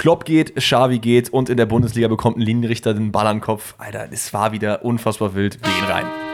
Klopp geht, Xavi geht und in der Bundesliga bekommt ein Linienrichter den Ball an den Kopf. Alter, es war wieder unfassbar wild. Wir gehen rein.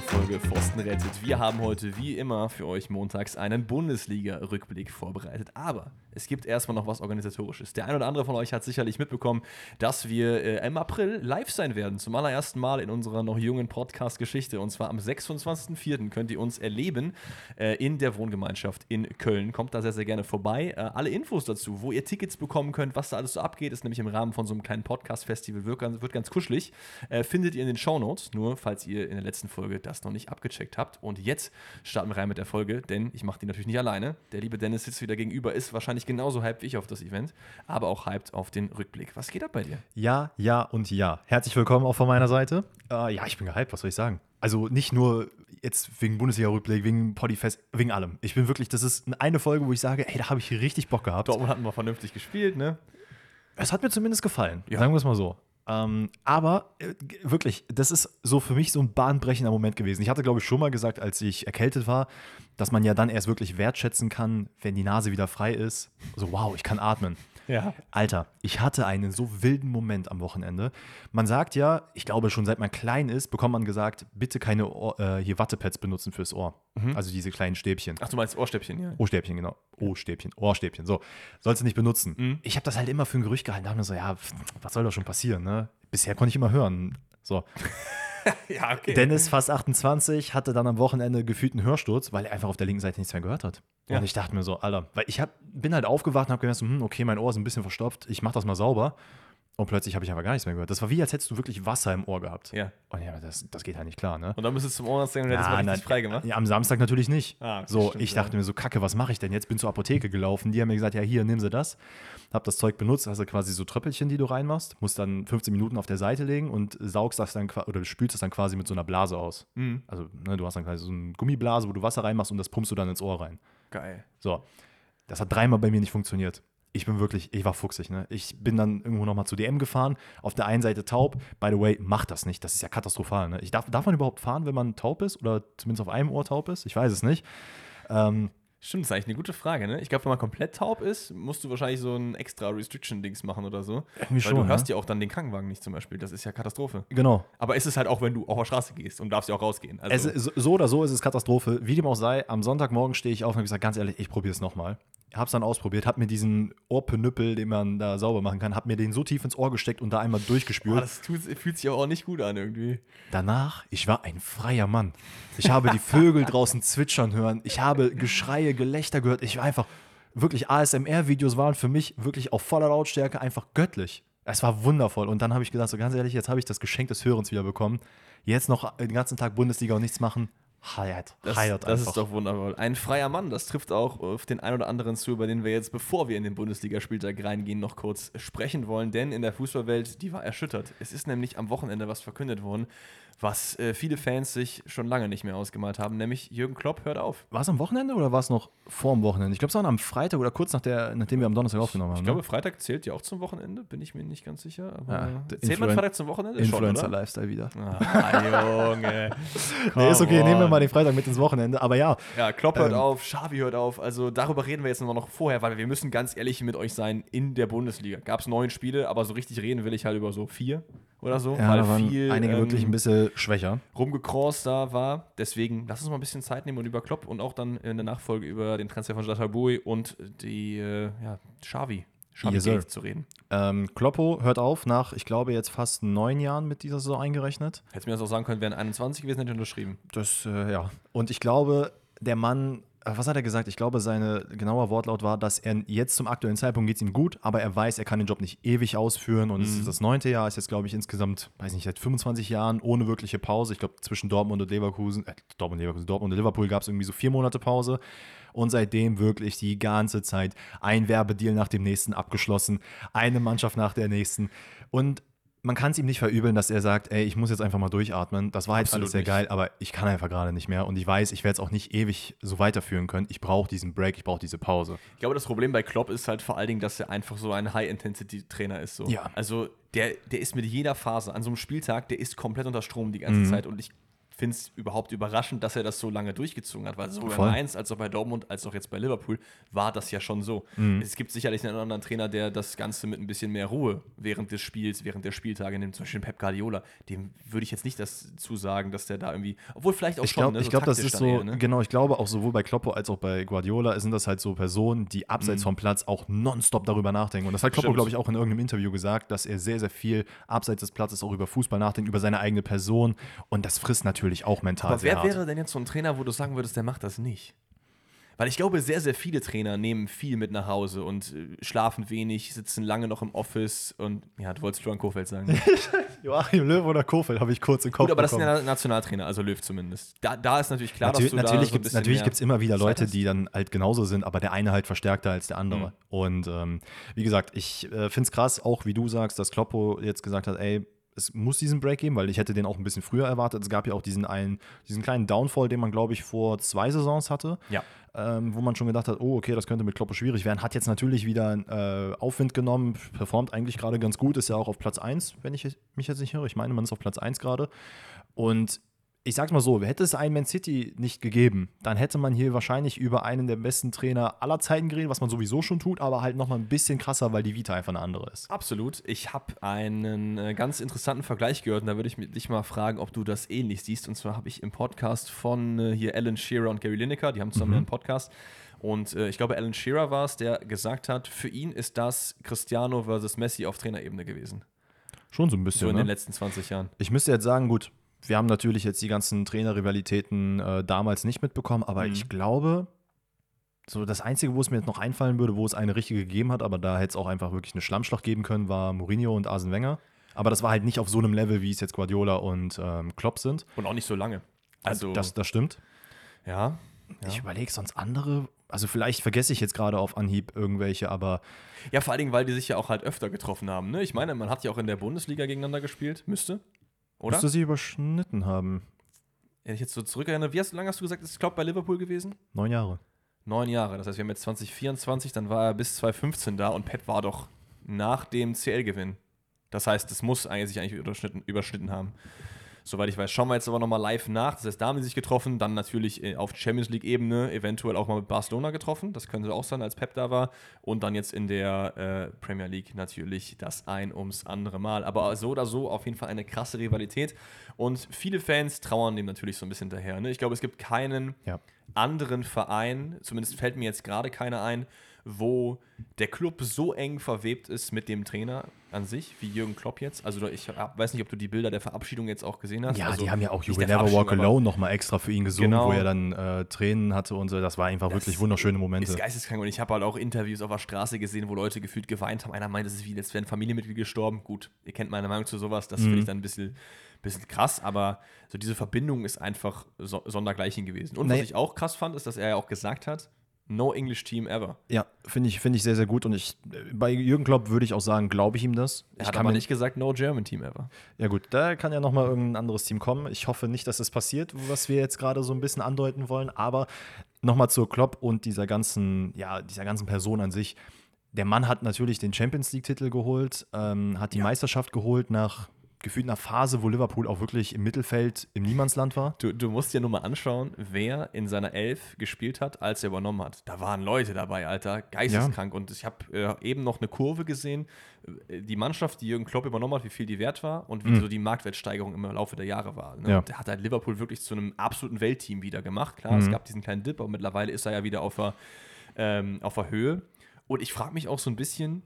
Weiteren Folge Pfosten rettet. Wir haben heute wie immer für euch montags einen Bundesliga-Rückblick vorbereitet. Aber es gibt erstmal noch was Organisatorisches. Der ein oder andere von euch hat sicherlich mitbekommen, dass wir äh, im April live sein werden. Zum allerersten Mal in unserer noch jungen Podcast-Geschichte. Und zwar am 26.04. könnt ihr uns erleben äh, in der Wohngemeinschaft in Köln. Kommt da sehr, sehr gerne vorbei. Äh, alle Infos dazu, wo ihr Tickets bekommen könnt, was da alles so abgeht, ist nämlich im Rahmen von so einem kleinen Podcast-Festival. Wird ganz, wird ganz kuschelig. Äh, findet ihr in den Shownotes. Nur, falls ihr in der letzten Folge das noch nicht abgecheckt habt. Und jetzt starten wir rein mit der Folge, denn ich mache die natürlich nicht alleine. Der liebe Dennis sitzt wieder gegenüber, ist wahrscheinlich genauso hyped wie ich auf das Event, aber auch hyped auf den Rückblick. Was geht ab bei dir? Ja, ja und ja. Herzlich willkommen auch von meiner Seite. Äh, ja, ich bin gehypt, was soll ich sagen? Also nicht nur jetzt wegen Bundesliga-Rückblick, wegen Podifest, wegen allem. Ich bin wirklich, das ist eine Folge, wo ich sage, ey, da habe ich richtig Bock gehabt. Dortmund hatten wir vernünftig gespielt, ne? Es hat mir zumindest gefallen, Ja. sagen wir es mal so. Ähm, aber äh, wirklich, das ist so für mich so ein bahnbrechender Moment gewesen. Ich hatte, glaube ich, schon mal gesagt, als ich erkältet war, dass man ja dann erst wirklich wertschätzen kann, wenn die Nase wieder frei ist. So, wow, ich kann atmen. Ja. Alter, ich hatte einen so wilden Moment am Wochenende. Man sagt ja, ich glaube schon seit man klein ist, bekommt man gesagt, bitte keine Ohr, äh, hier Wattepads benutzen fürs Ohr. Also diese kleinen Stäbchen. Ach, du meinst Ohrstäbchen, ja. Ohrstäbchen, genau. Ohrstäbchen, Ohrstäbchen. So, sollst du nicht benutzen. Ich habe das halt immer für ein Gerücht gehalten. Da haben wir so, ja, was soll da schon passieren, ne? Bisher konnte ich immer hören. So. Ja, okay. Dennis, fast 28, hatte dann am Wochenende gefühlt einen Hörsturz, weil er einfach auf der linken Seite nichts mehr gehört hat. Ja. Und ich dachte mir so, Alter, weil ich hab, bin halt aufgewacht und habe gedacht, hm, okay, mein Ohr ist ein bisschen verstopft, ich mach das mal sauber. Und plötzlich habe ich aber gar nichts mehr gehört. Das war wie, als hättest du wirklich Wasser im Ohr gehabt. Ja. Und ja, das, das geht halt nicht klar, ne? Und dann bist du zum Ohrarzt gegangen und hättest mal richtig frei gemacht. Ja, am Samstag natürlich nicht. Ah, so, stimmt, ich dachte ja. mir so, kacke, was mache ich denn jetzt? Bin zur Apotheke gelaufen. Die haben mir gesagt, ja, hier, nimm sie das. Hab das Zeug benutzt, hast du quasi so Tröppelchen, die du reinmachst, musst dann 15 Minuten auf der Seite legen und saugst das dann oder spülst das dann quasi mit so einer Blase aus. Mhm. Also, ne, du hast dann quasi so eine Gummiblase, wo du Wasser reinmachst und das pumpst du dann ins Ohr rein. Geil. So, das hat dreimal bei mir nicht funktioniert. Ich bin wirklich, ich war fuchsig, ne? Ich bin dann irgendwo nochmal zu DM gefahren. Auf der einen Seite taub. By the way, mach das nicht. Das ist ja katastrophal, ne? Ich darf, darf man überhaupt fahren, wenn man taub ist? Oder zumindest auf einem Ohr taub ist? Ich weiß es nicht. Ähm, Stimmt, das ist eigentlich eine gute Frage, ne? Ich glaube, wenn man komplett taub ist, musst du wahrscheinlich so ein extra Restriction-Dings machen oder so. Irgendwie Weil schon, du hörst ne? ja auch dann den Krankenwagen nicht zum Beispiel. Das ist ja Katastrophe. genau. Aber ist es halt auch, wenn du auf der Straße gehst und darfst ja auch rausgehen. Also, Es, so oder so ist es Katastrophe. Wie dem auch sei, am Sonntagmorgen stehe ich auf und habe gesagt, ganz ehrlich, ich probiere es nochmal. Hab's dann ausprobiert, hab mir diesen Ohrpenüppel, den man da sauber machen kann, hab mir den so tief ins Ohr gesteckt und da einmal durchgespült. boah, das tut, fühlt sich aber auch nicht gut an irgendwie. Danach, ich war ein freier Mann. Ich habe die Vögel draußen zwitschern hören. Ich habe Geschreie, Gelächter gehört. Ich war einfach, wirklich ASMR-Videos waren für mich wirklich auf voller Lautstärke einfach göttlich. Es war wundervoll. Und dann habe ich gedacht, so ganz ehrlich, jetzt habe ich das Geschenk des Hörens wieder bekommen. Jetzt noch den ganzen Tag Bundesliga und nichts machen. Heiert. Das, Heiert das ist doch wundervoll. Ein freier Mann, das trifft auch auf den ein oder anderen zu, über den wir jetzt, bevor wir in den Bundesligaspieltag reingehen, noch kurz sprechen wollen. Denn in der Fußballwelt, die war erschüttert. Es ist nämlich am Wochenende was verkündet worden, was äh, viele Fans sich schon lange nicht mehr ausgemalt haben, nämlich Jürgen Klopp hört auf. War es am Wochenende oder war es noch vor dem Wochenende? Ich glaube, es war am Freitag oder kurz nach der, nachdem wir am Donnerstag aufgenommen haben. Ich ne? glaube, Freitag zählt ja auch zum Wochenende, bin ich mir nicht ganz sicher. Aber Ja, zählt man Influen- Freitag zum Wochenende? Influencer-Lifestyle wieder. Ah, Junge. Nee, ist okay, Come nehmen wir on. mal den Freitag mit ins Wochenende. Aber ja, Ja, Klopp hört Ähm. auf, Xavi hört auf. Also darüber reden wir jetzt nur noch vorher, weil wir müssen ganz ehrlich mit euch sein in der Bundesliga. Gab es neun Spiele, aber so richtig reden will ich halt über so vier oder so, ja weil da waren viel einige ähm, wirklich ein bisschen schwächer. rumgecrossed da war. Deswegen lass uns mal ein bisschen Zeit nehmen und über Klopp und auch dann in der Nachfolge über den Transfer von Jatabui und die äh, ja, Xavi, Xavi Yes, zu reden. Ähm, Kloppo hört auf nach, ich glaube, jetzt fast neun Jahren mit dieser Saison eingerechnet. Hättest mir das auch sagen können, wären 21 gewesen, hätte ich unterschrieben. Das, äh, ja. Und ich glaube, der Mann, was hat er gesagt? Ich glaube, seine genauer Wortlaut war, dass er jetzt zum aktuellen Zeitpunkt geht es ihm gut, aber er weiß, er kann den Job nicht ewig ausführen. Und es ist das neunte Jahr, ist jetzt, glaube ich, insgesamt, weiß nicht, seit 25 Jahren ohne wirkliche Pause. Ich glaube, zwischen Dortmund und Leverkusen, äh, Dortmund, Leverkusen, Dortmund und Liverpool gab es irgendwie so vier Monate Pause. Und seitdem wirklich die ganze Zeit ein Werbedeal nach dem nächsten abgeschlossen, eine Mannschaft nach der nächsten. Und man kann es ihm nicht verübeln, dass er sagt, ey, ich muss jetzt einfach mal durchatmen. Das war jetzt Absolut alles sehr nicht. geil, aber ich kann einfach gerade nicht mehr. Und ich weiß, ich werde es auch nicht ewig so weiterführen können. Ich brauche diesen Break, ich brauche diese Pause. Ich glaube, das Problem bei Klopp ist halt vor allen Dingen, dass er einfach so ein High-Intensity-Trainer ist. So. Ja. Also der, der ist mit jeder Phase an so einem Spieltag, der ist komplett unter Strom die ganze Zeit und ich finde es überhaupt überraschend, dass er das so lange durchgezogen hat, weil sowohl bei. Mainz als auch bei Dortmund als auch jetzt bei Liverpool war das ja schon so. Es gibt sicherlich einen anderen Trainer, der das Ganze mit ein bisschen mehr Ruhe während des Spiels, während der Spieltage nimmt, zum Beispiel Pep Guardiola, dem würde ich jetzt nicht das zusagen, dass der da irgendwie, obwohl vielleicht auch Ich schon, glaube, ne, ich glaub, das ist so, eher, ne? genau, ich glaube auch sowohl bei Kloppo als auch bei Guardiola sind das halt so Personen, die abseits vom Platz auch nonstop darüber nachdenken. Und das hat Kloppo, glaube ich, auch in irgendeinem Interview gesagt, dass er sehr, sehr viel abseits des Platzes auch über Fußball nachdenkt, über seine eigene Person. Und das frisst natürlich auch mental Aber wer hart. wäre denn jetzt so ein Trainer, wo du sagen würdest, der macht das nicht? Weil ich glaube, sehr, sehr viele Trainer nehmen viel mit nach Hause und äh, schlafen wenig, sitzen lange noch im Office und ja, du wolltest Joan Kofeld sagen. Joachim Löw oder Kofeld habe ich kurz im Kopf Gut, aber das sind bekommen. ja Nationaltrainer, also Löw zumindest. Da, da ist natürlich klar, Natür dass du da natürlich so ein gibt es natürlich immer wieder Leute, die dann halt genauso sind, aber der eine halt verstärkter als der andere. Mhm. Und ähm, wie gesagt, ich äh, finde es krass, auch wie du sagst, dass Kloppo jetzt gesagt hat, ey, es muss diesen Break geben, weil ich hätte den auch ein bisschen früher erwartet. Es gab ja auch diesen einen, diesen kleinen Downfall, den man, glaube ich, vor zwei Saisons hatte, Ja. ähm, wo man schon gedacht hat, oh, okay, das könnte mit Kloppo schwierig werden. Hat jetzt natürlich wieder äh, Aufwind genommen, performt eigentlich gerade ganz gut, ist ja auch auf Platz 1, wenn ich mich jetzt nicht höre. Ich meine, man ist auf Platz 1 gerade. Und ich sag's mal so, hätte es einen Man City nicht gegeben, dann hätte man hier wahrscheinlich über einen der besten Trainer aller Zeiten geredet, was man sowieso schon tut, aber halt nochmal ein bisschen krasser, weil die Vita einfach eine andere ist. Absolut. Ich habe einen äh, ganz interessanten Vergleich gehört und da würde ich mich- dich mal fragen, ob du das ähnlich siehst. Und zwar habe ich im Podcast von äh, hier Alan Shearer und Gary Lineker, die haben zusammen einen Podcast. Und äh, ich glaube, Alan Shearer war es, der gesagt hat, für ihn ist das Cristiano versus Messi auf Trainerebene gewesen. Schon so ein So bisschen. in den ne? letzten 20 Jahren. Ich müsste jetzt sagen, gut, wir haben natürlich jetzt die ganzen Trainerrivalitäten äh, damals nicht mitbekommen, aber Mhm. ich glaube, so das Einzige, wo es mir jetzt noch einfallen würde, wo es eine richtige gegeben hat, aber da hätte es auch einfach wirklich eine Schlammschlacht geben können, war Mourinho und Arsene Wenger. Aber das war halt nicht auf so einem Level, wie es jetzt Guardiola und ähm, Klopp sind. Und auch nicht so lange. Also, das, das stimmt. ja. Ich überlege sonst andere. Also vielleicht vergesse ich jetzt gerade auf Anhieb irgendwelche, aber Ja, vor allen Dingen, weil die sich ja auch halt öfter getroffen haben. Ne? Ich meine, man hat ja auch in der Bundesliga gegeneinander gespielt. Müsste. Oder? müsste sie überschnitten haben. Wenn ich jetzt so zurückerinnere, wie hast, lange hast du gesagt, ist Klopp bei Liverpool gewesen? Neun Jahre. Neun Jahre. Das heißt, wir haben jetzt 2024, dann war er bis 2015 da und Pep war doch nach dem CL-Gewinn. Das heißt, das muss eigentlich sich eigentlich überschnitten, überschnitten haben. Soweit ich weiß, schauen wir jetzt aber nochmal live nach. Das heißt, da haben sie sich getroffen, dann natürlich äh, auf Champions League-Ebene, eventuell auch mal mit Barcelona getroffen. Das könnte auch sein, als Pep da war. Und dann jetzt in der äh, Premier League natürlich das ein ums andere Mal. Aber so oder so auf jeden Fall eine krasse Rivalität. Und viele Fans trauern dem natürlich so ein bisschen daher. Ne? Ich glaube, es gibt keinen Ja. anderen Verein, zumindest fällt mir jetzt gerade keiner ein, wo der Club so eng verwebt ist mit dem Trainer an sich, wie Jürgen Klopp jetzt. Also ich weiß nicht, ob du die Bilder der Verabschiedung jetzt auch gesehen hast. Ja, also, die haben ja auch You Will Never Walk Alone nochmal extra für ihn gesungen, Genau. wo er dann äh, Tränen hatte und so. Das war einfach wirklich wunderschöne Momente. Ist geisteskrank und ich habe halt auch Interviews auf der Straße gesehen, wo Leute gefühlt geweint haben. Einer meint, es ist wie, als wäre ein Familienmitglied gestorben. Gut, ihr kennt meine Meinung zu sowas, das Mhm. finde ich dann ein bisschen, bisschen krass, aber so diese Verbindung ist einfach so, sondergleichen gewesen. Und was Nee. ich auch krass fand, ist, dass er ja auch gesagt hat, no English Team ever. Ja, finde ich, find ich sehr, sehr gut. Und ich, bei Jürgen Klopp würde ich auch sagen, glaube ich ihm das. Er ich hat kann aber nicht gesagt, no German Team ever. Ja, gut, da kann ja nochmal irgendein anderes Team kommen. Ich hoffe nicht, dass das passiert, was wir jetzt gerade so ein bisschen andeuten wollen. Aber nochmal zur Klopp und dieser ganzen, ja, dieser ganzen Person an sich. Der Mann hat natürlich den Champions League-Titel geholt, ähm, hat die Ja. Meisterschaft geholt nach gefühlt einer Phase, wo Liverpool auch wirklich im Mittelfeld im Niemandsland war. Du, du musst dir nur mal anschauen, wer in seiner Elf gespielt hat, als er übernommen hat. Da waren Leute dabei, Alter, geisteskrank. Und ich habe äh, eben noch eine Kurve gesehen, äh, die Mannschaft, die Jürgen Klopp übernommen hat, wie viel die wert war und wie so die Marktwertsteigerung im Laufe der Jahre war. Ne? Ja. Der hat halt Liverpool wirklich zu einem absoluten Weltteam wieder gemacht. Klar, es gab diesen kleinen Dip, aber mittlerweile ist er ja wieder auf der, ähm, auf der Höhe. Und ich frage mich auch so ein bisschen,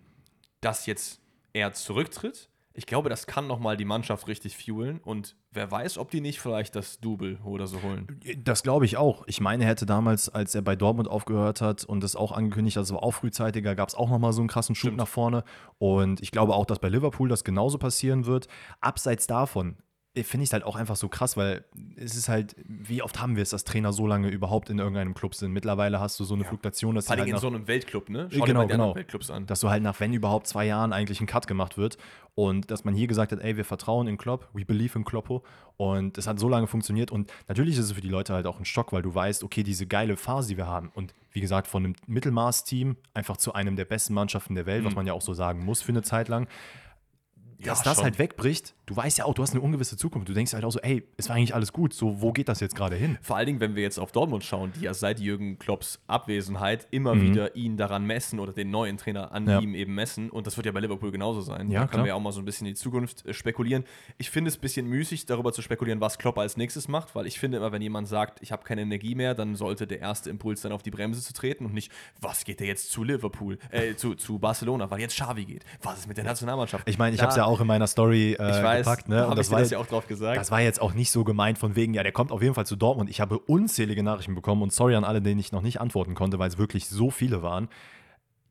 dass jetzt er zurücktritt. Ich glaube, das kann nochmal die Mannschaft richtig fuelen und wer weiß, ob die nicht vielleicht das Double oder so holen. Das glaube ich auch. Ich meine, er hätte damals, als er bei Dortmund aufgehört hat und das auch angekündigt hat, das war auch frühzeitiger, gab es auch nochmal so einen krassen Schub Stimmt. nach vorne. Und ich glaube auch, dass bei Liverpool das genauso passieren wird. Abseits davon, finde ich es halt auch einfach so krass, weil es ist halt, wie oft haben wir es, dass Trainer so lange überhaupt in irgendeinem Club sind? Mittlerweile hast du so eine Fluktuation, dass Vor allem halt in nach, so einem Weltclub, ne? genau, dir mal die anderen genau. Weltclubs an. dass du halt nach, wenn überhaupt, zwei Jahren eigentlich ein Cut gemacht wird und dass man hier gesagt hat, ey, wir vertrauen in Klopp, we believe in Kloppo und es hat so lange funktioniert und natürlich ist es für die Leute halt auch ein Schock, weil du weißt, okay, diese geile Phase, die wir haben und wie gesagt, von einem Mittelmaß-Team einfach zu einem der besten Mannschaften der Welt, was man ja auch so sagen muss für eine Zeit lang, dass das schon. halt wegbricht, du weißt ja auch, du hast eine ungewisse Zukunft. Du denkst halt auch so, ey, es war eigentlich alles gut. So, wo geht das jetzt gerade hin? Vor allen Dingen, wenn wir jetzt auf Dortmund schauen, die ja seit Jürgen Klopps Abwesenheit immer Mhm. wieder ihn daran messen oder den neuen Trainer an Ja. ihm eben messen. Und das wird ja bei Liverpool genauso sein. Ja, da können wir ja auch mal so ein bisschen in die Zukunft äh, spekulieren. Ich finde es ein bisschen müßig, darüber zu spekulieren, was Klopp als nächstes macht, weil ich finde immer, wenn jemand sagt, ich habe keine Energie mehr, dann sollte der erste Impuls sein, auf die Bremse zu treten und nicht, was geht der jetzt zu Liverpool, äh, zu, zu Barcelona, weil jetzt Xavi geht. Was ist mit der Nationalmannschaft? Ich meine, ich habe es ja auch in meiner Story äh, ich weiß, gepackt. Ne? Und ich das dir war, das ja auch drauf gesagt. das war jetzt auch nicht so gemeint von wegen, ja, der kommt auf jeden Fall zu Dortmund. Ich habe unzählige Nachrichten bekommen und sorry an alle, denen ich noch nicht antworten konnte, weil es wirklich so viele waren.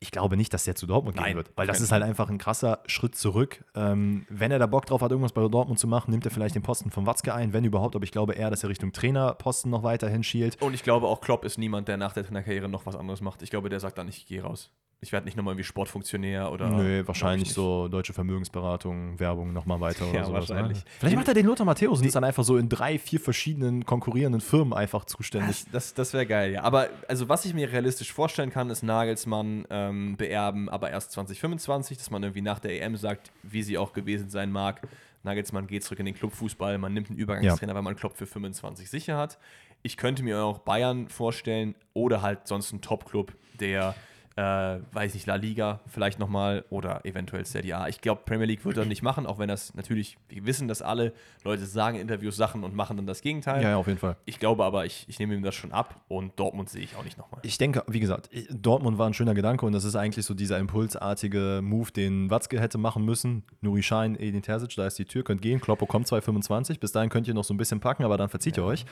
Ich glaube nicht, dass der zu Dortmund gehen Nein, wird, weil das ist halt einfach ein krasser Schritt zurück. Ähm, wenn er da Bock drauf hat, irgendwas bei Dortmund zu machen, nimmt er vielleicht den Posten von Watzke ein, wenn überhaupt. Aber ich glaube eher, dass er Richtung Trainerposten noch weiterhin schielt. Und ich glaube auch Klopp ist niemand, der nach der Trainerkarriere noch was anderes macht. Ich glaube, der sagt dann, ich gehe raus. Ich werde nicht nochmal irgendwie Sportfunktionär oder. Nö, wahrscheinlich so deutsche Vermögensberatung, Werbung nochmal weiter oder Ja, sowas. Ne? wahrscheinlich. Vielleicht macht er den Lothar Matthäus und ist dann einfach so in drei, vier verschiedenen konkurrierenden Firmen einfach zuständig. Das, das, das wäre geil, ja. Aber also was ich mir realistisch vorstellen kann, ist Nagelsmann ähm, beerben, aber erst 2025, dass man irgendwie nach der EM sagt, wie sie auch gewesen sein mag. Nagelsmann geht zurück in den Clubfußball, man nimmt einen Übergangstrainer, weil man Klopp für 25 sicher hat. Ich könnte mir auch Bayern vorstellen oder halt sonst einen Top-Club, der äh, weiß nicht, La Liga vielleicht nochmal oder eventuell Serie A. Ich glaube, Premier League wird er nicht machen, auch wenn das natürlich, wir wissen das alle, Leute sagen in Interviews Sachen und machen dann das Gegenteil. Ja, ja, auf jeden Fall. Ich glaube aber, ich, ich nehme ihm das schon ab und Dortmund sehe ich auch nicht nochmal. Ich denke, wie gesagt, Dortmund war ein schöner Gedanke und das ist eigentlich so dieser impulsartige Move, den Watzke hätte machen müssen. Nuri Schein, Edin Terzic, da ist die Tür, könnt gehen. Kloppo kommt 2,25. Bis dahin könnt ihr noch so ein bisschen packen, aber dann verzieht ihr euch.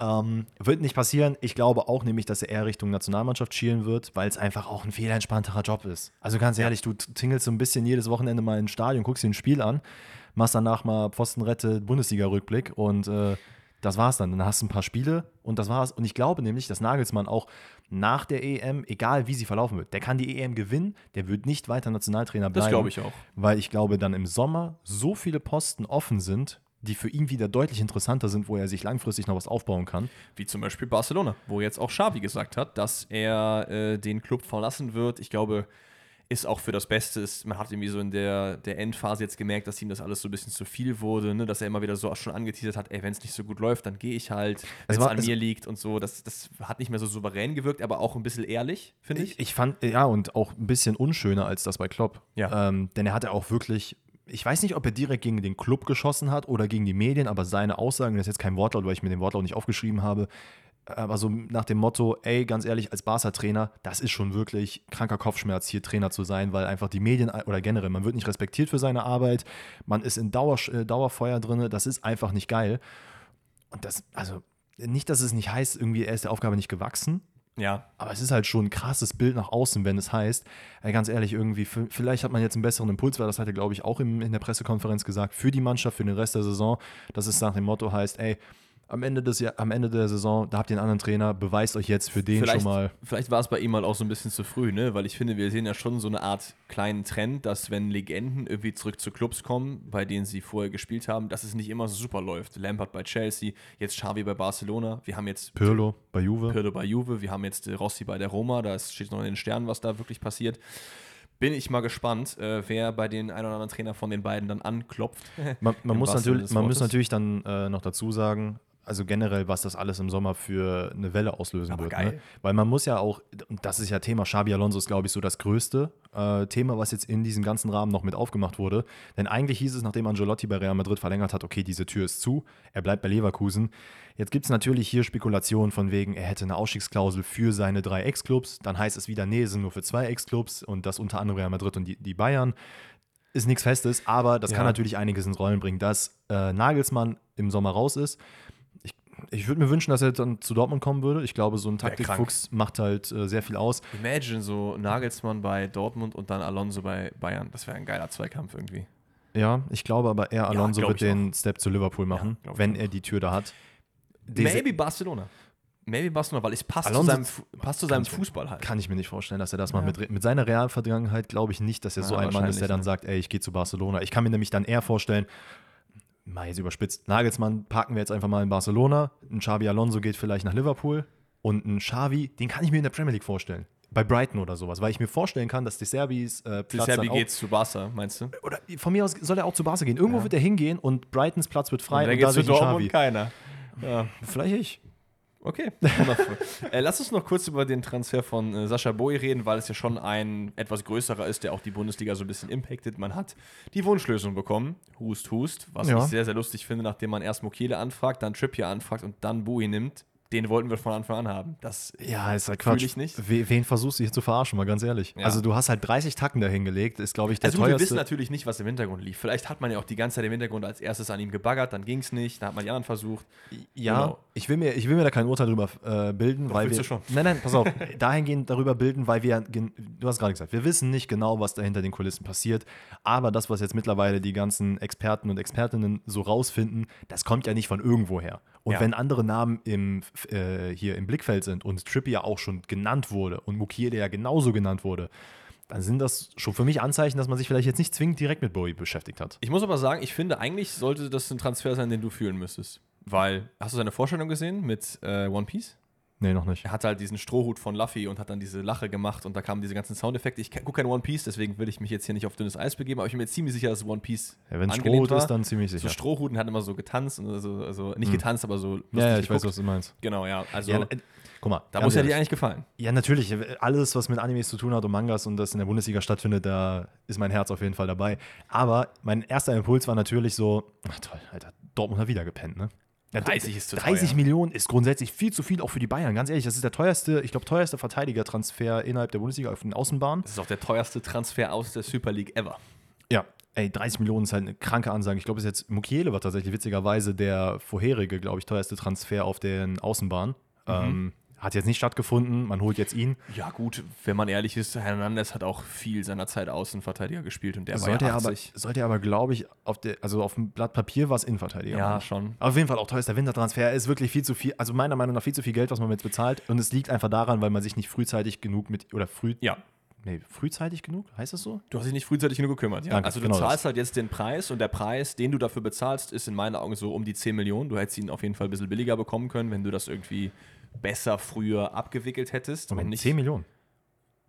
Ähm, wird nicht passieren. Ich glaube auch nämlich, dass er eher Richtung Nationalmannschaft schielen wird, weil es einfach auch ein viel entspannterer Job ist. Also ganz ehrlich, du tingelst so ein bisschen jedes Wochenende mal ins Stadion, guckst dir ein Spiel an, machst danach mal Pfostenrette, Bundesliga-Rückblick und äh, das war's dann. Dann hast du ein paar Spiele und das war's. Und ich glaube nämlich, dass Nagelsmann auch nach der EM, egal wie sie verlaufen wird, der kann die EM gewinnen, der wird nicht weiter Nationaltrainer bleiben. Das glaube ich auch. Weil ich glaube, dann im Sommer so viele Posten offen sind, die für ihn wieder deutlich interessanter sind, wo er sich langfristig noch was aufbauen kann. Wie zum Beispiel Barcelona, wo jetzt auch Xavi gesagt hat, dass er äh, den Club verlassen wird. Ich glaube, ist auch für das Beste. Ist, man hat irgendwie so in der, der Endphase jetzt gemerkt, dass ihm das alles so ein bisschen zu viel wurde, ne? dass er immer wieder so schon angeteasert hat, ey, wenn es nicht so gut läuft, dann gehe ich halt, wenn es an es- mir liegt und so. Das, das hat nicht mehr so souverän gewirkt, aber auch ein bisschen ehrlich, finde ich. Ich, ich fand, ja, und auch ein bisschen unschöner als das bei Klopp. Ja. Ähm, denn er hatte auch wirklich, ich weiß nicht, ob er direkt gegen den Club geschossen hat oder gegen die Medien, aber seine Aussagen, das ist jetzt kein Wortlaut, weil ich mir den Wortlaut nicht aufgeschrieben habe, aber so nach dem Motto, ey, ganz ehrlich, als Barca-Trainer, das ist schon wirklich kranker Kopfschmerz, hier Trainer zu sein, weil einfach die Medien oder generell, man wird nicht respektiert für seine Arbeit, man ist in Dauer, äh, Dauerfeuer drin, das ist einfach nicht geil. Und das, also, nicht, dass es nicht heißt, irgendwie, er ist der Aufgabe nicht gewachsen, Ja, aber es ist halt schon ein krasses Bild nach außen, wenn es heißt, ey, ganz ehrlich, irgendwie, vielleicht hat man jetzt einen besseren Impuls, weil das hat er, glaube ich, auch im, in der Pressekonferenz gesagt, für die Mannschaft, für den Rest der Saison, dass es nach dem Motto heißt, ey, am Ende, des, Jahr- am Ende der Saison, da habt ihr einen anderen Trainer, beweist euch jetzt für den vielleicht, schon mal. vielleicht war es bei ihm halt auch so ein bisschen zu früh, ne? Weil ich finde, wir sehen ja schon so eine Art kleinen Trend, dass wenn Legenden irgendwie zurück zu Clubs kommen, bei denen sie vorher gespielt haben, dass es nicht immer so super läuft. Lampard bei Chelsea, jetzt Xavi bei Barcelona, wir haben jetzt Pirlo bei Juve. Pirlo bei Juve, wir haben jetzt äh, Rossi bei der Roma, da steht noch in den Sternen, was da wirklich passiert. Bin ich mal gespannt, äh, wer bei den ein oder anderen Trainer von den beiden dann anklopft. Man, man, muss, natürlich, man muss natürlich dann äh, noch dazu sagen, also generell, was das alles im Sommer für eine Welle auslösen Aber wird. Ne? Weil man muss ja auch, und das ist ja Thema, Xabi Alonso ist, glaube ich, so das größte äh, Thema, was jetzt in diesem ganzen Rahmen noch mit aufgemacht wurde. Denn eigentlich hieß es, nachdem Angelotti bei Real Madrid verlängert hat, okay, diese Tür ist zu, er bleibt bei Leverkusen. Jetzt gibt es natürlich hier Spekulationen von wegen, er hätte eine Ausstiegsklausel für seine drei Ex-Clubs. Dann heißt es wieder, nee, es sind nur für zwei Ex-Clubs und das unter anderem Real Madrid und die, die Bayern ist nichts Festes, aber das Ja. kann natürlich einiges ins Rollen bringen, dass äh, Nagelsmann im Sommer raus ist. Ich, würde mir wünschen, dass er dann zu Dortmund kommen würde. Ich glaube, so ein Taktikfuchs macht halt äh, sehr viel aus. Imagine so Nagelsmann bei Dortmund und dann Alonso bei Bayern. Das wäre ein geiler Zweikampf irgendwie. Ja, ich glaube aber eher Alonso glaub wird den Step zu Liverpool machen, ich wenn auch. er die Tür da hat. Diese- Maybe Barcelona. Maybe Barcelona, weil es passt Alonso- zu seinem, passt zu seinem Fußball halt. Kann ich mir nicht vorstellen, dass er das mal Ja. mit, mit seiner Realvergangenheit glaube ich nicht, dass er Ja, so ein Mann ist, der dann ne? sagt, ey, ich gehe zu Barcelona. Ich kann mir nämlich dann eher vorstellen, mal jetzt überspitzt, Nagelsmann parken wir jetzt einfach mal in Barcelona, ein Xabi Alonso geht vielleicht nach Liverpool und ein Xavi, den kann ich mir in der Premier League vorstellen. Bei Brighton oder sowas, weil ich mir vorstellen kann, dass die Serbis äh, Die Platz Serbi geht zu Barca, meinst du? oder von mir aus soll er auch zu Barca gehen. Irgendwo Ja. wird er hingehen und Brightons Platz wird frei Und und, da zu Dortmund Xavi. keiner. Ja. Vielleicht ich. Okay, wundervoll. äh, lass uns noch kurz über den Transfer von äh, Sascha Boy reden, weil es ja schon ein etwas größerer ist, der auch die Bundesliga so ein bisschen impactet. Man hat die Wunschlösung bekommen, Hust, Hust, was Ja. ich sehr, sehr lustig finde, nachdem man erst Mokele anfragt, dann Trippier anfragt und dann Bowie nimmt. Den wollten wir von Anfang an haben. Das Ja, ist halt Quatsch. ich nicht. We- Wen versuchst du hier zu verarschen, mal ganz ehrlich? Ja. Also du hast halt 30 Tacken dahingelegt, ist glaube ich der Also gut, wir teuerste. wissen natürlich nicht, was im Hintergrund lief. Vielleicht hat man ja auch die ganze Zeit im Hintergrund als erstes an ihm gebaggert, dann ging es nicht, dann hat man die anderen versucht. ja, Genau. ich, will mir, ich will mir da kein Urteil drüber äh, bilden, Doch, weil wir. schon. Nein, nein, pass auf. dahingehend darüber bilden, weil wir, du hast gerade gesagt, wir wissen nicht genau, was da hinter den Kulissen passiert. Aber das, was jetzt mittlerweile die ganzen Experten und Expertinnen so rausfinden, das kommt ja nicht von irgendwoher. Und Ja. wenn andere Namen im, äh, hier im Blickfeld sind und Trippier auch schon genannt wurde und Mukiele ja genauso genannt wurde, dann sind das schon für mich Anzeichen, dass man sich vielleicht jetzt nicht zwingend direkt mit Bowie beschäftigt hat. Ich muss aber sagen, ich finde, eigentlich sollte das ein Transfer sein, den du fühlen müsstest. Weil, hast du seine Vorstellung gesehen mit äh, One Piece? Nee, noch nicht. Er hatte halt diesen Strohhut von Luffy und hat dann diese Lache gemacht und da kamen diese ganzen Soundeffekte. Ich gucke kein One Piece, deswegen will ich mich jetzt hier nicht auf dünnes Eis begeben, aber ich bin mir ziemlich sicher, dass One Piece Ja, wenn es Strohhut war. ist, dann ziemlich So sicher. Strohhuten hat immer so getanzt und so, also nicht getanzt, aber so lustig ja, ja, ich weiß, geguckt. was du meinst. Genau, ja. Also Ja, äh, guck mal, da muss er dir eigentlich gefallen. Ja, natürlich. Alles, was mit Animes zu tun hat und Mangas und das in der Bundesliga stattfindet, da ist mein Herz auf jeden Fall dabei. Aber mein erster Impuls war natürlich so: ach toll, Alter, Dortmund hat wieder gepennt, ne? Ja, 30 ist zu 30 teuer. Millionen ist grundsätzlich viel zu viel, auch für die Bayern. Ganz ehrlich, das ist der teuerste, ich glaube, teuerste Verteidigertransfer innerhalb der Bundesliga auf den Außenbahnen. Das ist auch der teuerste Transfer aus der Super League ever. Ja. Ey, 30 Millionen ist halt eine kranke Ansage. Ich glaube, es ist jetzt Mukiele war tatsächlich witzigerweise der vorherige, glaube ich, teuerste Transfer auf den Außenbahnen. Mhm. Ähm, hat jetzt nicht stattgefunden, man holt jetzt ihn. Ja, gut, wenn man ehrlich ist, Hernandez hat auch viel seiner Zeit Außenverteidiger gespielt und der sollte, war er ja aber, 80. sollte er aber, glaube ich, auf der, also auf dem Blatt Papier war es Innenverteidiger. ja, Mann. schon. Auf jeden Fall auch teuerster Wintertransfer. Er ist wirklich viel zu viel, also meiner Meinung nach viel zu viel Geld, was man jetzt bezahlt. Und es liegt einfach daran, weil man sich nicht frühzeitig genug mit, oder früh, Ja, nee, frühzeitig genug, heißt das so? Du hast dich nicht frühzeitig genug gekümmert. Ja. Danke, also du genau zahlst das. halt jetzt den Preis und der Preis, den du dafür bezahlst, ist in meinen Augen so um die 10 Millionen. Du hättest ihn auf jeden Fall ein bisschen billiger bekommen können, wenn du das irgendwie besser früher abgewickelt hättest. Moment, nicht, 10 Millionen.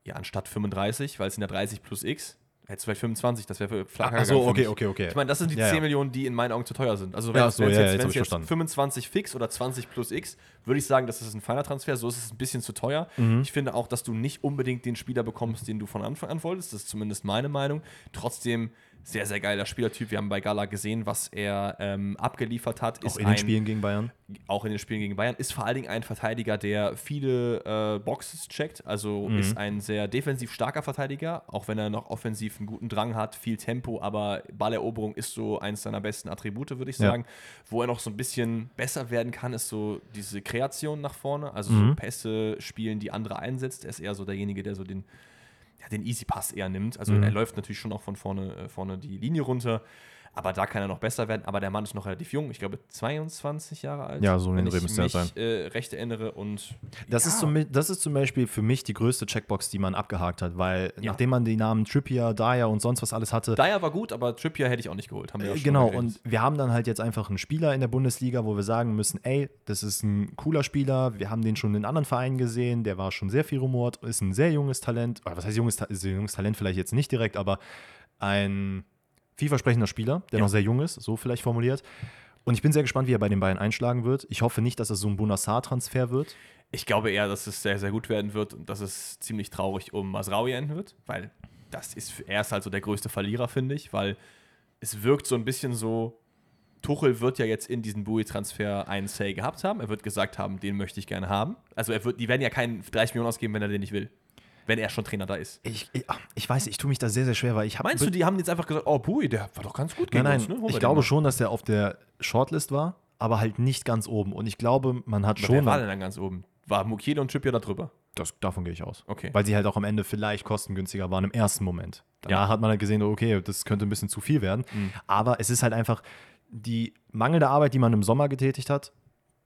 ja, anstatt 35, weil es sind ja 30 plus X, hättest du vielleicht 25, das wäre für flacher Ach so, gegangen für okay, okay, okay. Ich meine, das sind die Ja, 10 ja. Millionen, die in meinen Augen zu teuer sind. Also Ja, wenn ach es so, jetzt, ja, ja, jetzt jetzt verstanden. 25 fix oder 20 plus X, würde ich sagen, das ist ein feiner Transfer. So ist es ein bisschen zu teuer. Mhm. Ich finde auch, dass du nicht unbedingt den Spieler bekommst, den du von Anfang an wolltest. Das ist zumindest meine Meinung. Trotzdem sehr, sehr geiler Spielertyp. Wir haben bei Gala gesehen, was er ähm, abgeliefert hat. Auch Ist in den ein, Spielen gegen Bayern. auch in den Spielen gegen Bayern, ist vor allen Dingen ein Verteidiger, der viele äh, Boxes checkt. Also Mhm. ist ein sehr defensiv starker Verteidiger, auch wenn er noch offensiv einen guten Drang hat, viel Tempo, aber Balleroberung ist so eins seiner besten Attribute, würde ich Ja. sagen. Wo er noch so ein bisschen besser werden kann, ist so diese Kreation nach vorne, also Mhm. so Pässe spielen, die andere einsetzt. Er ist eher so derjenige, der so den, ja, den Easy Pass eher nimmt. Also Mhm. er läuft natürlich schon auch von vorne, äh, vorne die Linie runter. Aber da kann er noch besser werden. Aber der Mann ist noch relativ jung. Ich glaube, 22 Jahre alt. Ja, so in wenn den ich Dreh müsste er mich sein. äh, recht erinnere. Und Das, ja, ist zum, das ist zum Beispiel für mich die größte Checkbox, die man abgehakt hat, weil Ja. nachdem man die Namen Trippier, Dyer und sonst was alles hatte, Dyer war gut, aber Trippier hätte ich auch nicht geholt. Haben wir ja Äh, schon Genau, und wir haben dann halt jetzt einfach einen Spieler in der Bundesliga, wo wir sagen müssen, ey, das ist ein cooler Spieler, wir haben den schon in anderen Vereinen gesehen, der war schon sehr viel rumort, ist ein sehr junges Talent, oder was heißt junges, Ta- junges Talent vielleicht jetzt nicht direkt, aber ein vielversprechender Spieler, der Ja. noch sehr jung ist, so vielleicht formuliert. Und ich bin sehr gespannt, wie er bei den Bayern einschlagen wird. Ich hoffe nicht, dass es so ein Bonassar-Transfer wird. Ich glaube eher, dass es sehr, sehr gut werden wird und dass es ziemlich traurig um Masraoui enden wird, weil das ist, für- er ist halt so der größte Verlierer, finde ich, weil es wirkt so ein bisschen so, Tuchel wird ja jetzt in diesen Bui-Transfer einen Say gehabt haben. Er wird gesagt haben, den möchte ich gerne haben. Also er wird, die werden ja keinen 30 Millionen ausgeben, wenn er den nicht will. Wenn er schon Trainer da ist. Ich, ich, ach, ich weiß, ich tue mich da sehr, sehr schwer, weil ich habe. Meinst du, die haben jetzt einfach gesagt, oh Bui, der war doch ganz gut Nein, gegen nein, uns, ne? Ich glaube mal. schon, dass der auf der Shortlist war, aber halt nicht ganz oben. Und ich glaube, man hat Aber schon. Wer war denn dann ganz oben? War Mukiele und Trippier da drüber? Das, davon gehe ich aus. Okay. Weil sie halt auch am Ende vielleicht kostengünstiger waren im ersten Moment. Danach Ja. hat man halt gesehen, okay, das könnte ein bisschen zu viel werden. Mhm. Aber es ist halt einfach die mangelnde Arbeit, die man im Sommer getätigt hat,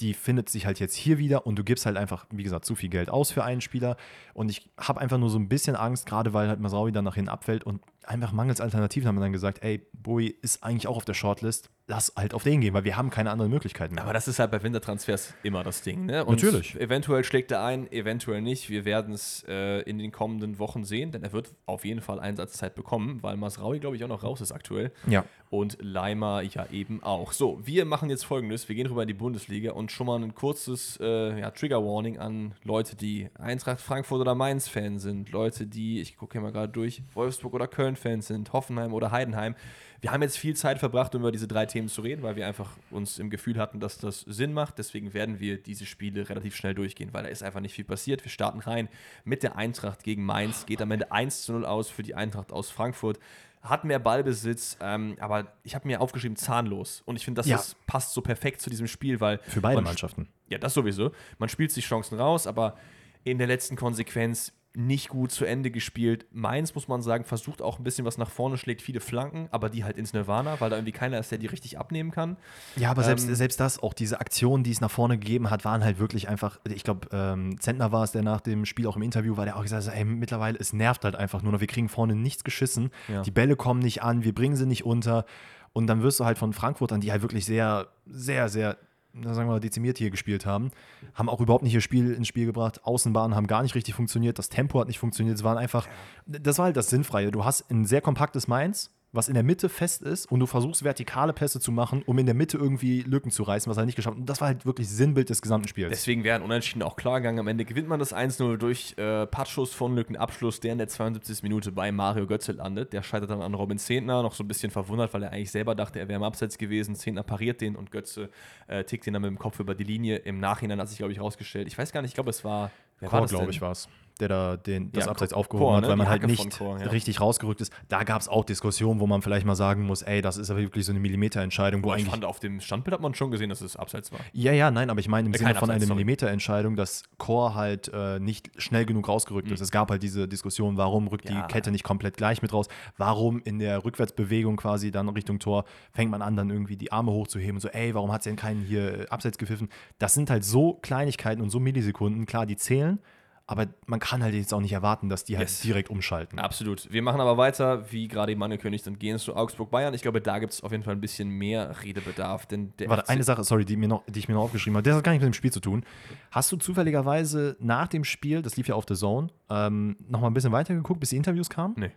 die findet sich halt jetzt hier wieder und du gibst halt einfach, wie gesagt, zu viel Geld aus für einen Spieler. Und ich habe einfach nur so ein bisschen Angst, gerade weil halt Masraoui dann nach hinten abfällt und einfach mangels Alternativen haben wir dann gesagt, ey, Bowie ist eigentlich auch auf der Shortlist, lass halt auf den gehen, weil wir haben keine anderen Möglichkeiten mehr. Aber das ist halt bei Wintertransfers immer das Ding. Ne? Und Natürlich. Eventuell schlägt er ein, eventuell nicht. Wir werden es äh, in den kommenden Wochen sehen, denn er wird auf jeden Fall Einsatzzeit bekommen, weil Masraui, glaube ich, auch noch raus ist aktuell. ja. Und Leimer ja eben auch. So, wir machen jetzt folgendes: Wir gehen rüber in die Bundesliga und schon mal ein kurzes äh, ja, Trigger-Warning an Leute, die Eintracht Frankfurt oder Mainz-Fan sind, Leute, die, ich gucke hier mal gerade durch, Wolfsburg oder Köln-Fans sind, Hoffenheim oder Heidenheim. Wir haben jetzt viel Zeit verbracht, um über diese drei Themen zu reden, weil wir einfach uns im Gefühl hatten, dass das Sinn macht. Deswegen werden wir diese Spiele relativ schnell durchgehen, weil da ist einfach nicht viel passiert. Wir starten rein mit der Eintracht gegen Mainz. Geht am Ende 1 zu 0 aus für die Eintracht aus Frankfurt. Hat mehr Ballbesitz, ähm, aber ich habe mir aufgeschrieben zahnlos. Und ich finde, das Ja. ist, passt so perfekt zu diesem Spiel, weil. Für beide man, Mannschaften. Ja, das sowieso. Man spielt sich Chancen raus, aber in der letzten Konsequenz nicht gut zu Ende gespielt. Mainz, muss man sagen, versucht auch ein bisschen was nach vorne, schlägt viele Flanken, aber die halt ins Nirvana, weil da irgendwie keiner ist, der die richtig abnehmen kann. Ja, aber selbst, Ähm, selbst das, auch diese Aktionen, die es nach vorne gegeben hat, waren halt wirklich einfach, ich glaube, ähm, Zentner war es, der nach dem Spiel auch im Interview war, der auch gesagt hat, ey, mittlerweile, es nervt halt einfach nur noch, wir kriegen vorne nichts geschissen, Ja. die Bälle kommen nicht an, wir bringen sie nicht unter und dann wirst du halt von Frankfurtern, die halt wirklich sehr, sehr, sehr, sagen wir mal, dezimiert hier gespielt haben, haben auch überhaupt nicht ihr Spiel ins Spiel gebracht, Außenbahnen haben gar nicht richtig funktioniert, das Tempo hat nicht funktioniert, es waren einfach, das war halt das Sinnfreie, du hast ein sehr kompaktes Mainz, was in der Mitte fest ist und du versuchst vertikale Pässe zu machen, um in der Mitte irgendwie Lücken zu reißen, was er nicht geschafft hat. Und das war halt wirklich Sinnbild des gesamten Spiels. Deswegen wären Unentschieden auch klar gegangen. Am Ende gewinnt man das 1-0 durch äh, Patschus von Lückenabschluss, der in der 72. Minute bei Mario Götze landet. Der scheitert dann an Robin Zehntner, noch so ein bisschen verwundert, weil er eigentlich selber dachte, er wäre im Abseits gewesen. Zehntner pariert den und Götze äh, tickt den dann mit dem Kopf über die Linie. Im Nachhinein hat sich, glaube ich, rausgestellt. Ich weiß gar nicht, ich glaube, es war. Wer war Chor, glaube ich, war es, der da den, das Ja, Abseits Chor, aufgehoben hat, ne? weil man Die halt Hacke nicht Chor, ja. richtig rausgerückt ist. Da gab es auch Diskussionen, wo man vielleicht mal sagen muss, ey, das ist aber wirklich so eine Millimeterentscheidung, wo ich eigentlich fand, auf dem Standbild hat man schon gesehen, dass es Abseits war. Ja, ja, nein, aber ich meine im Äh, Sinne von einer. Millimeterentscheidung, dass Core halt äh, nicht schnell genug rausgerückt ist. Es gab halt diese Diskussion, warum rückt Ja. die Kette nicht komplett gleich mit raus? Warum in der Rückwärtsbewegung quasi dann Richtung Tor fängt man an, dann irgendwie die Arme hochzuheben und so, ey, warum hat sie denn keinen hier äh, abseits gepfiffen? Das sind halt so Kleinigkeiten und so Millisekunden, klar, die zählen, aber man kann halt jetzt auch nicht erwarten, dass die halt Yes. direkt umschalten. Absolut. Wir machen aber weiter, wie gerade eben angekündigt, und gehen zu Augsburg-Bayern. Ich glaube, da gibt es auf jeden Fall ein bisschen mehr Redebedarf. Denn der Warte, FC eine Sache, sorry, die, mir noch, die ich mir noch aufgeschrieben habe, das hat gar nichts mit dem Spiel zu tun. Hast du zufälligerweise nach dem Spiel, das lief ja auf The Zone, ähm, noch mal ein bisschen weitergeguckt, bis die Interviews kamen? Nee.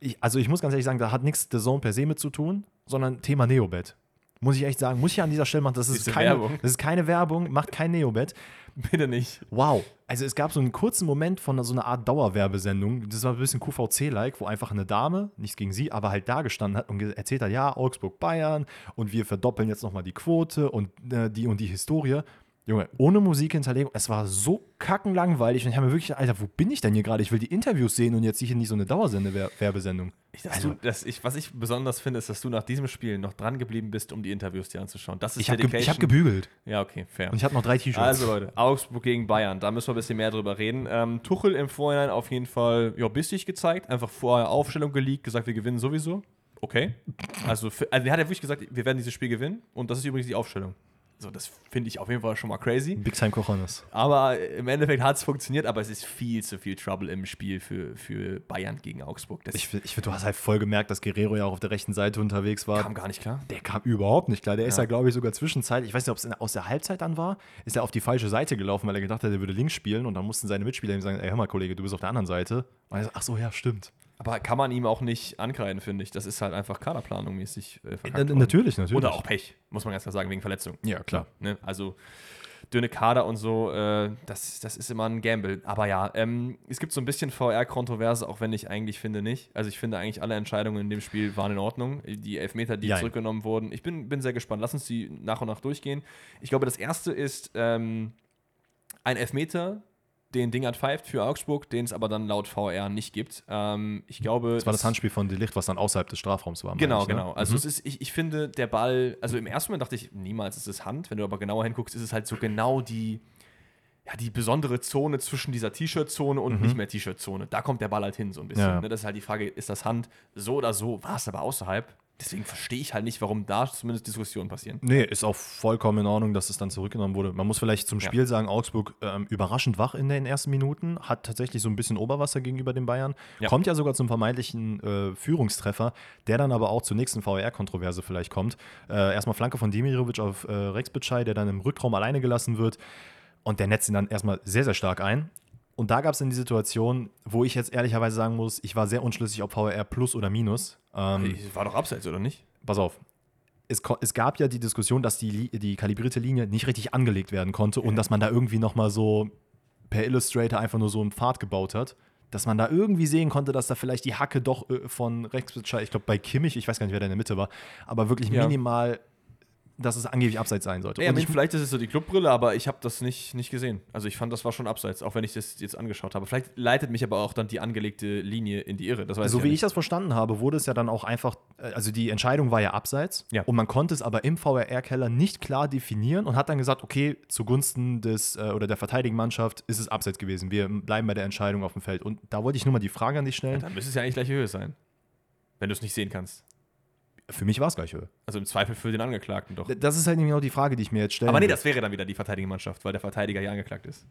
Ich, also ich muss ganz ehrlich sagen, da hat nichts The Zone per se mit zu tun, sondern Thema Neobet. Muss ich echt sagen, muss ich an dieser Stelle machen, das ist, Diese keine, Werbung. das ist keine Werbung, macht kein Neobet. Bitte nicht. Wow. Also es gab so einen kurzen Moment von so einer Art Dauerwerbesendung, das war ein bisschen QVC-like, wo einfach eine Dame, nichts gegen sie, aber halt da gestanden hat und erzählt hat, ja, Augsburg, Bayern und wir verdoppeln jetzt nochmal die Quote und äh, die und die Historie. Junge, ohne Musikhinterlegung, es war so kackenlangweilig und ich habe mir wirklich, gedacht, Alter, wo bin ich denn hier gerade? Ich will die Interviews sehen und jetzt hier nicht so eine Dauersende-Werbesendung. Dass ich, was ich besonders finde, ist, dass du nach diesem Spiel noch dran geblieben bist, um die Interviews dir anzuschauen. Das ist Ich habe ge ich hab gebügelt Ja, okay, fair. und ich hatte noch drei T-Shirts. Also Leute, Augsburg gegen Bayern, da müssen wir ein bisschen mehr drüber reden. Ähm, Tuchel im Vorhinein auf jeden Fall ja, bissig gezeigt, einfach vorher Aufstellung geleakt, gesagt, wir gewinnen sowieso. Okay. Also, für, also er hat ja wirklich gesagt, wir werden dieses Spiel gewinnen und das ist übrigens die Aufstellung. So, das finde ich auf jeden Fall schon mal crazy. Big Time Cojones. Aber im Endeffekt hat es funktioniert, aber es ist viel zu viel Trouble im Spiel für, für Bayern gegen Augsburg. Das Ich, ich finde, du hast halt voll gemerkt, dass Guerrero ja auch auf der rechten Seite unterwegs war. kam gar nicht klar. Der kam überhaupt nicht klar. Der ist Ja. ja, glaube ich, sogar zwischenzeitlich, ich weiß nicht, ob es aus der Halbzeit dann war, ist er auf die falsche Seite gelaufen, weil er gedacht hat, er würde links spielen und dann mussten seine Mitspieler ihm sagen, ey, hör mal, Kollege, du bist auf der anderen Seite. Und er so, ach so, ja, stimmt. Aber kann man ihm auch nicht ankreiden, finde ich. Das ist halt einfach Kaderplanung mäßig äh, verkackt worden. natürlich, natürlich. Oder auch Pech, muss man ganz klar sagen, wegen Verletzung. Ja, klar. Ne? Also dünne Kader und so, äh, das, das ist immer ein Gamble. Aber ja, ähm, es gibt so ein bisschen VR-Kontroverse, auch wenn ich eigentlich finde nicht. Also ich finde eigentlich alle Entscheidungen in dem Spiel waren in Ordnung. Die Elfmeter, die Jein. zurückgenommen wurden. Ich bin, bin sehr gespannt. Lass uns die nach und nach durchgehen. Ich glaube, das erste ist ähm, ein Elfmeter, den Dingert pfeift für Augsburg, den es aber dann laut VR nicht gibt. Ähm, ich glaube. Das war das Handspiel von Delicht, was dann außerhalb des Strafraums war. Genau, ich, ne? genau. Also es ist, ich, ich finde, der Ball, also im ersten Moment dachte ich, niemals ist es Hand. Wenn du aber genauer hinguckst, ist es halt so genau die, ja, die besondere Zone zwischen dieser T-Shirt-Zone und nicht mehr T-Shirt-Zone. Da kommt der Ball halt hin, so ein bisschen. Ja. Ne? Das ist halt die Frage, ist das Hand so oder so? War es aber außerhalb? Deswegen verstehe ich halt nicht, warum da zumindest Diskussionen passieren. Nee, ist auch vollkommen in Ordnung, dass es dann zurückgenommen wurde. Man muss vielleicht zum Ja. Spiel sagen, Augsburg ähm, überraschend wach in den ersten Minuten, hat tatsächlich so ein bisschen Oberwasser gegenüber den Bayern, Ja. kommt ja sogar zum vermeintlichen äh, Führungstreffer, der dann aber auch zur nächsten VR-Kontroverse vielleicht kommt. Äh, erstmal Flanke von Demirovic auf äh, Rex Bitschei, der dann im Rückraum alleine gelassen wird und der netzt ihn dann erstmal sehr, sehr stark ein. Und da gab es dann die Situation, wo ich jetzt ehrlicherweise sagen muss, ich war sehr unschlüssig, ob VR plus oder minus. Ähm, War doch abseits, oder nicht? pass auf. Es, es gab ja die Diskussion, dass die, die kalibrierte Linie nicht richtig angelegt werden konnte und dass man da irgendwie nochmal so per Illustrator einfach nur so einen Pfad gebaut hat. Dass man da irgendwie sehen konnte, dass da vielleicht die Hacke doch äh, von Rex ich glaube bei Kimmich, ich weiß gar nicht, wer da in der Mitte war, aber wirklich Ja. minimal, dass es angeblich abseits sein sollte. Ja, ich, vielleicht ist es so die Clubbrille, aber ich habe das nicht, nicht gesehen. Also ich fand, das war schon abseits, auch wenn ich das jetzt angeschaut habe. Vielleicht leitet mich aber auch dann die angelegte Linie in die Irre. So ich wie ja ich das verstanden habe, wurde es ja dann auch einfach, äh, also die Entscheidung war ja abseits Ja. und man konnte es aber im VRR-Keller nicht klar definieren und hat dann gesagt, okay, zugunsten des äh, oder der verteidigen Mannschaft ist es abseits gewesen. Wir bleiben bei der Entscheidung auf dem Feld. Und da wollte ich nur mal die Frage an dich Ja, stellen. dann müsste es ja eigentlich gleiche Höhe sein. Wenn du es nicht sehen kannst. Für mich war es gleich Höhe. Also im Zweifel für den Angeklagten doch. Das ist halt genau die Frage, die ich mir jetzt stelle. Aber nee, das wäre dann wieder die verteidigende Mannschaft, weil der Verteidiger ja angeklagt ist.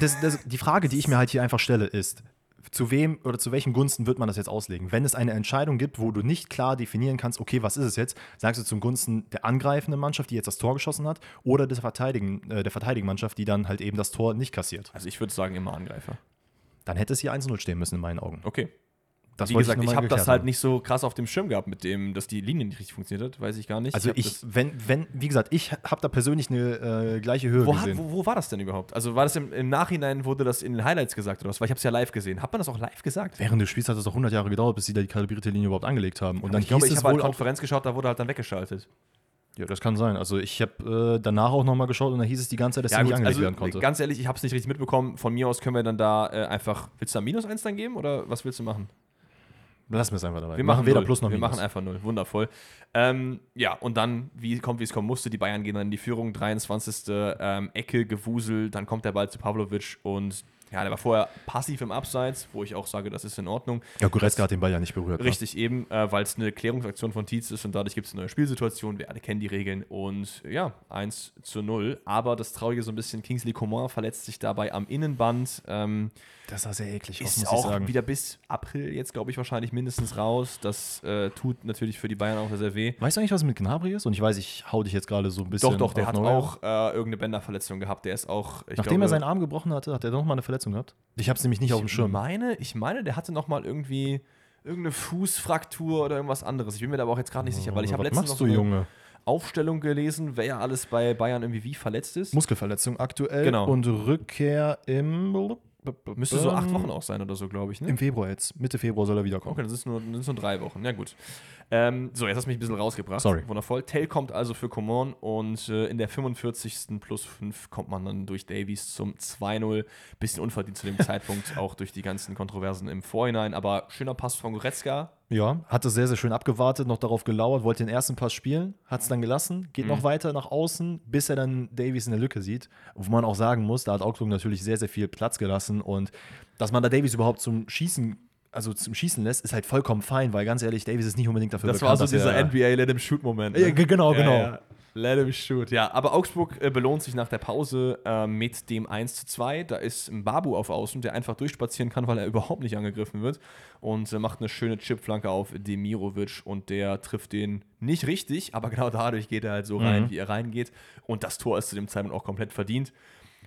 das, das, die Frage, die ich mir halt hier einfach stelle, ist, zu wem oder zu welchen Gunsten wird man das jetzt auslegen? Wenn es eine Entscheidung gibt, wo du nicht klar definieren kannst, okay, was ist es jetzt? Sagst du zum Gunsten der angreifenden Mannschaft, die jetzt das Tor geschossen hat, oder des Verteidigen, äh, der verteidigen Mannschaft, die dann halt eben das Tor nicht kassiert? Also ich würde sagen, immer Angreifer. Dann hätte es hier 1-0 stehen müssen in meinen Augen. Okay. Das Wie gesagt, ich, mal habe das halt nicht so krass auf dem Schirm gehabt, mit dem, dass die Linie nicht richtig funktioniert hat. Weiß ich gar nicht. Also ich, das- wenn, wenn, wie gesagt, ich habe da persönlich eine äh, gleiche Höhe wo, hat, gesehen. wo, wo war das denn überhaupt? Also war das im, im Nachhinein, wurde das in den Highlights gesagt oder was? Weil ich habe es ja live gesehen. Hat man das auch live gesagt? Während des Spiels hat es doch 100 Jahre gedauert, bis sie da die kalibrierte Linie überhaupt angelegt haben. Und dann ich glaube, hieß ich habe halt auch Konferenz geschaut, da wurde halt dann weggeschaltet. Ja, das kann sein. Also ich habe äh, danach auch nochmal geschaut und da hieß es die ganze Zeit, dass Ja, sie nicht angelegt also werden konnte. ganz ehrlich, ich habe es nicht richtig mitbekommen. Von mir aus können wir dann da äh, einfach. Willst du da minus eins dann geben oder was willst du machen? Lassen wir es einfach dabei. Wir machen weder null. Plus noch Wir Minus. machen einfach null. Wundervoll. Ähm, ja, und dann, wie kommt, wie es kommen musste, die Bayern gehen dann in die Führung, 23. Ähm, Ecke, Gewusel, dann kommt der Ball zu Pavlovic und ja, der war vorher passiv im Abseits, wo ich auch sage, das ist in Ordnung. ja, Goretzka hat den Ball ja nicht berührt. ne? Richtig, eben, äh, weil es eine Klärungsaktion von Tietz ist und dadurch gibt es eine neue Spielsituation. Wir alle kennen die Regeln und ja, 1 zu 0. Aber das Traurige so ein bisschen, Kingsley Coman verletzt sich dabei am Innenband. Ähm, Das sah sehr eklig aus, ist muss ich auch sagen. wieder bis April jetzt, glaube ich, wahrscheinlich mindestens raus. Das äh, tut natürlich für die Bayern auch sehr, sehr weh. Weißt du eigentlich, was mit Gnabry ist? Und ich weiß, ich hau dich jetzt gerade so ein bisschen Doch, doch, der hat Nowhere. auch äh, irgendeine Bänderverletzung gehabt. Der ist auch, ich Nachdem glaube, er seinen Arm gebrochen hatte, hat er doch mal eine Verletzung gehabt? Ich habe es nämlich nicht auf dem Ich Schirm. meine, ich meine, der hatte noch mal irgendwie irgendeine Fußfraktur oder irgendwas anderes. Ich bin mir da aber auch jetzt gerade nicht sicher, weil ich habe letztens machst noch du, eine Junge? Aufstellung gelesen, wer ja alles bei Bayern irgendwie wie verletzt ist. Muskelverletzung aktuell Genau. und Rückkehr im Müsste so acht Wochen auch sein oder so, glaube ich. Ne? Im Februar jetzt. Mitte Februar soll er wiederkommen. Okay, das ist nur, das ist nur drei Wochen. Ja, gut. Ähm, so, jetzt hast du mich ein bisschen rausgebracht. Sorry. Wundervoll. Tell kommt also für Coman und äh, in der 45. plus 5 kommt man dann durch Davies zum 2-0. Bisschen unverdient zu dem Zeitpunkt, auch durch die ganzen Kontroversen im Vorhinein. Aber schöner Pass von Goretzka. Ja, hatte sehr, sehr schön abgewartet, noch darauf gelauert, wollte den ersten Pass spielen, hat es dann gelassen, geht Mhm. noch weiter nach außen, bis er dann Davies in der Lücke sieht. Wo man auch sagen muss, da hat Augsburg natürlich sehr, sehr viel Platz gelassen und dass man da Davies überhaupt zum Schießen, also zum Schießen lässt, ist halt vollkommen fein, weil ganz ehrlich, Davies ist nicht unbedingt dafür Das war so dass dieser er, NBA Let him shoot Moment. Ja, ge- genau, genau. Ja. Let him shoot. Ja, aber Augsburg äh, belohnt sich nach der Pause äh, mit dem 1 zu 2. Da ist ein Babu auf Außen, der einfach durchspazieren kann, weil er überhaupt nicht angegriffen wird. Und äh, macht eine schöne Chipflanke auf Demirovic und der trifft den nicht richtig, aber genau dadurch geht er halt so rein, Mhm. wie er reingeht. Und das Tor ist zu dem Zeitpunkt auch komplett verdient.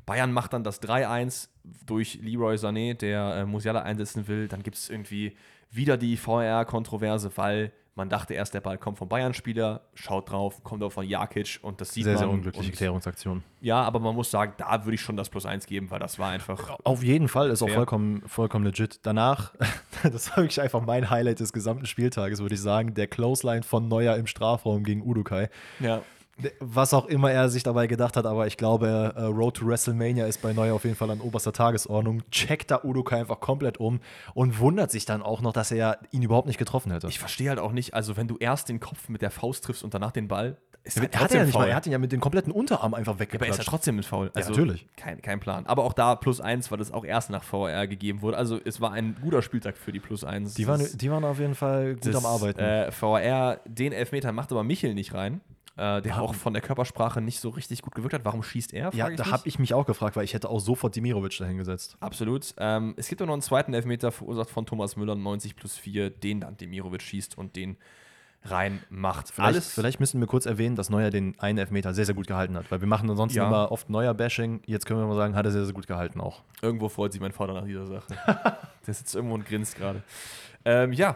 Bayern macht dann das 3-1 durch Leroy Sané, der äh, Musiala einsetzen will. Dann gibt es irgendwie wieder die VR-Kontroverse, weil man dachte erst, der Ball kommt vom Bayern-Spieler, schaut drauf, kommt auch von Jakic und das sieht Sehr, man. sehr unglückliche und, Klärungsaktion. Ja, aber man muss sagen, da würde ich schon das Plus 1 geben, weil das war einfach. Auf jeden Fall ist auch vollkommen, vollkommen legit. Danach, das war wirklich einfach mein Highlight des gesamten Spieltages, würde ich sagen, der Clothesline von Neuer im Strafraum gegen Udukai. Ja. Was auch immer er sich dabei gedacht hat, aber ich glaube, äh, Road to WrestleMania ist bei Neuer auf jeden Fall an oberster Tagesordnung. Checkt da Udukai einfach komplett um und wundert sich dann auch noch, dass er ihn überhaupt nicht getroffen hätte. Ich verstehe halt auch nicht, also wenn du erst den Kopf mit der Faust triffst und danach den Ball, Ist Der, halt der hat trotzdem ja nicht mal, er hat ihn ja mit dem kompletten Unterarm einfach Ja, aber er ist ja weggeklatscht. trotzdem mit faul. Also natürlich. Kein, kein Plan. Aber auch da plus eins, weil das auch erst nach VR gegeben wurde. Also es war ein guter Spieltag für die plus eins. die, waren, die waren auf jeden Fall gut das, am Arbeiten. Äh, VR, den Elfmeter macht aber Michel nicht rein. Äh, der auch von der Körpersprache nicht so richtig gut gewirkt hat. Warum schießt er? ja, da habe ich mich auch gefragt, weil ich hätte auch sofort Dimirovic dahingesetzt. Absolut. Ähm, es gibt auch noch einen zweiten Elfmeter, verursacht von Thomas Müller, 90 plus 4, den dann Demirovic schießt und den reinmacht. Vielleicht, vielleicht müssen wir kurz erwähnen, dass Neuer den einen Elfmeter sehr, sehr gut gehalten hat. Weil wir machen ansonsten Ja. immer oft Neuer-Bashing. Jetzt können wir mal sagen, hat er sehr, sehr gut gehalten auch. Irgendwo freut sich mein Vater nach dieser Sache. Der sitzt irgendwo und grinst gerade. Ähm, ja,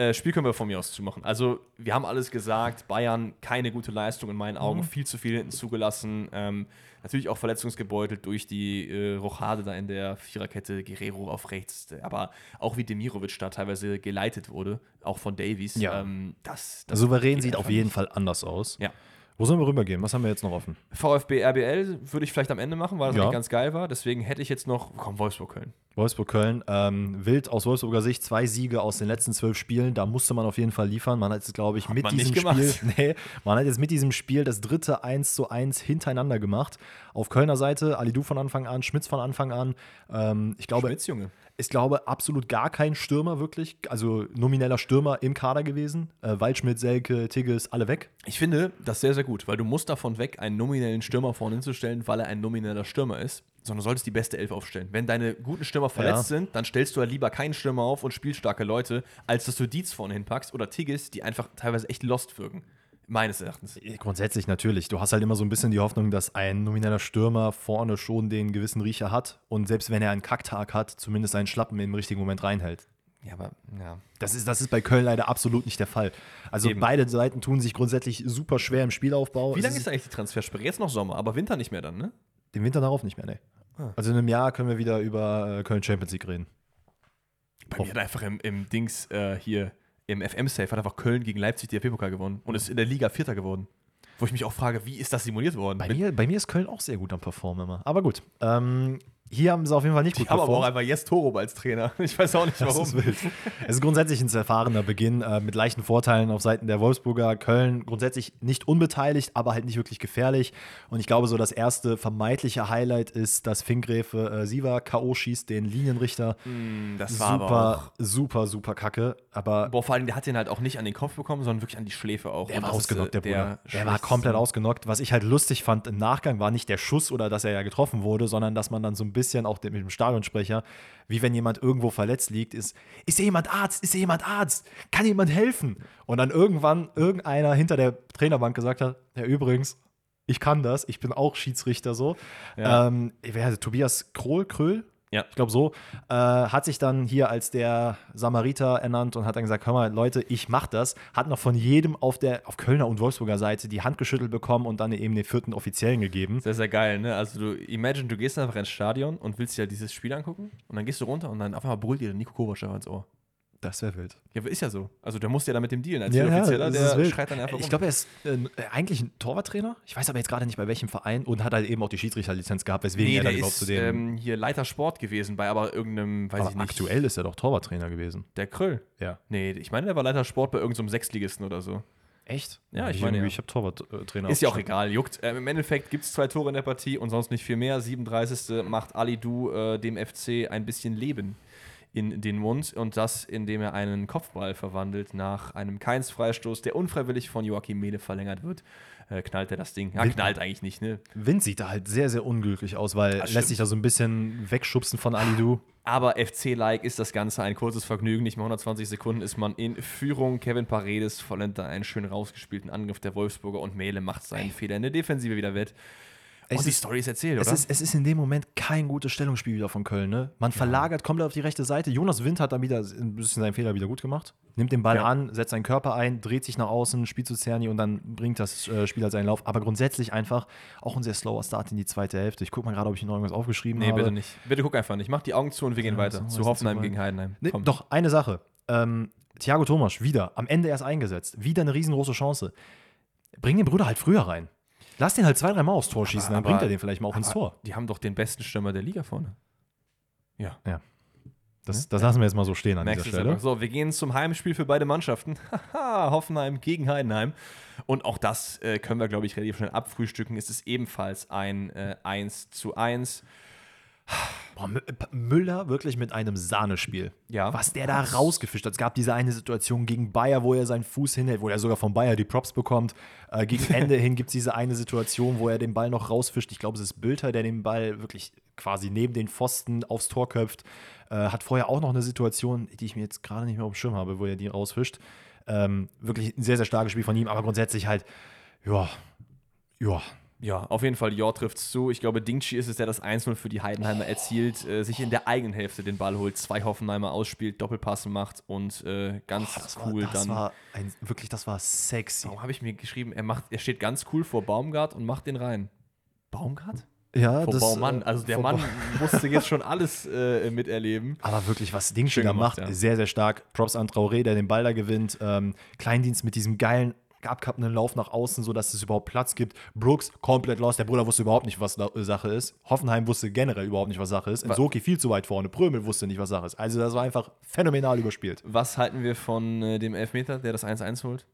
äh, Spiel können wir von mir aus zumachen. Also, wir haben alles gesagt. Bayern, keine gute Leistung in meinen Augen. Viel zu viel hinten zugelassen. Ähm, natürlich auch verletzungsgebeutelt durch die äh, Rochade da in der Viererkette. Guerrero auf rechts. Aber auch wie Demirovic da teilweise geleitet wurde, auch von Davies. Ja. Ähm, das, das Souverän sieht auf jeden nicht. Fall anders aus. Ja. Wo sollen wir rübergehen? Was haben wir jetzt noch offen? VfB RBL würde ich vielleicht am Ende machen, weil das Ja. ganz geil war. Deswegen hätte ich jetzt noch, komm, Wolfsburg-Köln. Wolfsburg-Köln. Ähm, wild aus Wolfsburger Sicht, zwei Siege aus den letzten zwölf Spielen. Da musste man auf jeden Fall liefern. Man hat jetzt, glaube ich, mit man diesem. Spiel, nee, man hat jetzt mit diesem Spiel das dritte 1 zu 1 hintereinander gemacht. Auf Kölner Seite, Alidu von Anfang an, Schmitz von Anfang an. Ähm, ich glaube, Schmitz, Junge. ich glaube, absolut gar kein Stürmer wirklich, also nomineller Stürmer im Kader gewesen. Äh, Waldschmidt, Selke, Tigges, alle weg. Ich finde das sehr, sehr gut, weil du musst davon weg, einen nominellen Stürmer vorne hinzustellen, weil er ein nomineller Stürmer ist, sondern du solltest die beste Elf aufstellen. Wenn deine guten Stürmer verletzt Ja. sind, dann stellst du ja lieber keinen Stürmer auf und spielstarke Leute, als dass du Dietz vorne hinpackst oder Tigges, die einfach teilweise echt lost wirken. Meines Erachtens. Grundsätzlich natürlich. Du hast halt immer so ein bisschen die Hoffnung, dass ein nomineller Stürmer vorne schon den gewissen Riecher hat und selbst wenn er einen Kacktag hat, zumindest seinen Schlappen im richtigen Moment reinhält. Ja, aber, ja. Das ist, das ist bei Köln leider absolut nicht der Fall. Also Eben. beide Seiten tun sich grundsätzlich super schwer im Spielaufbau. Wie lange ist eigentlich die Transfersperre? Jetzt noch Sommer, aber Winter nicht mehr dann, ne? Den Winter darauf nicht mehr, ne. Ah. Also in einem Jahr können wir wieder über äh, Köln Champions League reden. Bei mir hat einfach im, im Dings äh, hier, im FM-Safe, hat einfach Köln gegen Leipzig die DFB-Pokal gewonnen und ist in der Liga Vierter geworden. Wo ich mich auch frage, wie ist das simuliert worden? Bei mir, bei mir ist Köln auch sehr gut am Performen immer. Aber gut. Ähm, hier haben sie auf jeden Fall nicht gut Ich habe aber auch performt. einfach jetzt Torob als Trainer. Ich weiß auch nicht warum. Es ist grundsätzlich ein zerfahrener Beginn äh, mit leichten Vorteilen auf Seiten der Wolfsburger. Köln grundsätzlich nicht unbeteiligt, aber halt nicht wirklich gefährlich. Und ich glaube, so das erste vermeintliche Highlight ist, dass Finkgräfe äh, Siva K.O. schießt, den Linienrichter. Hm, Das war. Super, super, super kacke. Aber Boah, vor allem, der hat den halt auch nicht an den Kopf bekommen, sondern wirklich an die Schläfe auch. der war ist, ausgenockt, der äh, Bruder. Der, war komplett ausgenockt. Was ich halt lustig fand im Nachgang, war nicht der Schuss oder dass er ja getroffen wurde, sondern dass man dann so ein bisschen auch mit dem Stadionsprecher, wie wenn jemand irgendwo verletzt liegt, ist, ist hier jemand Arzt? Ist hier jemand Arzt? Kann jemand helfen? Und dann irgendwann irgendeiner hinter der Trainerbank gesagt hat, ja übrigens, ich kann das, ich bin auch Schiedsrichter so. Ja. Ähm, wer? Tobias Krohl, Kröll? Ja. Ich glaube so, äh, hat sich dann hier als der Samariter ernannt und hat dann gesagt, hör mal, Leute, ich mach das. Hat noch von jedem auf der auf Kölner und Wolfsburger Seite die Hand geschüttelt bekommen und dann eben den vierten Offiziellen gegeben. Sehr, sehr geil, ne? Also du, imagine, du gehst einfach ins Stadion und willst dir dieses Spiel angucken und dann gehst du runter und dann auf einmal brüllt dir der Nico Kovac ins Ohr. Das wäre wild. Ja, ist ja so. Also der muss ja damit dem dealen. Als Ja, Offizieller, der wild. schreit dann einfach Ich glaube, er ist äh, eigentlich ein Torwarttrainer. Ich weiß aber jetzt gerade nicht bei welchem Verein und hat halt eben auch die Schiedsrichterlizenz gehabt, weswegen nee, er dann überhaupt ist zu dem. ähm, hier Leiter Sport gewesen, bei aber irgendeinem, weiß aber ich nicht. aktuell ist er doch Torwarttrainer gewesen. Der Kröll. Ja. Nee, ich meine, der war Leiter Sport bei irgendeinem Sechstligisten oder so. Echt? Ja, ich ich meine, ja. ich habe Torwarttrainer. Ist ja auch egal, juckt. Ähm, Im Endeffekt gibt es zwei Tore in der Partie und sonst nicht viel mehr. 37. macht Ali Du äh, dem FC ein bisschen Leben in den Mund und das, indem er einen Kopfball verwandelt nach einem Keins-Freistoß, der unfreiwillig von Joachim Mede verlängert wird. Äh, knallt er das Ding. Ja, Will- knallt eigentlich nicht, ne? Wind sieht da halt sehr, sehr unglücklich aus, weil Das lässt sich da so ein bisschen wegschubsen von Alidu. Aber FC-like ist das Ganze ein kurzes Vergnügen. Nicht mal 120 Sekunden ist man in Führung. Kevin Paredes vollendet da einen schön rausgespielten Angriff der Wolfsburger und Mele macht seinen Fehler in der Defensive wieder wett. Es und die ist- Story ist erzählt, Es oder? ist, es ist in dem Moment kein gutes Stellungsspiel wieder von Köln. Ne? Man verlagert komplett auf die rechte Seite. Jonas Wind hat dann wieder ein bisschen seinen Fehler wieder gut gemacht. Nimmt den Ball Ja. an, setzt seinen Körper ein, dreht sich nach außen, spielt zu Cerny und dann bringt das äh, Spiel halt seinen Lauf. Aber grundsätzlich einfach auch ein sehr slower Start in die zweite Hälfte. Ich gucke mal gerade, ob ich noch irgendwas aufgeschrieben nee, habe. bitte nicht. Bitte guck einfach nicht. Mach die Augen zu und wir gehen Ja, weiter. so, zu Hoffenheim gegen Heidenheim. Nee, doch, eine Sache. Ähm, Thiago Thomas, wieder, am Ende erst eingesetzt. Wieder eine riesengroße Chance. Bring den Bruder halt früher rein. Lass den halt zwei, dreimal aufs Tor schießen, dann aber- bringt er den vielleicht mal auch ins Tor. Die haben doch den besten Stürmer der Liga vorne. Ja. Ja. Das, das lassen wir jetzt mal so stehen an Merkst dieser Stelle. So, wir gehen zum Heimspiel für beide Mannschaften. Haha, Hoffenheim gegen Heidenheim. Und auch das äh, können wir, glaube ich, relativ schnell abfrühstücken. Es ist ebenfalls ein äh, 1 zu 1. Boah, P- Müller wirklich mit einem Sahnespiel. Ja. Was der da rausgefischt hat. Es gab diese eine Situation gegen Bayer, wo er seinen Fuß hinhält, wo er sogar von Bayer die Props bekommt. Äh, gegen Ende hin gibt es diese eine Situation, wo er den Ball noch rausfischt. Ich glaube, es ist Bülter, der den Ball wirklich quasi neben den Pfosten aufs Tor köpft. Äh, hat vorher auch noch eine Situation, die ich mir jetzt gerade nicht mehr auf dem Schirm habe, wo er die rausfischt. Ähm, wirklich ein sehr, sehr starkes Spiel von ihm, aber grundsätzlich halt, ja, ja, Ja, auf jeden Fall, Jor trifft zu. Ich glaube, Dingchi ist es, der das 1-0 für die Heidenheimer erzielt, äh, sich in der eigenen Hälfte den Ball holt, zwei Hoffenheimer ausspielt, Doppelpassen macht und äh, ganz das cool war, das dann. war ein, wirklich, das war sexy. Warum habe ich mir geschrieben, er, macht, er steht ganz cool vor Baumgart und macht den rein. Baumgart? Ja, Vor das, Baumann. äh, Also der Mann Ba- musste jetzt schon alles äh, miterleben. Aber wirklich, was Ding Schön da macht, ja. sehr, sehr stark. Props an Traoré, der den Ball da gewinnt. Ähm, Kleindienst mit diesem geilen, abkappenden Lauf nach außen, sodass es überhaupt Platz gibt. Brooks komplett lost. Der Bruder wusste überhaupt nicht, was äh, Sache ist. Hoffenheim wusste generell überhaupt nicht, was Sache ist. Nsoki viel zu weit vorne. Prömel wusste nicht, was Sache ist. Also das war einfach phänomenal überspielt. Was halten wir von äh, dem Elfmeter, der das 1-1 holt?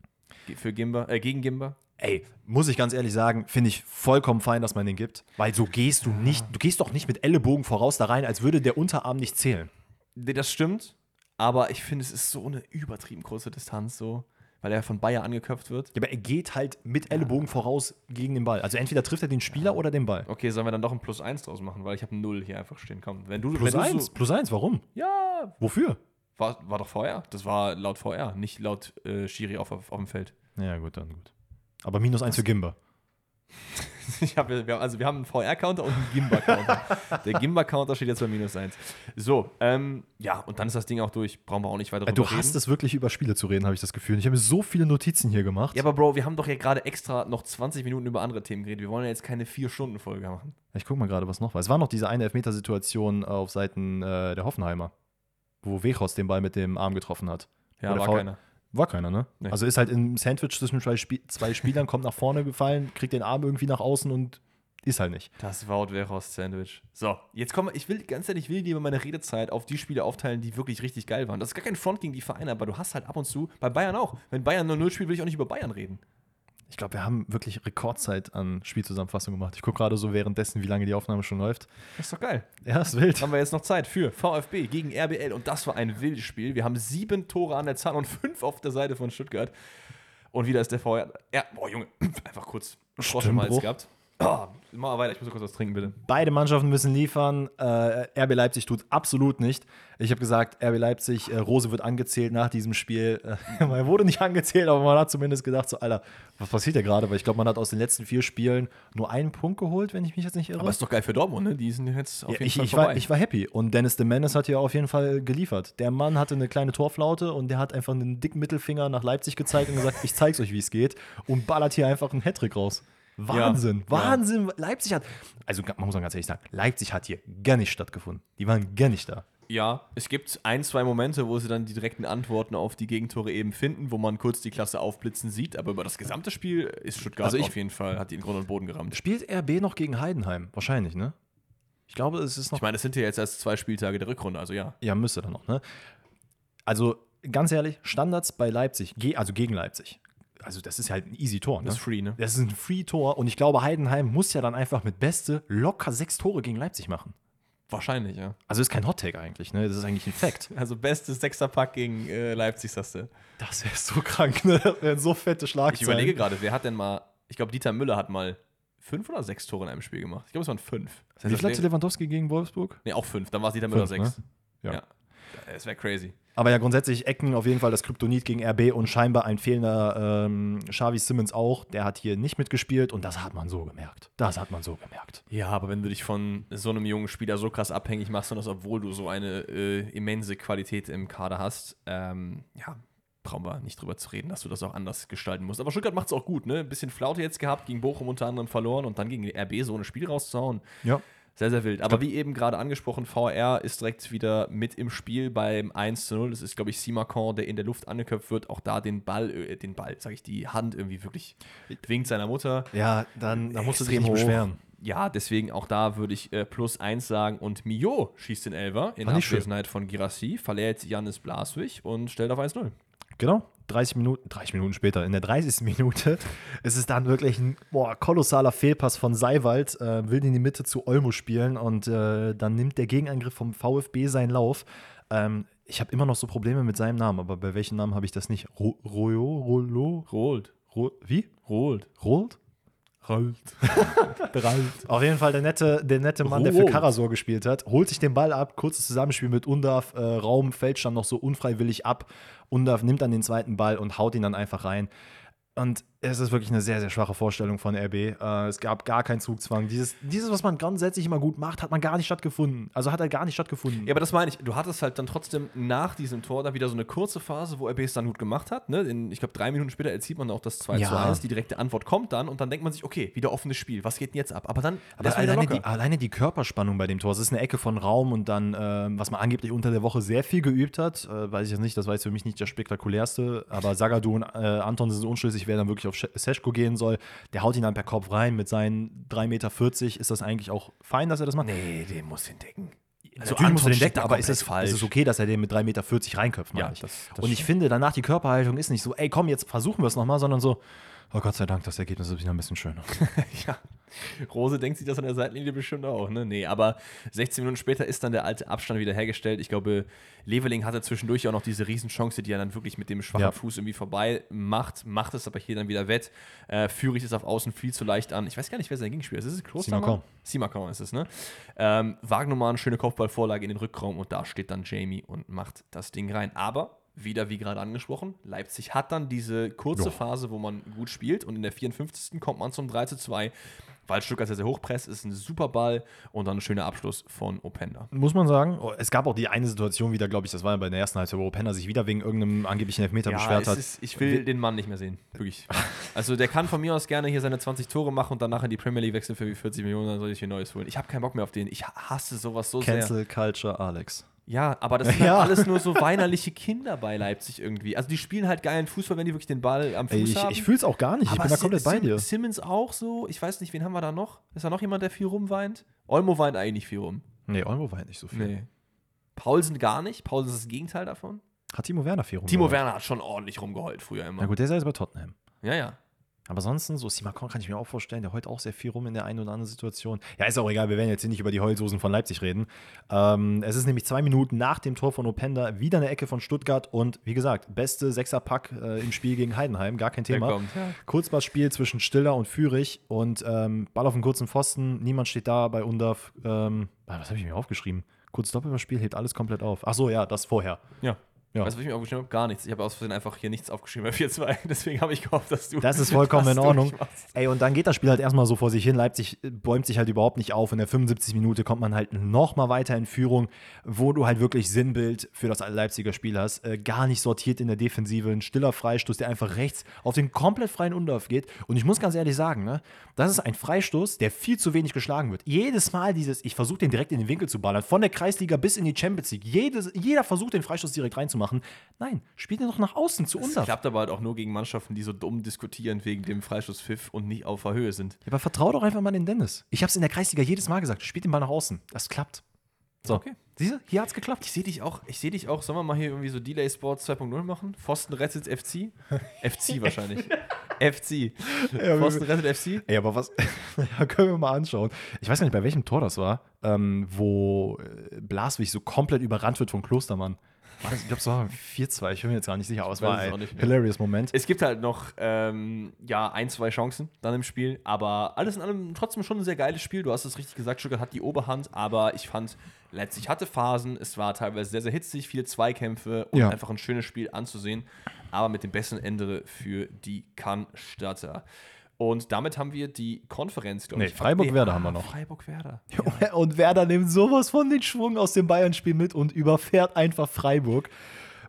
Für Gimba, äh, gegen Gimba? Ey, muss ich ganz ehrlich sagen, finde ich vollkommen fein, dass man den gibt. Weil so gehst du nicht, du gehst doch nicht mit Ellenbogen voraus da rein, als würde der Unterarm nicht zählen. Das stimmt, aber ich finde, es ist so eine übertrieben große Distanz, so, weil er von Bayer angeköpft wird. Ja, aber er geht halt mit Ellenbogen voraus gegen den Ball. Also entweder trifft er den Spieler oder den Ball. Okay, sollen wir dann doch ein Plus 1 draus machen, weil ich habe ein 0 hier einfach stehen. Komm, wenn du. Plus wenn du eins, So, plus eins, warum? ja, Wofür? war, war doch VR. Das war laut VR, nicht laut äh, Schiri auf, auf, auf dem Feld. Ja, gut, dann gut. Aber minus eins für Gimba. Ich hab, wir, haben- also wir haben einen VR-Counter und einen Gimba-Counter. Der Gimba-Counter steht jetzt bei minus 1. So, ähm, ja, und dann ist das Ding auch durch. Brauchen wir auch nicht weiter Du drüber hast reden. es wirklich über Spiele zu reden, habe ich das Gefühl. Ich habe mir so viele Notizen hier gemacht. Ja, aber Bro, wir haben doch hier gerade extra noch 20 Minuten über andere Themen geredet. Wir wollen ja jetzt keine 4-Stunden-Folge machen. Ich gucke mal gerade, was noch war. Es war noch diese eine Elfmetersituation äh, auf Seiten äh, der Hoffenheimer, wo Wechos den Ball mit dem Arm getroffen hat. Ja, war keiner. War keiner, ne? Nee. Also ist halt im Sandwich zwischen zwei, Spie zwei Spielern, kommt nach vorne gefallen, kriegt den Arm irgendwie nach außen und ist halt nicht. Das Wout Wehrhaus Sandwich. So, jetzt kommen wir, ich will ganz ehrlich, ich will lieber meine Redezeit auf die Spiele aufteilen, die wirklich richtig geil waren. Das ist gar kein Front gegen die Vereine, aber du hast halt ab und zu, bei Bayern auch. Wenn Bayern 0-0 spielt, will ich auch nicht über Bayern reden. Ich glaube, wir haben wirklich Rekordzeit an Spielzusammenfassung gemacht. Ich gucke gerade so währenddessen, wie lange die Aufnahme schon läuft. Das ist doch geil. Ja, ist wild. Haben wir jetzt noch Zeit für VfB gegen RBL und das war ein wildes Spiel. Wir haben sieben Tore an der Zahl und fünf auf der Seite von Stuttgart. Und wieder ist der VR. Ja, boah, Junge, einfach kurz Frosch Hals Stimmbruch. gehabt. Oh, mach mal weiter, ich muss kurz was trinken, bitte. Beide Mannschaften müssen liefern. Äh, RB Leipzig tut absolut nicht. Ich habe gesagt, RB Leipzig, äh, Rose wird angezählt nach diesem Spiel. Äh, er wurde nicht angezählt, aber man hat zumindest gedacht, so, Alter, was passiert da gerade? Weil ich glaube, man hat aus den letzten vier Spielen nur einen Punkt geholt, wenn ich mich jetzt nicht irre. Aber ist doch geil für Dortmund, ne? Die sind jetzt auf Ja, jeden ich, Fall ich, war, ich war happy. Und Dennis de Menace hat hier auf jeden Fall geliefert. Der Mann hatte eine kleine Torflaute und der hat einfach einen dicken Mittelfinger nach Leipzig gezeigt und gesagt, ich zeig's euch, wie es geht. Und ballert hier einfach einen Hattrick raus. Wahnsinn, Ja. Wahnsinn. Leipzig hat, also man muss mal ganz ehrlich sagen, Leipzig hat hier gar nicht stattgefunden. Die waren gar nicht da. Ja, es gibt ein, zwei Momente, wo sie dann die direkten Antworten auf die Gegentore eben finden, wo man kurz die Klasse aufblitzen sieht, aber über das gesamte Spiel ist Stuttgart Also ich- auf jeden Fall, hat die in Grund und Boden gerammt. Spielt RB noch gegen Heidenheim? Wahrscheinlich, ne? Ich glaube, es ist noch Ich meine, es sind ja jetzt erst zwei Spieltage der Rückrunde, also ja. Ja, müsste dann noch, ne? Also, ganz ehrlich, Standards bei Leipzig, also gegen Leipzig. Also, das ist halt ein easy Tor, ne? Das ist free, ne? Das ist ein Free-Tor und ich glaube, Heidenheim muss ja dann einfach mit Beste locker sechs Tore gegen Leipzig machen. Wahrscheinlich, ja. Also, ist kein Hot-Take eigentlich, ne? Das ist eigentlich ein Fact. Also bestes Sechserpack gegen äh, Leipzig, sagst du. Das wäre so krank, ne? Das wären so fette Schlagzeilen. Ich überlege gerade, wer hat denn mal, ich glaube, Dieter Müller hat mal fünf oder sechs Tore in einem Spiel gemacht. Ich glaube, es waren fünf. Das heißt, Wie viel hatte Lewandowski gegen Wolfsburg? Nee, auch fünf. Dann war es Dieter Müller Fünf, sechs. ne? Ja. Ja. Es wäre crazy. Aber ja, grundsätzlich Ecken auf jeden Fall das Kryptonit gegen RB und scheinbar ein fehlender ähm, Xavi Simmons auch. Der hat hier nicht mitgespielt und das hat man so gemerkt. Das hat man so gemerkt. Ja, aber wenn du dich von so einem jungen Spieler so krass abhängig machst und das, obwohl du so eine äh, immense Qualität im Kader hast, ähm, ja, brauchen wir nicht drüber zu reden, dass du das auch anders gestalten musst. Aber Stuttgart macht es auch gut, ne? Ein bisschen Flaute jetzt gehabt, gegen Bochum unter anderem verloren und dann gegen RB so ein Spiel rauszuhauen. Ja. Sehr, sehr wild. Aber wie eben gerade angesprochen, VR ist direkt wieder mit im Spiel beim 1 zu 0. Das ist, glaube ich, Simakon, der in der Luft angeköpft wird. Auch da den Ball, äh, den Ball, sage ich, die Hand irgendwie wirklich winkt seiner Mutter. Ja, dann, dann musst du dich nicht hoch. beschweren. ja, deswegen auch da würde ich äh, plus eins sagen. Und Mio schießt den Elver in schön. Abwesenheit von Girassi, verliert Janis Blaswig und stellt auf 1-0. Genau, 30 Minuten, 30 Minuten später, in der 30. Minute ist es dann wirklich ein boah, kolossaler Fehlpass von Seiwald, äh, will in die Mitte zu Olmo spielen und äh, dann nimmt der Gegenangriff vom VfB seinen Lauf. Ähm, ich habe immer noch so Probleme mit seinem Namen, aber bei welchem Namen habe ich das nicht? Ro Royo? Rolo? Rold. Ro wie? Rold. Rold? Rold. Auf jeden Fall der nette, der nette Mann, der für. Karasor gespielt hat, holt sich den Ball ab, kurzes Zusammenspiel mit Undav, äh, Raum fällt dann noch so unfreiwillig ab. Undav nimmt dann den zweiten Ball und haut ihn dann einfach rein. Und es ist wirklich eine sehr, sehr schwache Vorstellung von RB. Äh, es gab gar keinen Zugzwang. Dieses, dieses, was man grundsätzlich immer gut macht, hat man gar nicht stattgefunden. Also hat er gar nicht stattgefunden. Ja, aber das meine ich. Du hattest halt dann trotzdem nach diesem Tor dann wieder so eine kurze Phase, wo RB es dann gut gemacht hat. Ne? In, ich glaube, drei Minuten später erzielt man auch das 2 Ja. zu 1. Die direkte Antwort kommt dann und dann denkt man sich, okay, wieder offenes Spiel. Was geht denn jetzt ab? Aber dann Aber alleine die, alleine die Körperspannung bei dem Tor, es ist eine Ecke von Raum und dann, ähm, was man angeblich unter der Woche sehr viel geübt hat, äh, weiß ich jetzt nicht, das war jetzt für mich nicht das spektakulärste, aber Sagadu und äh, Anton sind unschlüssig, wer dann wirklich auf Sch- Seschko gehen soll. Der haut ihn dann per Kopf rein mit seinen 3,40 Meter. Ist das eigentlich auch fein, dass er das macht? nee, den muss hindecken. Also Natürlich muss er den decken, aber ist es, falsch. ist es okay, dass er den mit 3,40 Meter reinköpft, meine Ja, ich. das- das und ich stimmt. finde, danach die Körperhaltung ist nicht so, ey, komm, jetzt versuchen wir es nochmal, sondern so, oh Gott sei Dank, das Ergebnis ist wieder ein bisschen schöner. ja. Rose denkt sich das an der Seitenlinie bestimmt auch, ne? Nee, aber 16 Minuten später ist dann der alte Abstand wieder hergestellt. Ich glaube, Leveling hatte zwischendurch auch noch diese Riesenchance, die er dann wirklich mit dem schwachen Ja. Fuß irgendwie vorbei macht, macht es aber hier dann wieder wett. Äh, Fürich ist auf Außen viel zu leicht an. Ich weiß gar nicht, wer sein Gegenspieler ist. Ist es Klostermann? Simakon. Ist es, ne? Ähm, Wagnermann, schöne Kopfballvorlage in den Rückraum und da steht dann Jamie und macht das Ding rein. Aber wieder, wie gerade angesprochen, Leipzig hat dann diese kurze. Phase, wo man gut spielt und in der 54. kommt man zum 3 zu 2, weil Stuttgart sehr, sehr hochpresst, ist ein super Ball und dann ein schöner Abschluss von Openda. Muss man sagen. Oh, Es gab auch die eine Situation wieder, glaube ich, das war ja bei der ersten Halbzeit, wo Penner sich wieder wegen irgendeinem angeblichen Elfmeter beschwert es hat. ist, ich will den Mann nicht mehr sehen, wirklich. Also der kann von mir aus gerne hier seine 20 Tore machen und danach in die Premier League wechseln für wie 40 Millionen, dann soll ich hier Neues holen. Ich habe keinen Bock mehr auf den. Ich hasse sowas so sehr. Cancel Culture Alex. Ja, aber das sind Ja. halt alles nur so weinerliche Kinder bei Leipzig irgendwie. Also die spielen halt geilen Fußball, wenn die wirklich den Ball am Fuß Ey, ich haben. ich fühle es auch gar nicht. Ich Aber bin da komplett bei dir. Simmons auch so. Ich weiß nicht, wen haben wir da noch? Ist da noch jemand, der viel rumweint? Olmo weint eigentlich nicht viel rum. Nee, Olmo halt nicht so viel. Nee. Paulsen gar nicht. Paulsen ist das Gegenteil davon. Hat Timo Werner viel rum. Timo Werner hat schon ordentlich rumgeheult früher immer. Na gut, der ist ja jetzt bei Tottenham. Ja, ja. Aber ansonsten, so Simakon kann ich mir auch vorstellen, der heult auch sehr viel rum in der einen oder anderen Situation. Ja, ist auch egal, wir werden jetzt hier nicht über die Heulsoßen von Leipzig reden. Ähm, es ist nämlich zwei Minuten nach dem Tor von Openda wieder eine Ecke von Stuttgart und wie gesagt, beste Sechserpack äh, im Spiel gegen Heidenheim, gar kein Thema. kommt, ja. Kurzpassspiel zwischen Stiller und Fürich und ähm, Ball auf den kurzen Pfosten, niemand steht da bei Undav. Ähm, was habe ich mir aufgeschrieben? Kurz Doppelpassspiel hebt alles komplett auf. Ach so, ja, das vorher. Ja. Ja. Weißt du, was ich mir aufgeschrieben habe? Gar nichts. Ich habe aus Versehen einfach hier nichts aufgeschrieben bei 4-2. Deswegen habe ich gehofft, dass du. Das ist vollkommen in Ordnung. Ey, und dann geht das Spiel halt erstmal so vor sich hin. Leipzig äh, bäumt sich halt überhaupt nicht auf. In der 75. Minute kommt man halt nochmal weiter in Führung, wo du halt wirklich Sinnbild für das Leipziger Spiel hast. Äh, gar nicht sortiert in der Defensive. Ein stiller Freistoß, der einfach rechts auf den komplett freien Undorf geht. Und ich muss ganz ehrlich sagen, ne, das ist ein Freistoß, der viel zu wenig geschlagen wird. Jedes Mal dieses, ich versuche den direkt in den Winkel zu ballern, von der Kreisliga bis in die Champions League. Jedes, jeder versucht den Freistoß direkt reinzumachen. Nein, spielt ihn doch nach außen zu Das Undorf. klappt aber halt auch nur gegen Mannschaften, die so dumm diskutieren wegen dem Freistoßpfiff und nicht auf der Höhe sind. Ja, aber vertrau doch einfach mal den Dennis. Ich habe es in der Kreisliga jedes Mal gesagt. Spielt den Ball nach außen. Das klappt. So. Okay. Siehst du, hier hat's geklappt. Ich sehe dich auch, ich sehe dich auch, sollen wir mal hier irgendwie so Delay Sports 2.0 machen? Pfosten rettet FC? FC wahrscheinlich. FC. Pfosten rettet FC? Ey, aber was, ja, können wir mal anschauen. Ich weiß gar nicht, bei welchem Tor das war, ähm, wo äh, Blaswig so komplett überrannt wird von Klostermann. War das- Ich glaube, es war 4-2, ich bin mir jetzt gar nicht sicher, aber es war ein hilarious Moment. Es gibt halt noch ähm, ja, ein, zwei Chancen dann im Spiel, aber alles in allem trotzdem schon ein sehr geiles Spiel. Du hast es richtig gesagt, Stuttgart hat die Oberhand, aber ich fand, Leipzig hatte Phasen, es war teilweise sehr, sehr hitzig, viele Zweikämpfe und Ja. einfach ein schönes Spiel anzusehen, aber mit dem besten Ende für die Cannstatter. Und damit haben wir die Konferenz, glaube Nee, ich. Freiburg-Werder haben wir ah, noch. Freiburg-Werder. Und Werder nimmt sowas von den Schwung aus dem Bayern-Spiel mit und überfährt einfach Freiburg.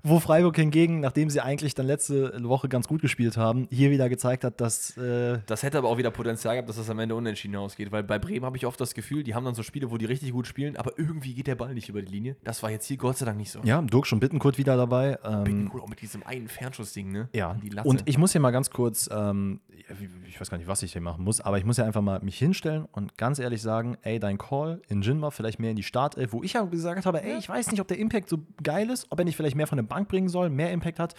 Wo Freiburg hingegen, nachdem sie eigentlich dann letzte Woche ganz gut gespielt haben, hier wieder gezeigt hat, dass. Äh das hätte aber auch wieder Potenzial gehabt, dass das am Ende unentschieden ausgeht. Weil bei Bremen habe ich oft das Gefühl, die haben dann so Spiele, wo die richtig gut spielen, aber irgendwie geht der Ball nicht über die Linie. Das war jetzt hier Gott sei Dank nicht so. Ja, Dirk schon Bittenkurt wieder dabei. Ähm, Bittenkurt auch mit diesem einen Fernschussding, ne? Ja. Und ich muss hier mal ganz kurz, ähm, ich weiß gar nicht, was ich hier machen muss, aber ich muss ja einfach mal mich hinstellen und ganz ehrlich sagen, ey, dein Call in Jinma vielleicht mehr in die Startelf, wo ich ja gesagt habe, ey, ich weiß nicht, ob der Impact so geil ist, ob er nicht vielleicht mehr von der Bank bringen soll, mehr Impact hat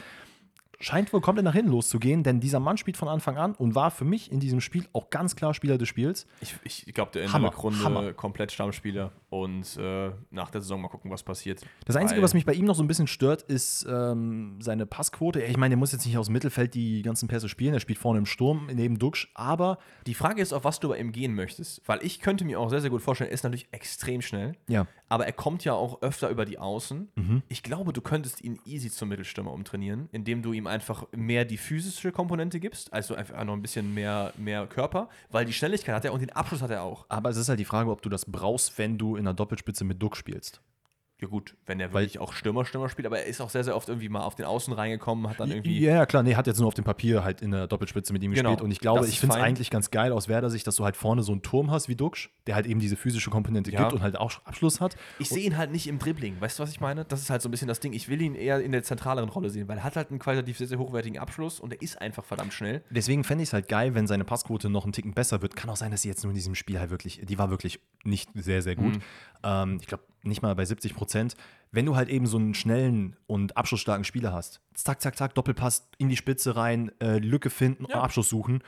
scheint wohl komplett nach hinten loszugehen, denn dieser Mann spielt von Anfang an und war für mich in diesem Spiel auch ganz klar Spieler des Spiels. Ich, ich glaube, der in der Rückrunde komplett Stammspieler und äh, nach der Saison mal gucken, was passiert. Das Einzige, was mich bei ihm noch so ein bisschen stört, ist ähm, seine Passquote. Ich meine, der muss jetzt nicht aus dem Mittelfeld die ganzen Pässe spielen, er spielt vorne im Sturm neben Duxch, aber. Die Frage ist, auf was du bei ihm gehen möchtest, weil ich könnte mir auch sehr, sehr gut vorstellen, er ist natürlich extrem schnell, ja. aber er kommt ja auch öfter über die Außen. Mhm. Ich glaube, du könntest ihn easy zum Mittelstürmer umtrainieren, indem du ihm einfach mehr die physische Komponente gibst, also einfach noch ein bisschen mehr, mehr Körper, weil die Schnelligkeit hat er und den Abschluss hat er auch. Aber es ist halt die Frage, ob du das brauchst, wenn du in der Doppelspitze mit Duck spielst. Ja gut, wenn er wirklich auch Stürmer, Stürmer spielt, aber er ist auch sehr, sehr oft irgendwie mal auf den Außen reingekommen, hat dann irgendwie. Ja, ja klar, nee, hat jetzt nur auf dem Papier halt in der Doppelspitze mit ihm genau, gespielt. Und ich glaube, ich finde es eigentlich ganz geil aus Werder-Sicht, dass du halt vorne so einen Turm hast wie Duxch, der halt eben diese physische Komponente ja. gibt und halt auch Abschluss hat. Ich sehe ihn halt nicht im Dribbling, weißt du, was ich meine? Das ist halt so ein bisschen das Ding. Ich will ihn eher in der zentraleren Rolle sehen, weil er hat halt einen qualitativ sehr, sehr hochwertigen Abschluss und er ist einfach verdammt schnell. Deswegen fände ich es halt geil, wenn seine Passquote noch einen Ticken besser wird. Kann auch sein, dass sie jetzt nur in diesem Spiel halt wirklich, die war wirklich nicht sehr, sehr gut. Mhm. Ähm, ich glaube, nicht mal bei 70 Prozent wenn du halt eben so einen schnellen und abschlussstarken Spieler hast, zack, zack, zack, Doppelpass in die Spitze rein, äh, Lücke finden, ja. Abschluss suchen.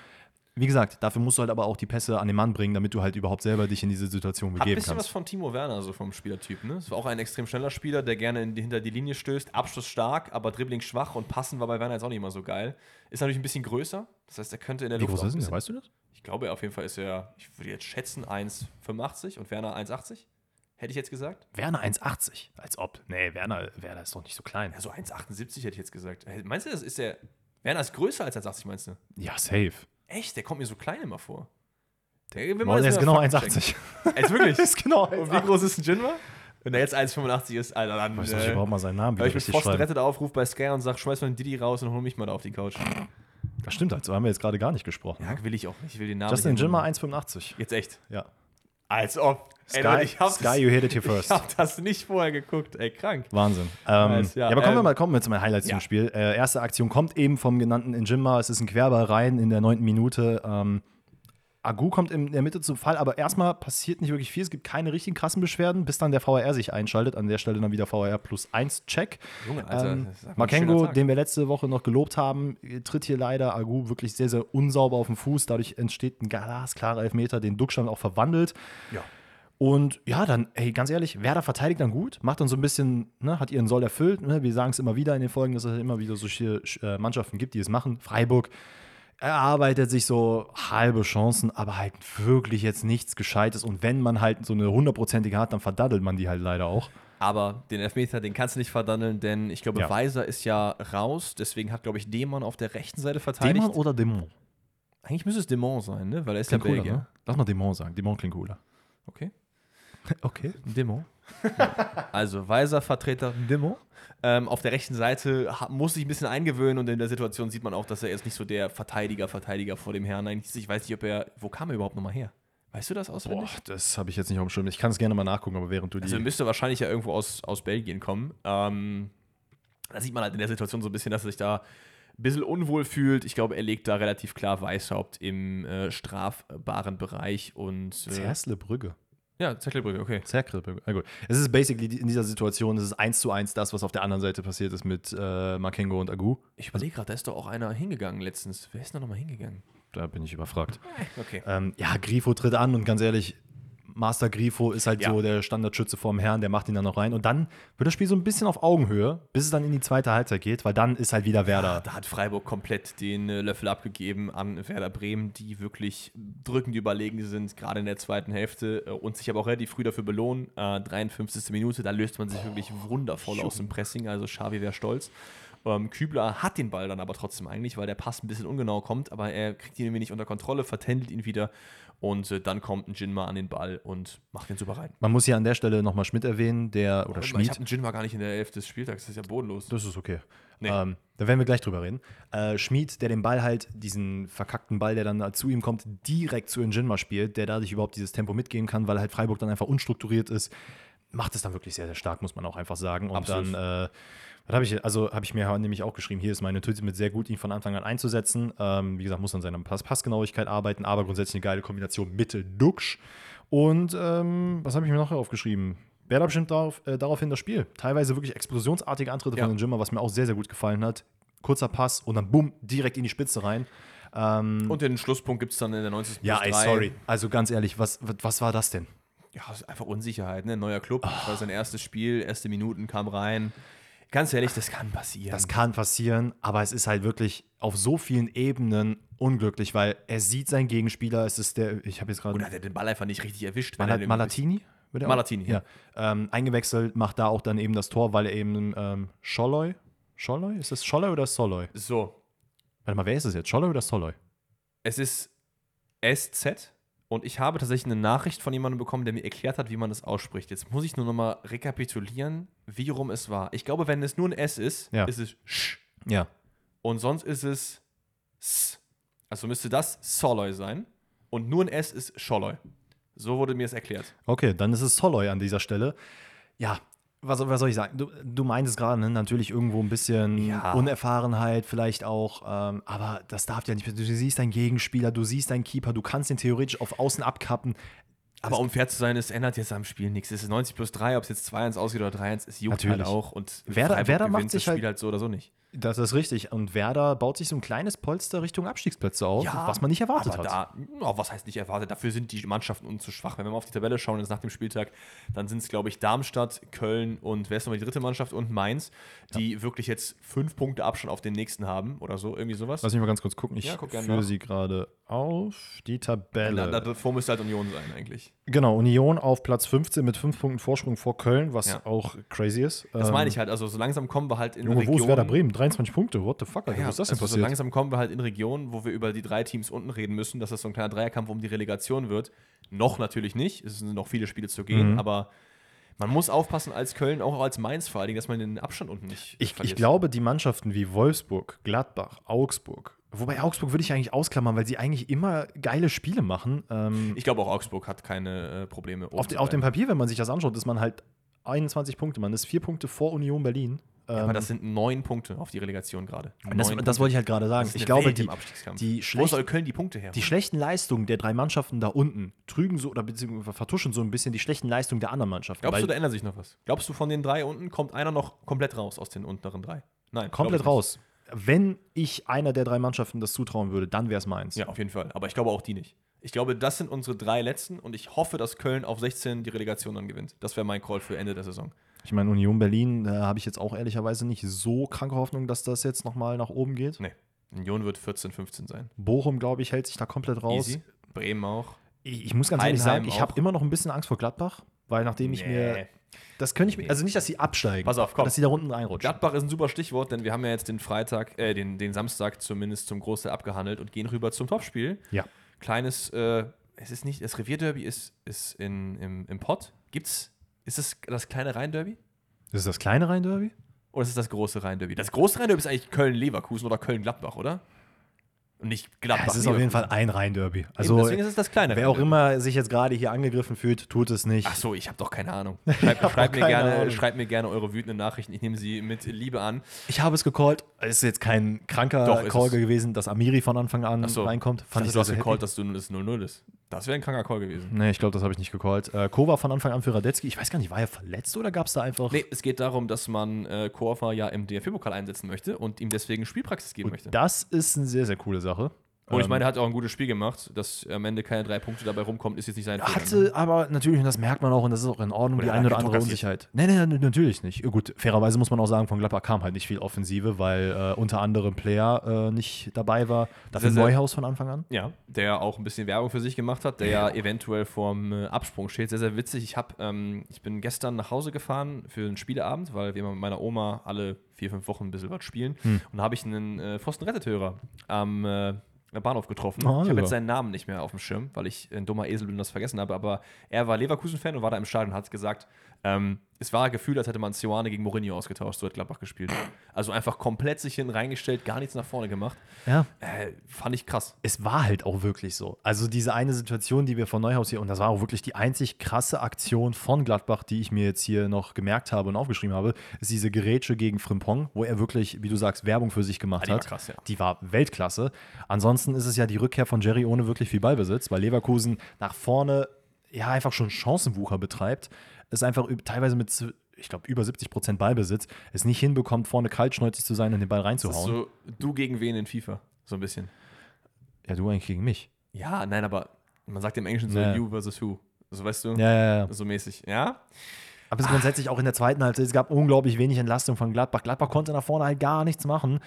Wie gesagt, dafür musst du halt aber auch die Pässe an den Mann bringen, damit du halt überhaupt selber dich in diese Situation begeben kannst. Hat ein bisschen kannst. was von Timo Werner, so vom Spielertyp, ne? Das war auch ein extrem schneller Spieler, der gerne die, hinter die Linie stößt, Abschluss stark, aber Dribbling schwach und passen war bei Werner jetzt auch nicht immer so geil. Ist natürlich ein bisschen größer, das heißt, er könnte in der Wie Luft. Wie groß ist er? Weißt du das? Ich glaube, auf jeden Fall ist er, ich würde jetzt schätzen, 1,85 und Werner 1,80. Hätte ich jetzt gesagt? Werner 1,80. Als ob. Nee, Werner, Werner ist doch nicht so klein. Ja, so 1,78 hätte ich jetzt gesagt. Meinst du, das ist der. Werner ist größer als 1,80, meinst du? Ja, safe. Echt? Der kommt mir so klein immer vor. Der, der ist genau 1,80. Jetzt wirklich? ist genau 1,80. Und wie groß ist ein Jinwa? Wenn er jetzt 1,85 ist, Alter, dann. Weißt du, äh, ich überhaupt mal seinen Namen wieder ich mit Pfosten rettet Aufruf bei Sky und sag, schmeiß mal den Diddy raus und hol mich mal da auf die Couch. Das stimmt, also haben wir jetzt gerade gar nicht gesprochen. Ja, will ich auch nicht. Ich will den Namen Justin Jinma 1,85. Jetzt echt? Ja. Als ob. Sky, ey, ich Sky, you hit it here first. Ich hab das nicht vorher geguckt. Ey, krank. Wahnsinn. Ähm, nice, ja. ja. aber kommen wir ähm, mal kommen wir zu meinen Highlights ja. zum Spiel. Äh, erste Aktion kommt eben vom genannten Njimma. Es ist ein Querball rein in der neunten Minute. Ähm, Agu kommt in der Mitte zum Fall, aber erstmal passiert nicht wirklich viel. Es gibt keine richtigen krassen Beschwerden, bis dann der VAR sich einschaltet. An der Stelle dann wieder VAR plus 1 Check. Junge, Alter, ähm, Makengo, den wir letzte Woche noch gelobt haben, tritt hier leider Agu wirklich sehr, sehr unsauber auf den Fuß. Dadurch entsteht ein glasklarer Elfmeter, den Duckstand auch verwandelt. Ja. Und ja, dann, ey, ganz ehrlich, Werder verteidigt dann gut, macht dann so ein bisschen, ne, hat ihren Soll erfüllt. Ne? Wir sagen es immer wieder in den Folgen, dass es immer wieder solche äh, Mannschaften gibt, die es machen. Freiburg erarbeitet sich so halbe Chancen, aber halt wirklich jetzt nichts Gescheites. Und wenn man halt so eine hundertprozentige hat, dann verdaddelt man die halt leider auch. Aber den Elfmeter, den kannst du nicht verdaddeln, denn ich glaube, ja. Weiser ist ja raus. Deswegen hat, glaube ich, Demon auf der rechten Seite verteidigt. Demon oder Demon? Eigentlich müsste es Demon sein, ne? Weil er ist klingt ja Belgier. Ne? Lass mal Demon sagen. Demon klingt cooler. Okay. Okay. Demo. also weiser Vertreter Demo. Ähm, auf der rechten Seite muss sich ein bisschen eingewöhnen und in der Situation sieht man auch, dass er jetzt nicht so der Verteidiger, Verteidiger vor dem Herrn eigentlich ist. Ich weiß nicht, ob er, wo kam er überhaupt nochmal her? Weißt du das auswendig? Boah, das habe ich jetzt nicht auf dem Schirm. Ich kann es gerne mal nachgucken, aber während du die. Also er müsste wahrscheinlich ja irgendwo aus, aus Belgien kommen. Ähm, da sieht man halt in der Situation so ein bisschen, dass er sich da ein bisschen unwohl fühlt. Ich glaube, er legt da relativ klar Weißhaupt im äh, strafbaren Bereich und. Äh, Zersle Brügge. Ja, Zerkelbrücke, okay. Zerkelbrücke, na gut. Es ist basically in dieser Situation, es ist eins zu eins das, was auf der anderen Seite passiert ist mit äh, Makengo und Agu. Ich überlege gerade, da ist doch auch einer hingegangen letztens. Wer ist da nochmal hingegangen? Da bin ich überfragt. Okay. Ähm, ja, Grifo tritt an und ganz ehrlich, Master Grifo ist halt ja. so der Standardschütze vorm Herrn, der macht ihn dann noch rein. Und dann wird das Spiel so ein bisschen auf Augenhöhe, bis es dann in die zweite Halbzeit geht, weil dann ist halt wieder Werder. Ja, da hat Freiburg komplett den äh, Löffel abgegeben an Werder Bremen, die wirklich drückend überlegen sind, gerade in der zweiten Hälfte äh, und sich aber auch relativ früh dafür belohnen. Äh, 53. Minute, da löst man sich wirklich wundervoll aus dem Pressing, also Xavi wäre stolz. Ähm, Kübler hat den Ball dann aber trotzdem eigentlich, weil der Pass ein bisschen ungenau kommt, aber er kriegt ihn irgendwie nicht unter Kontrolle, vertändelt ihn wieder und äh, dann kommt ein Jinma an den Ball und macht den super rein. Man muss hier an der Stelle nochmal Schmidt erwähnen, der, oder Ich Schmied. habe einen Jinma gar nicht in der Elf des Spieltags, das ist ja bodenlos. Das ist okay. Nee. Ähm, da werden wir gleich drüber reden. Äh, Schmied, der den Ball halt, diesen verkackten Ball, der dann da zu ihm kommt, direkt zu Njinma spielt, der dadurch überhaupt dieses Tempo mitgehen kann, weil halt Freiburg dann einfach unstrukturiert ist, macht es dann wirklich sehr, sehr stark, muss man auch einfach sagen. Und Absolut. dann, äh, was habe ich, also habe ich mir nämlich auch geschrieben, hier ist meine Tüte mit sehr gut, ihn von Anfang an einzusetzen. Ähm, wie gesagt, muss an seiner Pass Passgenauigkeit arbeiten, aber grundsätzlich eine geile Kombination Mitte-Duxch. Und ähm, was habe ich mir noch aufgeschrieben? Werder bestimmt darauf, äh, daraufhin das Spiel. Teilweise wirklich explosionsartige Antritte Ja. von den Jimmer, was mir auch sehr, sehr gut gefallen hat. Kurzer Pass und dann bumm, direkt in die Spitze rein. Ähm, Und den Schlusspunkt gibt es dann in der 90. ja, ey, sorry. Also ganz ehrlich, was, was war das denn? Ja, einfach Unsicherheit, ne? Neuer Club, Ah. das war sein erstes Spiel, erste Minuten kam rein. Ganz ehrlich, das kann passieren. Das kann passieren, aber es ist halt wirklich auf so vielen Ebenen unglücklich, weil er sieht seinen Gegenspieler. Es ist der, ich habe jetzt gerade. Oder hat er den Ball einfach nicht richtig erwischt. Mal er Malatini? Wird er Malatini, ja. Ähm, eingewechselt, macht da auch dann eben das Tor, weil er eben ähm, Scholloy. Scholloy? Ist das Scholloy oder Soloy? So, Warte mal, wer ist es jetzt? Scholloy oder Soloy? es ist SZ und ich habe tatsächlich eine Nachricht von jemandem bekommen, der mir erklärt hat, wie man das ausspricht. Jetzt muss ich nur noch mal rekapitulieren, wie rum es war. Ich glaube, wenn es nur ein S ist, Ja. ist es Sch. Ja. Und sonst ist es S. Also müsste das Soloy sein. Und nur ein S ist Scholloy. So wurde mir es erklärt. Okay, dann ist es Soloy an dieser Stelle. Ja, was, was soll ich sagen? Du, du meintest gerade, ne? natürlich irgendwo ein bisschen Ja. Unerfahrenheit, vielleicht auch, ähm, aber das darf ja nicht. Du siehst deinen Gegenspieler, du siehst deinen Keeper, du kannst ihn theoretisch auf Außen abkappen. Aber um fair zu sein, es ändert jetzt am Spiel nichts. Es ist 90 plus 3, ob es jetzt 2-1 ausgeht oder 3-1, es juckt Natürlich. halt auch. Und Werder- Freiburg Werder macht sich das Spiel halt- halt so oder so nicht. Das ist richtig. Und Werder baut sich so ein kleines Polster Richtung Abstiegsplätze auf, was man nicht erwartet aber hat. Da, ja, was heißt nicht erwartet? Dafür sind die Mannschaften uns zu schwach. Wenn wir mal auf die Tabelle schauen, jetzt nach dem Spieltag, dann sind es, glaube ich, Darmstadt, Köln und wer ist nochmal die dritte Mannschaft und Mainz, die wirklich jetzt fünf Punkte Abstand auf den nächsten haben oder so, irgendwie sowas. Lass mich mal ganz kurz gucken. Ich Ja, guck führe sie gerade auf die Tabelle. Da, davor müsste halt Union sein, eigentlich. Genau, Union auf Platz 15 mit 5 Punkten Vorsprung vor Köln, was Ja. auch crazy ist. Das Ähm, meine ich halt. Also, so langsam kommen wir halt in Junge, wo Regionen. ist Werder Bremen? 23 Punkte. What the fuck, Alter? Ja, was ist das denn also so passiert? langsam kommen wir halt in Regionen, wo wir über die drei Teams unten reden müssen, dass das so ein kleiner Dreierkampf um die Relegation wird. Noch natürlich nicht. Es sind noch viele Spiele zu gehen, Mhm. aber man muss aufpassen als Köln, auch als Mainz vor allen Dingen, dass man den Abstand unten nicht ich, ich verliert. glaube, die Mannschaften wie Wolfsburg, Gladbach, Augsburg, wobei Augsburg würde ich eigentlich ausklammern, weil sie eigentlich immer geile Spiele machen. Ähm, Ich glaube auch Augsburg hat keine äh, Probleme. auf, de, auf dem. Papier, wenn man sich das anschaut, ist man halt 21 Punkte. Man ist vier Punkte vor Union Berlin. Ja, Ähm, aber das sind neun Punkte auf die Relegation gerade. das, das wollte ich halt gerade sagen. Ich glaube, Welt die, die, Wo schlecht, soll Köln die Punkte her? die schlechten Leistungen der drei Mannschaften da unten trügen so oder beziehungsweise vertuschen so ein bisschen die schlechten Leistungen der anderen Mannschaften. Glaubst du, da ändert sich noch was? Glaubst du, von den drei unten kommt einer noch komplett raus aus den unteren drei? Nein. komplett raus. Wenn ich einer der drei Mannschaften das zutrauen würde, dann wäre es meins. Ja, auf jeden Fall. Aber ich glaube auch die nicht. Ich glaube, das sind unsere drei letzten und ich hoffe, dass Köln auf 16 die Relegation dann gewinnt. Das wäre mein Call für Ende der Saison. Ich meine, Union Berlin, da habe ich jetzt auch ehrlicherweise nicht so kranke Hoffnung, dass das jetzt nochmal nach oben geht. Nee. Union wird 14, 15 sein. Bochum, glaube ich, hält sich da komplett raus. Easy. Bremen auch. Ich, ich muss ganz ehrlich Heidenheim sagen, ich habe immer noch ein bisschen Angst vor Gladbach, weil nachdem ich mir. Das könnte ich mir. Also nicht, dass sie absteigen. Pass auf, komm. Dass sie da unten reinrutschen. Gladbach ist ein super Stichwort, denn wir haben ja jetzt den Freitag, äh, den, den Samstag zumindest zum Großteil abgehandelt und gehen rüber zum Topspiel. Ja. Kleines, äh, es ist nicht, das Revierderby ist, ist in, im, im Pott. Gibt's, ist es das kleine Rhein-Derby? Das ist das kleine Rhein-Derby? Oder ist es das große Rhein-Derby? Das große Rhein-Derby ist eigentlich Köln-Leverkusen oder Köln-Gladbach, oder? Und nicht Ja, Gladbach. es ist auf jeden. Fall ein Rhein-Derby. Eben, Also, deswegen ist es das kleine wer auch immer sich jetzt gerade hier angegriffen fühlt, tut es nicht. Ach so, ich habe doch keine Ahnung. Schreibt, auch mir gerne, Ahnung. schreibt mir gerne eure wütenden Nachrichten. Ich nehme sie mit Liebe an. Ich habe es gecallt. Es ist jetzt kein kranker Doch, Call es. gewesen, dass Amiri von Anfang an so. reinkommt. Fand ich, sehr, du hast gecallt, dass du es 0-0 ist. Das wäre ein kranker Call gewesen. Nee, ich glaube, das habe ich nicht gecallt. Äh, Kova von Anfang an für Radetzky. Ich weiß gar nicht, war er verletzt oder gab es da einfach. Nee, es geht darum, dass man äh, Korfa ja im DFB-Pokal einsetzen möchte und ihm deswegen Spielpraxis geben möchte. Das ist eine sehr, sehr coole Sache. Und ich Ähm, meine, er hat auch ein gutes Spiel gemacht. Dass am Ende keine drei Punkte dabei rumkommt, ist jetzt nicht sein Fehler. ne? Hatte aber natürlich, und das merkt man auch, und das ist auch in Ordnung, Oder die eine er oder andere? Unsicherheit. Nee, nee, nee, natürlich nicht. Gut, fairerweise muss man auch sagen, von Gladbach kam halt nicht viel Offensive, weil äh, unter anderem Player äh, nicht dabei war. Dafür Sehr, sehr- Neuhaus von Anfang an. Ja, der auch ein bisschen Werbung für sich gemacht hat, der ja, eventuell vorm äh, Absprung steht. Sehr, sehr witzig. Ich, hab, ähm, ich bin gestern nach Hause gefahren für einen Spieleabend, weil wir immer mit meiner Oma alle vier, fünf Wochen ein bisschen was spielen. Hm. Und da habe ich einen äh, Pfosten-Rettet-Hörer am äh, Bahnhof getroffen. Ah, ich habe jetzt seinen Namen nicht mehr auf dem Schirm, weil ich ein dummer Esel bin und das vergessen habe. Aber er war Leverkusen-Fan und war da im Stadion und hat gesagt, ähm, es war gefühlt, als hätte man Sioane gegen Mourinho ausgetauscht, so hat Gladbach gespielt. Also einfach komplett sich hinten reingestellt, gar nichts nach vorne gemacht. Ja. Äh, fand ich krass. Es war halt auch wirklich so. Also diese eine Situation, die wir von Neuhaus hier, und das war auch wirklich die einzig krasse Aktion von Gladbach, die ich mir jetzt hier noch gemerkt habe und aufgeschrieben habe, ist diese Gerätsche gegen Frimpong, wo er wirklich, wie du sagst, Werbung für sich gemacht Ah, die hat. krass, ja. Die war Weltklasse. Ansonsten ist es ja die Rückkehr von Jerry ohne wirklich viel Ballbesitz, weil Leverkusen nach vorne ja einfach schon Chancenwucher betreibt. Es einfach teilweise mit, ich glaube, über 70 Prozent Ballbesitz es nicht hinbekommt, vorne kaltschnäuzig zu sein und den Ball Das ist reinzuhauen. so du gegen wen in FIFA, so ein bisschen. ja, du eigentlich gegen mich. Ja, nein, aber man sagt im Englischen so Ja. you versus who. So weißt du? Ja, ja, ja. So mäßig. Ja? Aber es ist grundsätzlich auch in der zweiten Halbzeit, es gab unglaublich wenig Entlastung von Gladbach. Gladbach konnte nach vorne halt gar nichts machen.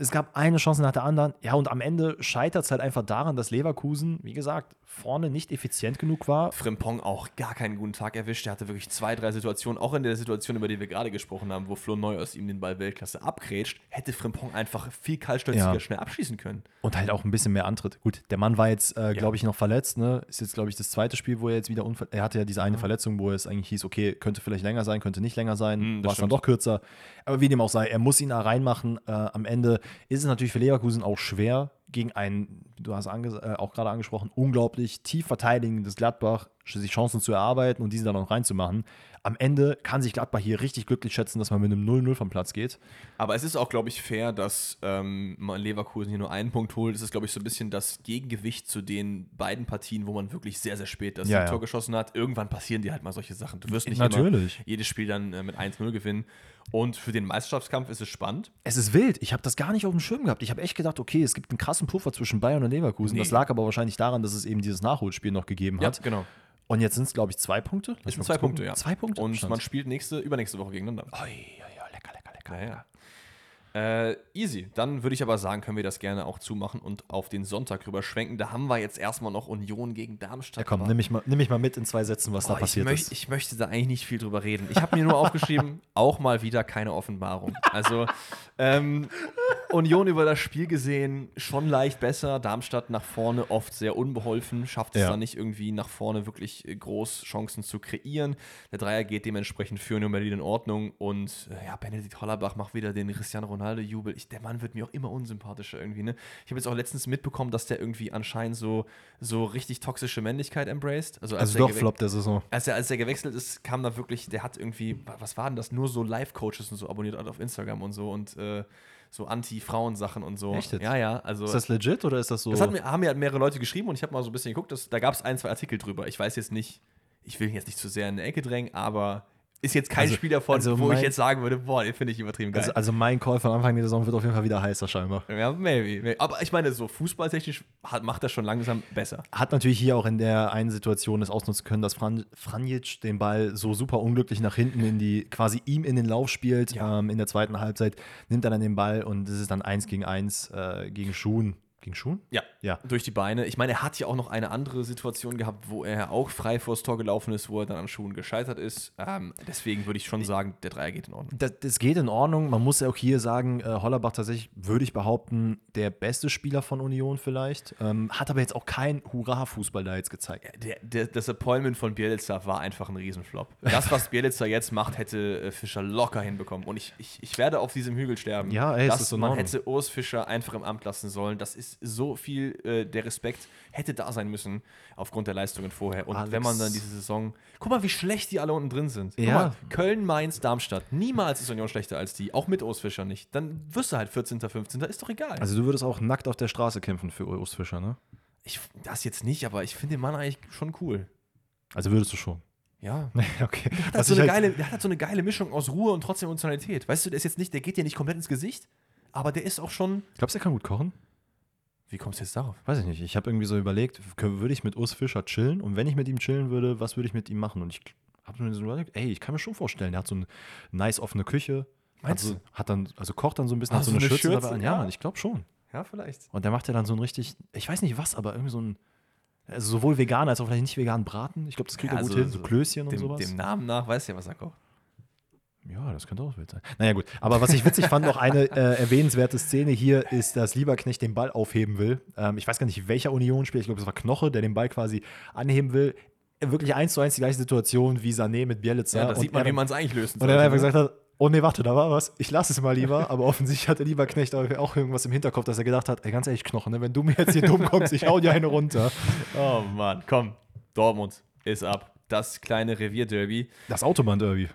Es gab eine Chance nach der anderen. Ja, und am Ende scheitert es halt einfach daran, dass Leverkusen, wie gesagt, vorne nicht effizient genug war. Frimpong auch gar keinen guten Tag erwischt. Er hatte wirklich zwei, drei Situationen, auch in der Situation, über die wir gerade gesprochen haben, wo Flo Neuers ihm den Ball Weltklasse abgrätscht, hätte Frimpong einfach viel kaltstolziger Ja. schnell abschließen können. Und halt auch ein bisschen mehr Antritt. Gut, der Mann war jetzt, äh, glaube ich, noch verletzt. Ne? Ist jetzt, glaube ich, das zweite Spiel, wo er jetzt wieder unver Er hatte ja diese eine Verletzung, wo es eigentlich hieß, okay, könnte vielleicht länger sein, könnte nicht länger sein. Das war es dann doch kürzer. Aber wie dem auch sei, er muss ihn da reinmachen. Äh, am Ende ist es natürlich für Leverkusen auch schwer, gegen ein, du hast äh, auch gerade angesprochen, unglaublich tief verteidigendes Gladbach sich Chancen zu erarbeiten und diese dann noch reinzumachen. Am Ende kann sich Gladbach hier richtig glücklich schätzen, dass man mit einem 0-0 vom Platz geht. Aber es ist auch, glaube ich, fair, dass ähm, man Leverkusen hier nur einen Punkt holt. Es ist, glaube ich, so ein bisschen das Gegengewicht zu den beiden Partien, wo man wirklich sehr, sehr spät das Ja, ja. Tor geschossen hat. Irgendwann passieren dir halt mal solche Sachen. Du wirst nicht Natürlich. immer jedes Spiel dann äh, mit 1-0 gewinnen. Und für den Meisterschaftskampf ist es spannend. Es ist wild. Ich habe das gar nicht auf dem Schirm gehabt. Ich habe echt gedacht, okay, es gibt einen krassen Puffer zwischen Bayern und Leverkusen. Nee. Das lag aber wahrscheinlich daran, dass es eben dieses Nachholspiel noch gegeben hat. genau. Und jetzt sind es, glaube ich, zwei Punkte. Es sind zwei gucken. Punkte, ja. Zwei Punkte. Und Stand. man spielt nächste, übernächste Woche gegeneinander. Oi, oi, oi, lecker, lecker, lecker. Ja, ja. Äh, easy. Dann würde ich aber sagen, können wir das gerne auch zumachen und auf den Sonntag rüber schwenken. Da haben wir jetzt erstmal noch Union gegen Darmstadt. Ja, komm, nimm mich, mal, nimm mich mal mit in zwei Sätzen, was da Boah, passiert ich, möcht, ist. ich möchte da eigentlich nicht viel drüber reden. Ich habe mir nur aufgeschrieben, auch mal wieder keine Offenbarung. Also ähm, Union über das Spiel gesehen, schon leicht besser. Darmstadt nach vorne oft sehr unbeholfen, schafft es Ja. dann nicht irgendwie nach vorne wirklich äh, groß Chancen zu kreieren. Der Dreier geht dementsprechend für Union Berlin in Ordnung und äh, ja, Benedikt Hollerbach macht wieder den Cristiano Ronaldo-Jubel. Ich- Der Mann wird mir auch immer unsympathischer irgendwie. Ne? Ich habe jetzt auch letztens mitbekommen, dass der irgendwie anscheinend so, so richtig toxische Männlichkeit embraced. Also, als Also doch Flop der Saison. als er, als er gewechselt ist, kam da wirklich, der hat irgendwie, was war denn das? Nur so Live-Coaches und so abonniert hat auf Instagram und so und äh, so Anti-Frauen-Sachen und so. Echt jetzt? Ja, ja. Also, Ist das legit oder ist das so? das hat mir, haben mir halt mehrere Leute geschrieben und ich habe mal so ein bisschen geguckt, dass, da gab es ein, zwei Artikel drüber. Ich weiß jetzt nicht, ich will ihn jetzt nicht zu sehr in eine Ecke drängen, aber ist jetzt kein Also- Spiel davon, also wo ich mein- jetzt sagen würde, boah, den finde ich übertrieben geil. also, also mein Call von Anfang der Saison wird auf jeden Fall wieder heißer scheinbar. ja, maybe, maybe. Aber ich meine, so fußballtechnisch hat, macht das schon langsam besser. Hat natürlich hier auch in der einen Situation es ausnutzen können, dass Fran Franjic den Ball so super unglücklich nach hinten in die, quasi ihm in den Lauf spielt. Ja. Ähm, in der zweiten Halbzeit nimmt er dann den Ball und es ist dann eins gegen eins äh, gegen Schuhen. Gegen Schuhen? Ja, Ja. durch die Beine. Ich meine, er hat ja auch noch eine andere Situation gehabt, wo er auch frei vors Tor gelaufen ist, wo er dann an Schuhen gescheitert ist. Ähm, deswegen würde ich schon sagen, der Dreier geht in Ordnung. Das, das geht in Ordnung. Man muss ja auch hier sagen, äh, Hollerbach tatsächlich, würde ich behaupten, der beste Spieler von Union vielleicht. Ähm, hat aber jetzt auch kein Hurra-Fußball da jetzt gezeigt. Der, der, das Appointment von Bielitzer war einfach ein Riesenflop. Das, was Bielitzer jetzt macht, hätte äh, Fischer locker hinbekommen. Und ich, ich, ich werde auf diesem Hügel sterben. Ja, ey, dass ist in man hätte Urs Fischer einfach im Amt lassen sollen. Das ist so viel, äh, der Respekt hätte da sein müssen, aufgrund der Leistungen vorher. Und Alex. wenn man dann diese Saison. Guck mal, wie schlecht die alle unten drin sind. Ja. mal, Köln, Mainz, Darmstadt. Niemals ist Union schlechter als die. Auch mit Urs Fischer nicht. Dann wirst du halt 14., 15. Ist doch egal. Also du würdest auch nackt auf der Straße kämpfen für Urs Fischer, ne? ich, das jetzt nicht, aber ich finde den Mann eigentlich schon cool. Also würdest du schon. Ja. okay. Der hat, Was so eine halt- geile, der hat halt so eine geile Mischung aus Ruhe und trotzdem Emotionalität. Weißt du, der ist jetzt nicht, der geht dir nicht komplett ins Gesicht, aber der ist auch schon. Glaubst du, er kann gut kochen? Wie kommst du jetzt darauf? Weiß ich nicht. Ich habe irgendwie so überlegt, würde ich mit Urs Fischer chillen? Und wenn ich mit ihm chillen würde, was würde ich mit ihm machen? Und ich habe mir so überlegt, ey, ich kann mir schon vorstellen, der hat so eine nice offene Küche. Hat, Meinst so, du? hat dann, also kocht dann so ein bisschen, Ah, hat so so eine, eine Schürze, dabei an. ja. Ja, Mann, ich glaube schon. Ja, vielleicht. Und der macht ja dann so ein richtig, ich weiß nicht was, aber irgendwie so ein, also sowohl vegan als auch vielleicht nicht veganen Braten. Ich glaube, das kriegt Ja, er gut also hin, so Klößchen und Dem, sowas. dem Namen nach weißt du ja, was er kocht. Ja, das könnte auch wild sein. Naja, gut. Aber was ich witzig fand, noch eine äh, erwähnenswerte Szene hier ist, dass Lieberknecht den Ball aufheben will. Ähm, ich weiß gar nicht, welcher Union-Spieler, ich glaube, es war Knoche, der den Ball quasi anheben will. Wirklich eins zu eins die gleiche Situation wie Sané mit Bielitzer. Ja, da sieht man, er wie man es eigentlich lösen Und er einfach ne? gesagt hat, oh nee, warte, da war was. Ich lasse es mal lieber. Aber offensichtlich hatte Lieberknecht auch irgendwas im Hinterkopf, dass er gedacht hat, ey, ganz ehrlich, Knoche, ne, wenn du mir jetzt hier dumm kommst, ich hau dir eine runter. Oh Mann, komm. Dortmund ist ab. Das kleine Revierderby. Das Autobahn-Derby.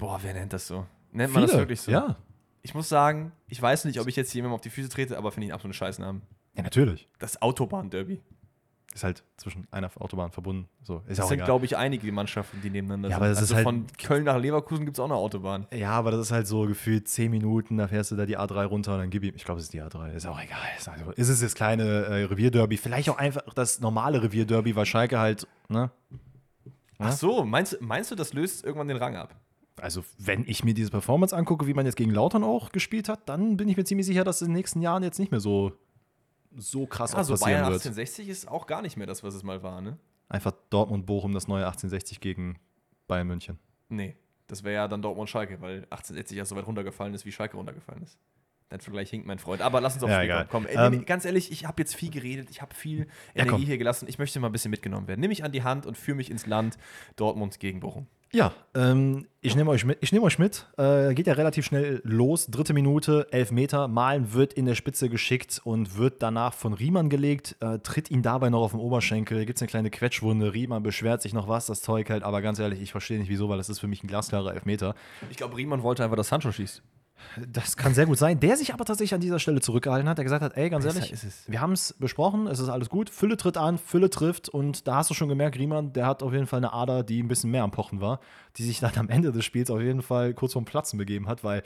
Boah, wer nennt das so? Nennt man das wirklich so? Ja. Ich muss sagen, ich weiß nicht, ob ich jetzt jemandem auf die Füße trete, aber finde ich einen absoluten Scheißnamen. Ja, natürlich. Das Autobahn-Derby. Ist halt zwischen einer Autobahn verbunden. So, ist Das auch sind, glaube ich, einige Mannschaften, die nebeneinander Ja, sind. aber das ist also halt- von Köln nach Leverkusen gibt es auch eine Autobahn. Ja, aber das ist halt so gefühlt 10 Minuten, da fährst du da die A3 runter und dann gib ihm, ich glaube, es ist die A3, ist auch egal. Ist, also, ist es das kleine äh, Revierderby, vielleicht auch einfach das normale Revierderby, weil Schalke halt, ne? Ach so, meinst, meinst du, das löst irgendwann den Rang ab? Also, wenn ich mir diese Performance angucke, wie man jetzt gegen Lautern auch gespielt hat, dann bin ich mir ziemlich sicher, dass es in den nächsten Jahren jetzt nicht mehr so, so krass Also auch passieren Bayern wird. 1860 ist auch gar nicht mehr das, was es mal war, ne? Einfach Dortmund-Bochum, das neue 1860 gegen Bayern München. Nee, das wäre ja dann Dortmund-Schalke, weil 1860 ja so weit runtergefallen ist, wie Schalke runtergefallen ist. Dein Vergleich hinkt, mein Freund. Aber lass uns aufs Ja, Spiel egal. kommen. Komm, äh, Ähm, nee, ganz ehrlich, ich habe jetzt viel geredet, ich habe viel Ja, Energie komm. hier gelassen. Ich möchte mal ein bisschen mitgenommen werden. Nimm mich an die Hand und führe mich ins Land Dortmund gegen Bochum. Ja, ähm, ich nehme euch mit. Ich nehme euch mit. Äh, geht ja relativ schnell los. Dritte Minute, elf Meter. Malen wird in der Spitze geschickt und wird danach von Riemann gelegt. Äh, tritt ihn dabei noch auf den Oberschenkel. Gibt es eine kleine Quetschwunde. Riemann beschwert sich noch was, das Zeug halt. Aber ganz ehrlich, ich verstehe nicht wieso, weil das ist für mich ein glasklarer Elfmeter. Ich glaube, Riemann wollte einfach, dass Sancho schießt. Das kann sehr gut sein. Der sich aber tatsächlich an dieser Stelle zurückgehalten hat. Der gesagt hat, ey, ganz Besser ehrlich, wir haben es besprochen, es ist alles gut. Fülle tritt an, Fülle trifft und da hast du schon gemerkt, Riemann, der hat auf jeden Fall eine Ader, die ein bisschen mehr am Pochen war, die sich dann am Ende des Spiels auf jeden Fall kurz vorm Platzen begeben hat, weil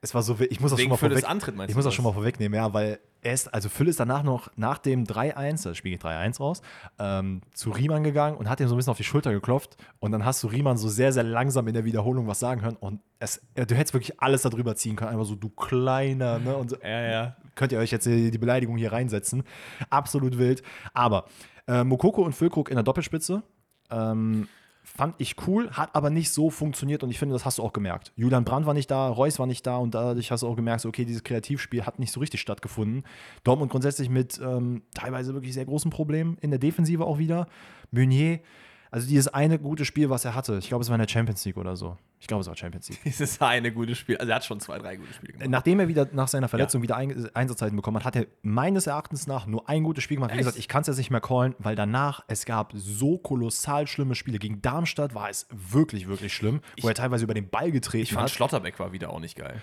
es war so, ich muss das Wegen schon mal Fülles vorweg, Antritt meinst ich muss das schon mal vorwegnehmen, ja, weil er ist, also Fülle ist danach noch nach dem 3-1, das Spiel geht 3-1 raus, ähm, zu Riemann gegangen und hat ihm so ein bisschen auf die Schulter geklopft und dann hast du Riemann so sehr, sehr langsam in der Wiederholung was sagen hören und es, äh, du hättest wirklich alles darüber ziehen können, einfach so, du kleiner, ne, und so, Ja, ja. könnt ihr euch jetzt die die Beleidigung hier reinsetzen. Absolut wild. Aber äh, Mokoko und Füllkrug in der Doppelspitze ähm, fand ich cool, hat aber nicht so funktioniert und ich finde, das hast du auch gemerkt. Julian Brandt war nicht da, Reus war nicht da und dadurch hast du auch gemerkt, okay, dieses Kreativspiel hat nicht so richtig stattgefunden. Dortmund grundsätzlich mit ähm, teilweise wirklich sehr großen Problemen in der Defensive auch wieder. Meunier, also dieses eine gute Spiel, was er hatte, ich glaube, es war in der Champions League oder so. Ich glaube, es war Champions League. Dieses eine gute Spiel. Also er hat schon zwei, drei gute Spiele gemacht. Nachdem er wieder nach seiner Verletzung wieder ein, Einsatzzeiten bekommen hat, hat er meines Erachtens nach nur ein gutes Spiel gemacht. Wie Echt? gesagt, ich kann es jetzt nicht mehr callen, weil danach es gab so kolossal schlimme Spiele. Gegen Darmstadt war es wirklich, wirklich schlimm, wo er teilweise über den Ball getreten Ich fand hat. Schlotterbeck war wieder auch nicht geil.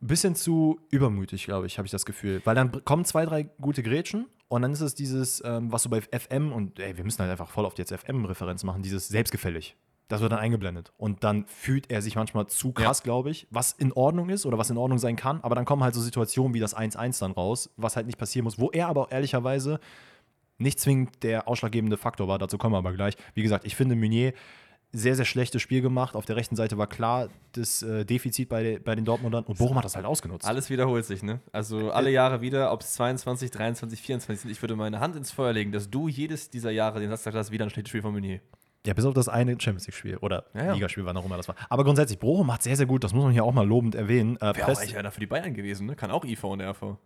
Bisschen zu übermütig, glaube ich, habe ich das Gefühl. Weil dann kommen zwei, drei gute Grätschen und dann ist es dieses, ähm, was so bei FM und ey, wir müssen halt einfach voll auf die jetzt FM-Referenz machen, dieses selbstgefällig. Das wird dann eingeblendet. Und dann fühlt er sich manchmal zu krass, glaube ich, was in Ordnung ist oder was in Ordnung sein kann. Aber dann kommen halt so Situationen wie das 1-1 dann raus, was halt nicht passieren muss, wo er aber auch ehrlicherweise nicht zwingend der ausschlaggebende Faktor war. Dazu kommen wir aber gleich. Wie gesagt, ich finde Meunier sehr, sehr schlechtes Spiel gemacht. Auf der rechten Seite war klar das äh, Defizit bei, bei den Dortmundern und Bochum hat das halt ausgenutzt. Alles wiederholt sich, ne? Also alle Jahre wieder, ob es 22, 23, 24 sind. Ich würde meine Hand ins Feuer legen, dass du jedes dieser Jahre den Satz hast, wieder ein schlechtes Spiel von Meunier. Ja, bis auf das eine Champions League-Spiel oder Ja, ja. Ligaspiel, wann auch immer das war. Aber grundsätzlich, Bochum macht sehr, sehr gut, das muss man hier auch mal lobend erwähnen. Äh, Wäre auch eigentlich einer für die Bayern gewesen, ne? Kann auch IV und RV.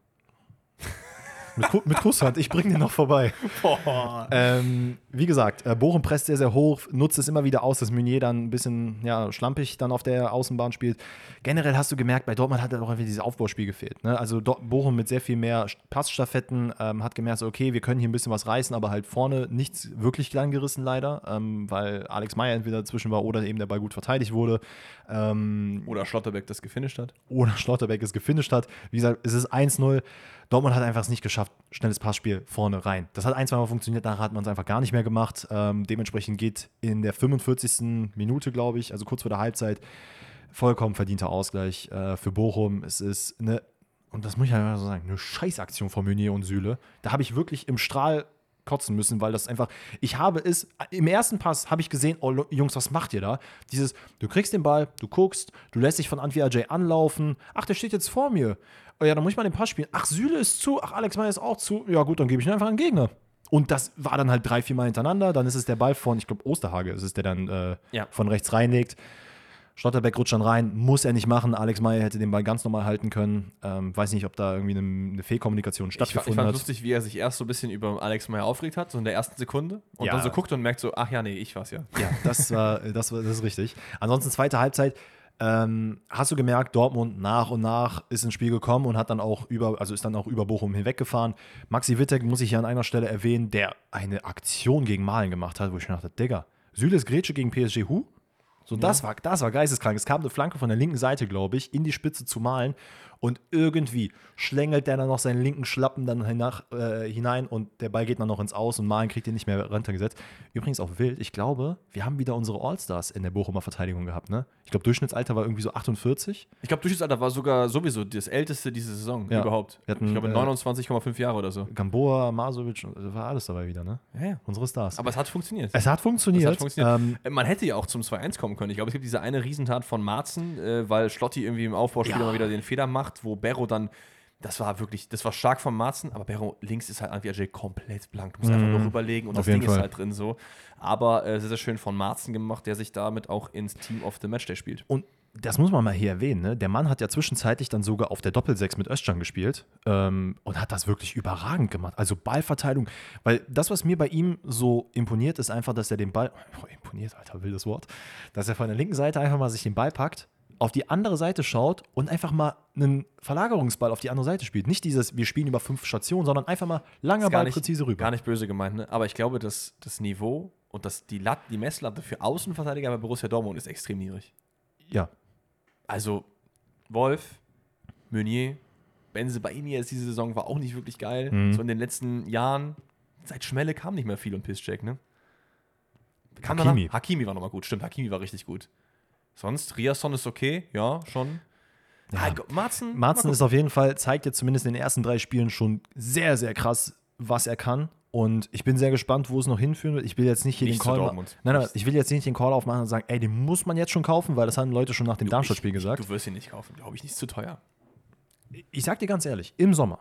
Mit, mit Kusshand, ich bringe den noch vorbei. Boah. Ähm, wie gesagt, äh, Bochum presst sehr, sehr hoch, nutzt es immer wieder aus, dass Meunier dann ein bisschen ja, schlampig dann auf der Außenbahn spielt. Generell hast du gemerkt, bei Dortmund hat halt auch einfach dieses Aufbauspiel gefehlt. Ne? Also Dort- Bochum mit sehr viel mehr Passstaffetten ähm, hat gemerkt, so, okay, wir können hier ein bisschen was reißen, aber halt vorne nichts wirklich klein gerissen leider, ähm, weil Alex Meyer entweder dazwischen war oder eben der Ball gut verteidigt wurde. Ähm, Oder Schlotterbeck das gefinisht hat. oder Schlotterbeck es gefinisht hat. Wie gesagt, es ist 1-0. Dortmund hat einfach es nicht geschafft, schnelles Passspiel vorne rein. Das hat ein, zwei Mal funktioniert, danach hat man es einfach gar nicht mehr gemacht. Ähm, dementsprechend geht in der 45. Minute, glaube ich, also kurz vor der Halbzeit, vollkommen verdienter Ausgleich äh, für Bochum. Es ist eine und das muss ich einfach so sagen, eine Scheißaktion von Meunier und Süle. Da habe ich wirklich im Strahl kotzen müssen, weil das einfach, ich habe es, im ersten Pass habe ich gesehen, oh Jungs, was macht ihr da? Dieses, du kriegst den Ball, du guckst, du lässt dich von Antwi Ajay anlaufen, ach, der steht jetzt vor mir. Oh ja, dann muss ich mal den Pass spielen. Ach, Süle ist zu, ach, Alex Meyer ist auch zu. Ja gut, dann gebe ich ihn einfach einen Gegner. Und das war dann halt drei, vier Mal hintereinander. Dann ist es der Ball von, ich glaube, Osterhage ist es, der dann äh, Ja. von rechts reinlegt. Schlotterbeck rutscht dann rein, muss er nicht machen. Alex Meyer hätte den Ball ganz normal halten können. Ähm, weiß nicht, ob da irgendwie eine, eine Fehlkommunikation Ich, fa- ich stattgefunden fand hat. lustig, wie er sich erst so ein bisschen über Alex Meyer aufgeregt hat, so in der ersten Sekunde. Und Ja. dann so guckt und merkt so, ach ja, nee, ich war's ja. Ja, das war, das war das ist richtig. Ansonsten zweite Halbzeit. Ähm, hast du gemerkt, Dortmund nach und nach ist ins Spiel gekommen und hat dann auch über, also ist dann auch über Bochum hinweggefahren. Maxi Wittek muss ich hier an einer Stelle erwähnen, der eine Aktion gegen Malen gemacht hat, wo ich mir dachte, Digga, Süles Grätsche gegen PSG Hu? So, das, war, das war geisteskrank. Es kam eine Flanke von der linken Seite, glaube ich, in die Spitze zu malen. Und irgendwie schlängelt der dann noch seinen linken Schlappen dann hinach, äh, hinein und der Ball geht dann noch ins Aus und Malen kriegt den nicht mehr runtergesetzt. Übrigens auch wild, ich glaube, wir haben wieder unsere Allstars in der Bochumer Verteidigung gehabt, ne? Ich glaube, Durchschnittsalter war irgendwie so 48. Ich glaube, Durchschnittsalter war sogar sowieso das älteste diese Saison Ja. überhaupt. Hatten, ich glaube, äh, 29,5 Jahre oder so. Gamboa, Masovic, war alles dabei wieder, ne? Ja, ja. Unsere Stars. Aber es hat funktioniert. es hat funktioniert. Es hat funktioniert. Ähm, Äh, Man hätte ja auch zum 2-1 kommen können. Ich glaube, es gibt diese eine Riesentat von Marzen, äh, weil Schlotti irgendwie im Aufbauspiel Ja. immer wieder den Fehler macht, wo Berro dann, das war wirklich, das war stark von Marzen, aber Berro links ist halt Anvi Ajay komplett blank. Du musst einfach nur rüberlegen und Mhm. Auf das Ding jeden ist Fall. halt drin so. Aber äh, sehr, sehr schön von Marzen gemacht, der sich damit auch ins Team of the Matchday spielt. Und das muss man mal hier erwähnen, ne? Der Mann hat ja zwischenzeitlich dann sogar auf der Doppelsechs mit Özcan gespielt ähm, und hat das wirklich überragend gemacht. Also Ballverteilung, weil das, was mir bei ihm so imponiert, ist einfach, dass er den Ball, oh, imponiert, alter, wildes Wort, dass er von der linken Seite einfach mal sich den Ball packt, auf die andere Seite schaut und einfach mal einen Verlagerungsball auf die andere Seite spielt. Nicht dieses, wir spielen über fünf Stationen, sondern einfach mal langer Ball nicht, präzise rüber. Gar nicht böse gemeint, ne? aber ich glaube, dass das Niveau und das, die, Lat, die Messlatte für Außenverteidiger bei Borussia Dortmund ist extrem niedrig. Ja, Also Wolf, Meunier, Benze Baini jetzt diese Saison war auch nicht wirklich geil. Mhm. So in den letzten Jahren, seit Schmelle kam nicht mehr viel und Pisscheck, ne? Kam Hakimi. danach- Hakimi war nochmal gut, stimmt, Hakimi war richtig gut. Sonst, Riasson ist okay, ja, schon. Ah, Go- Marzen, Marzen mal ist auf jeden Fall, zeigt jetzt zumindest in den ersten drei Spielen schon sehr, sehr krass, was er kann. Und ich bin sehr gespannt, wo es noch hinführen wird. Ich will jetzt nicht hier Nicht den Call. Nein, nein, ich will jetzt nicht den Call aufmachen und sagen, ey, den muss man jetzt schon kaufen, weil das haben Leute schon nach dem. Darmstadt-Spiel gesagt. Du wirst ihn nicht kaufen, glaube ich, nicht ist zu teuer. Ich sag dir ganz ehrlich, im Sommer,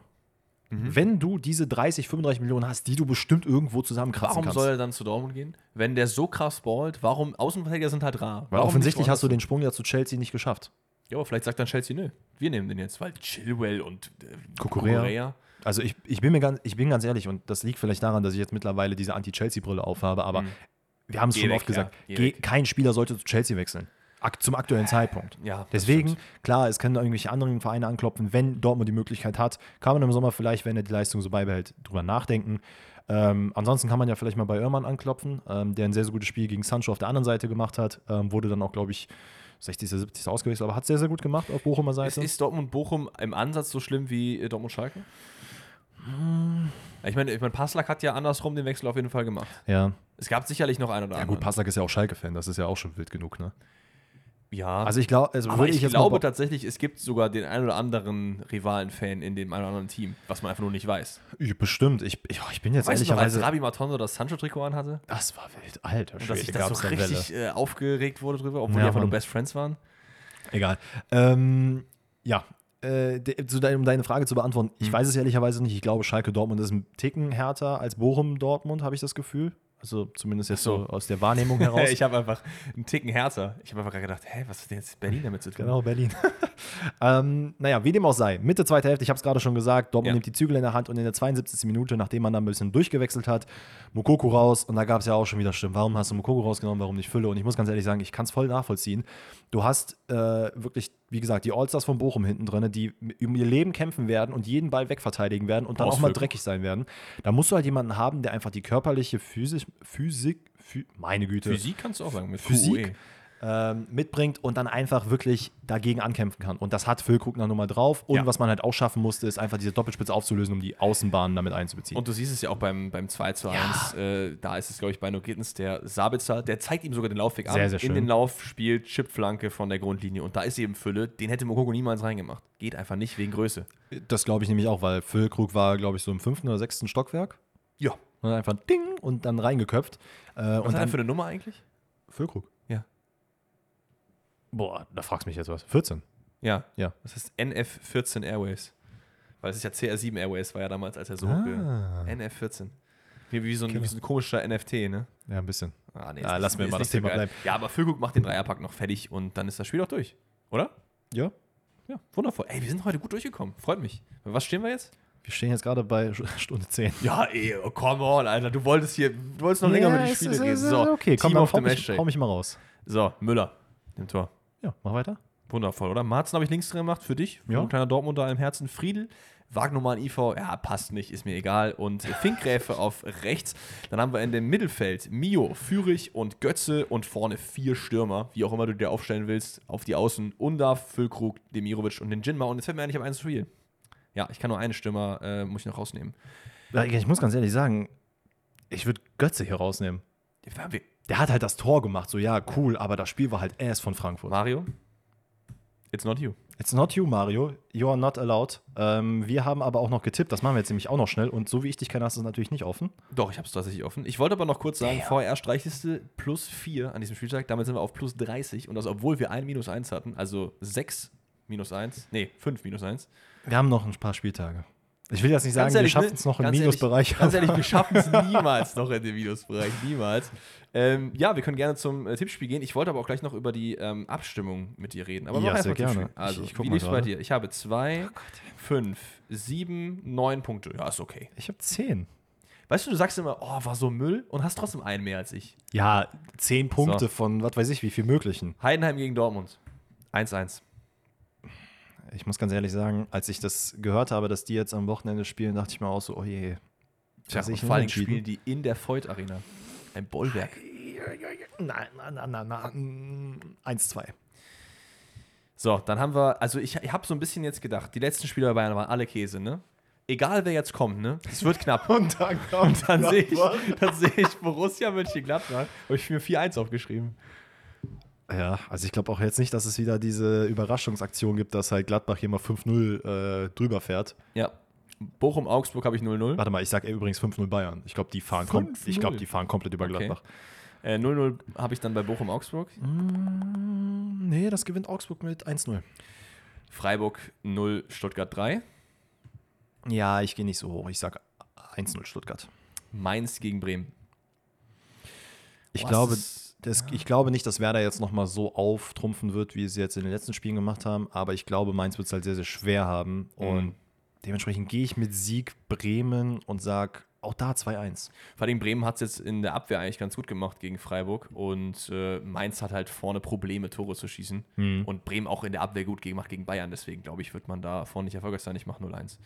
Mhm. wenn du diese 30, 35 Millionen hast, die du bestimmt irgendwo zusammenkratzen Warum kannst. soll er dann zu Dortmund gehen? Wenn der so krass ballt, warum, Außenverteidiger sind halt rar. weil warum offensichtlich hast du den Sprung ja zu Chelsea nicht geschafft. Ja, aber vielleicht sagt dann Chelsea, nö, wir nehmen den jetzt, weil Chilwell und äh, Kukurea. Kukurea. Also ich, ich, bin mir ganz, ich bin ganz ehrlich, und das liegt vielleicht daran, dass ich jetzt mittlerweile diese Anti-Chelsea-Brille aufhabe, aber wir haben es schon oft gesagt, ja, geh kein Spieler sollte zu Chelsea wechseln. Zum aktuellen Zeitpunkt. Ja, Deswegen, klar, es können irgendwelche anderen Vereine anklopfen, wenn Dortmund die Möglichkeit hat, kann man im Sommer vielleicht, wenn er die Leistung so beibehält, drüber nachdenken. Ähm, ansonsten kann man ja vielleicht mal bei Irrmann anklopfen, ähm, der ein sehr, sehr gutes Spiel gegen Sancho auf der anderen Seite gemacht hat. Ähm, wurde dann auch, glaube ich, 60., 70. ausgewechselt, aber hat sehr, sehr gut gemacht auf Bochumer Ist, Seite. ist Dortmund-Bochum im Ansatz so schlimm wie äh, Dortmund-Schalke? Hm. Ich meine, ich mein, Passlack hat ja andersrum den Wechsel auf jeden Fall gemacht. ja. Es gab sicherlich noch einen oder ja, anderen. gut, Passlack ist ja auch Schalke-Fan, das ist ja auch schon wild genug, ne? Ja, Also ich glaube, also ich, ich glaube tatsächlich, es gibt sogar den einen oder anderen Rivalen-Fan in dem einen oder anderen Team, was man einfach nur nicht weiß. Ja, bestimmt. Ich, ich, ich bin jetzt Weißt du noch, als ehrlicherweise. Rabi Matonzo das Sancho-Trikot anhatte? das war wild, alter Und dass ich da so richtig äh, aufgeregt wurde drüber, obwohl Ja, die einfach nur Mann. Best Friends waren? Egal. Ähm, ja, äh, um deine Frage zu beantworten, ich Hm. weiß es ehrlicherweise nicht. Ich glaube, Schalke Dortmund ist ein Ticken härter als Bochum Dortmund, habe ich das Gefühl. Also zumindest jetzt so, so. aus der Wahrnehmung heraus. ich habe einfach einen Ticken härter. Ich habe einfach gerade gedacht, hä, was hat denn jetzt Berlin damit zu tun? Genau, Berlin. ähm, naja, wie dem auch sei. Mitte zweite Hälfte, ich habe es gerade schon gesagt, Dortmund Ja. nimmt die Zügel in der Hand und in der 72. Minute, nachdem man dann ein bisschen durchgewechselt hat, Mokoko raus und da gab es ja auch schon wieder Stimmen. Warum hast du Mokoko rausgenommen, warum nicht Fülle? Und ich muss ganz ehrlich sagen, ich kann es voll nachvollziehen. Du hast äh, wirklich, wie gesagt, die Allstars von Bochum hinten drin, die um ihr Leben kämpfen werden und jeden Ball wegverteidigen werden und dann auch mal dreckig sein werden. Da musst du halt jemanden haben, der einfach die körperliche Physik, Physik, Phy meine Güte, Physik kannst du auch sagen, mit Physik? QE. Ähm, mitbringt und dann einfach wirklich dagegen ankämpfen kann. Und das hat Füllkrug noch Nummer drauf. Und Ja. was man halt auch schaffen musste, ist einfach diese Doppelspitze aufzulösen, um die Außenbahnen damit einzubeziehen. Und du siehst es ja auch beim, beim 2 zu 1. Äh, da ist es, glaube ich, bei No Gittens der Sabitzer, der zeigt ihm sogar den Laufweg an. Sehr, sehr In schön. den Lauf spielt Chipflanke von der Grundlinie. Und da ist eben Fülle. Den hätte Mokoko niemals reingemacht. Geht einfach nicht wegen Größe. das glaube ich nämlich auch, weil Füllkrug war, glaube ich, so im fünften oder sechsten Stockwerk. Ja. Und dann einfach Ding und dann reingeköpft. Äh, Was und hat er dann für eine Nummer eigentlich? Füllkrug. Boah, da fragst du mich jetzt was. 14. Ja. Ja. Das heißt NF14 Airways. Weil es ist ja CR7 Airways, war ja damals, als er so Ah. NF14. Wie, wie, so ein, wie so ein komischer NFT, ne? Ja, ein bisschen. Ah, nee, Ah, ist lass mir ist mal das Thema geil. bleiben. Ja, aber Füllkrug macht den Dreierpack noch fertig und dann ist das Spiel doch durch. Oder? Ja. Ja, wundervoll. Ey, wir sind heute gut durchgekommen. Freut mich. Was stehen wir jetzt? Wir stehen jetzt gerade bei Stunde 10. Ja, ey, oh, come on, Alter. Du wolltest hier, du wolltest noch länger über die Spiele reden. So, okay, komm, Team of the hau mich, hau mich mal raus. So, Müller im Tor. Ja, mach weiter. Wundervoll, oder? Marzen habe ich links drin gemacht für dich. Ja. Ein kleiner Dortmunder im Herzen. Friedel. Wagnumann IV, ja, passt nicht, ist mir egal. Und Finkgräfe auf rechts. Dann haben wir in dem Mittelfeld Mio, Fürich und Götze und vorne vier Stürmer, wie auch immer du dir aufstellen willst, auf die Außen. Undarf, Füllkrug, Demirovic und den Jinma. Und jetzt fällt mir eigentlich auf eins zu viel. Ja, ich kann nur einen Stürmer, äh, muss ich noch rausnehmen. Ich muss ganz ehrlich sagen, ich würde Götze hier rausnehmen. Wir- wir- Der hat halt das Tor gemacht, so ja, cool, aber das Spiel war halt ass von Frankfurt. Mario? It's not you. It's not you, Mario. You are not allowed. Ähm, wir haben aber auch noch getippt, das machen wir jetzt nämlich auch noch schnell. Und so wie ich dich kenne, hast du es natürlich nicht offen. Doch, ich habe es tatsächlich offen. Ich wollte aber noch kurz sagen, VR-Streichliste plus 4 an diesem Spieltag. Damit sind wir auf plus 30. Und das, obwohl wir ein minus 1 hatten. Also 6 minus 1. Nee, 5 minus 1. Wir haben noch ein paar Spieltage. Ich will jetzt nicht sagen, Ganz wir ehrlich, schaffen ne? es noch im Minusbereich. Ehrlich, ganz ehrlich, wir schaffen es niemals noch in den Minusbereich. Niemals. Ähm, ja, wir können gerne zum äh, Tippspiel gehen. Ich wollte aber auch gleich noch über die ähm, Abstimmung mit dir reden. Aber Ja, sehr Tippspiel. gerne. Also, Ich- ich wie lief's bei dir? Ich habe 2, 5, 7, 9 Punkte. Ja, ist okay. ich habe zehn. Weißt du, du sagst immer, oh, war so Müll und hast trotzdem einen mehr als ich. Ja, zehn Punkte So. von was weiß ich, wie viel möglichen. Heidenheim gegen Dortmund. 1-1. Ich muss ganz ehrlich sagen, als ich das gehört habe, dass die jetzt am Wochenende spielen, dachte ich mir auch so, oh je. Tja, und ich vor allem spielen die in der Voigt Arena. Ein Bollwerk. Nein, nein, nein, nein, nein. 1-2. So, dann haben wir, also ich, ich habe so ein bisschen jetzt gedacht, die letzten Spiele bei Bayern waren alle Käse, ne? Egal wer jetzt kommt, ne? Es wird knapp. Und dann kommt Dann sehe ich, dann sehe ich Borussia Mönchengladbach. Habe ich mir 4-1 aufgeschrieben. Ja, also ich glaube auch jetzt nicht, dass es wieder diese Überraschungsaktion gibt, dass halt Gladbach hier mal 5-0 äh, drüber fährt. Ja. Bochum-Augsburg habe ich 0-0. Warte mal, ich sage übrigens 5-0 Bayern. Ich glaube, die, fahren kom 5-0? ich glaub, die fahren komplett über Okay. Gladbach. Äh, 0-0 habe ich dann bei Bochum-Augsburg. Mm, nee, das gewinnt Augsburg mit 1-0. Freiburg 0, Stuttgart 3. Ja, ich gehe nicht so hoch. Ich sage 1-0 Stuttgart. Mainz gegen Bremen. Ich glaube, das, ich glaube nicht, dass Werder jetzt nochmal so auftrumpfen wird, wie sie jetzt in den letzten Spielen gemacht haben. Aber ich glaube, Mainz wird es halt sehr, sehr schwer haben. Und Mhm. Dementsprechend gehe ich mit Sieg Bremen und sage auch da 2-1. Vor allem Bremen hat es jetzt in der Abwehr eigentlich ganz gut gemacht gegen Freiburg und äh, Mainz hat halt vorne Probleme, Tore zu schießen. Mhm. Und Bremen auch in der Abwehr gut gemacht gegen Bayern. Deswegen glaube ich, wird man da vorne nicht erfolgreich sein. Ich mache 0-1.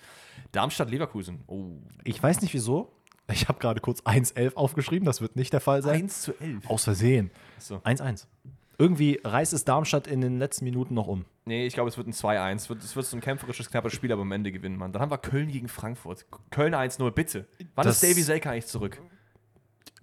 Darmstadt-Leverkusen. Oh. Ich weiß nicht wieso. Ich habe gerade kurz 1-11 aufgeschrieben. Das wird nicht der Fall sein. 1 zu 11. Aus Versehen. So. 1-1. Irgendwie reißt es Darmstadt in den letzten Minuten noch um. Nee, ich glaube, es wird ein 2-1. Es wird, es wird so ein kämpferisches, knappes Spiel, aber am Ende gewinnen man. Dann haben wir Köln gegen Frankfurt. Köln 1-0, bitte. Wann Das- ist Davy Selke eigentlich zurück?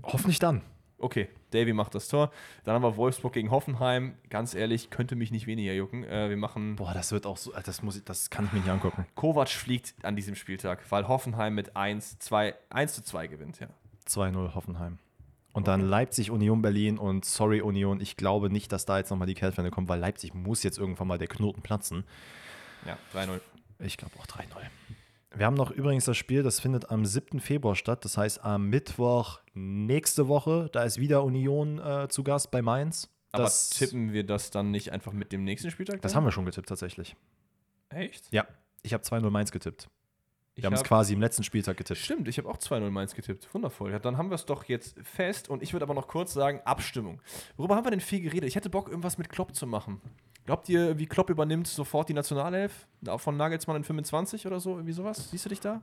Hoffentlich dann. Okay, Davy macht das Tor. Dann haben wir Wolfsburg gegen Hoffenheim. Ganz ehrlich, könnte mich nicht weniger jucken. Äh, wir machen Boah, das wird auch so. Das, muss ich, das kann ich mir nicht angucken. Kovac fliegt an diesem Spieltag, weil Hoffenheim mit 1, 2, 1 zu 2 gewinnt, ja. 2-0 Hoffenheim. Und dann Leipzig, Union Berlin und sorry Union, ich glaube nicht, dass da jetzt nochmal die Kehrtwende kommt, weil Leipzig muss jetzt irgendwann mal der Knoten platzen. Ja, 3-0. Ich glaube auch 3-0. Wir haben noch übrigens das Spiel, das findet am 7. Februar statt. Das heißt, am Mittwoch nächste Woche, da ist wieder Union äh, zu Gast bei Mainz. Aber Das, tippen wir das dann nicht einfach mit dem nächsten Spieltag? das haben wir schon getippt tatsächlich. Echt? Ja, ich habe 2-0 Mainz getippt. Ich Wir haben es quasi im letzten Spieltag getippt. Stimmt, ich habe auch 2-0 Mainz getippt. Wundervoll. Ja, dann haben wir es doch jetzt fest. Und ich würde aber noch kurz sagen, Abstimmung. Worüber haben wir denn viel geredet? Ich hätte Bock, irgendwas mit Klopp zu machen. Glaubt ihr, wie Klopp übernimmt sofort die Nationalelf? Von Nagelsmann in 25 oder so? Irgendwie sowas? Siehst du dich da?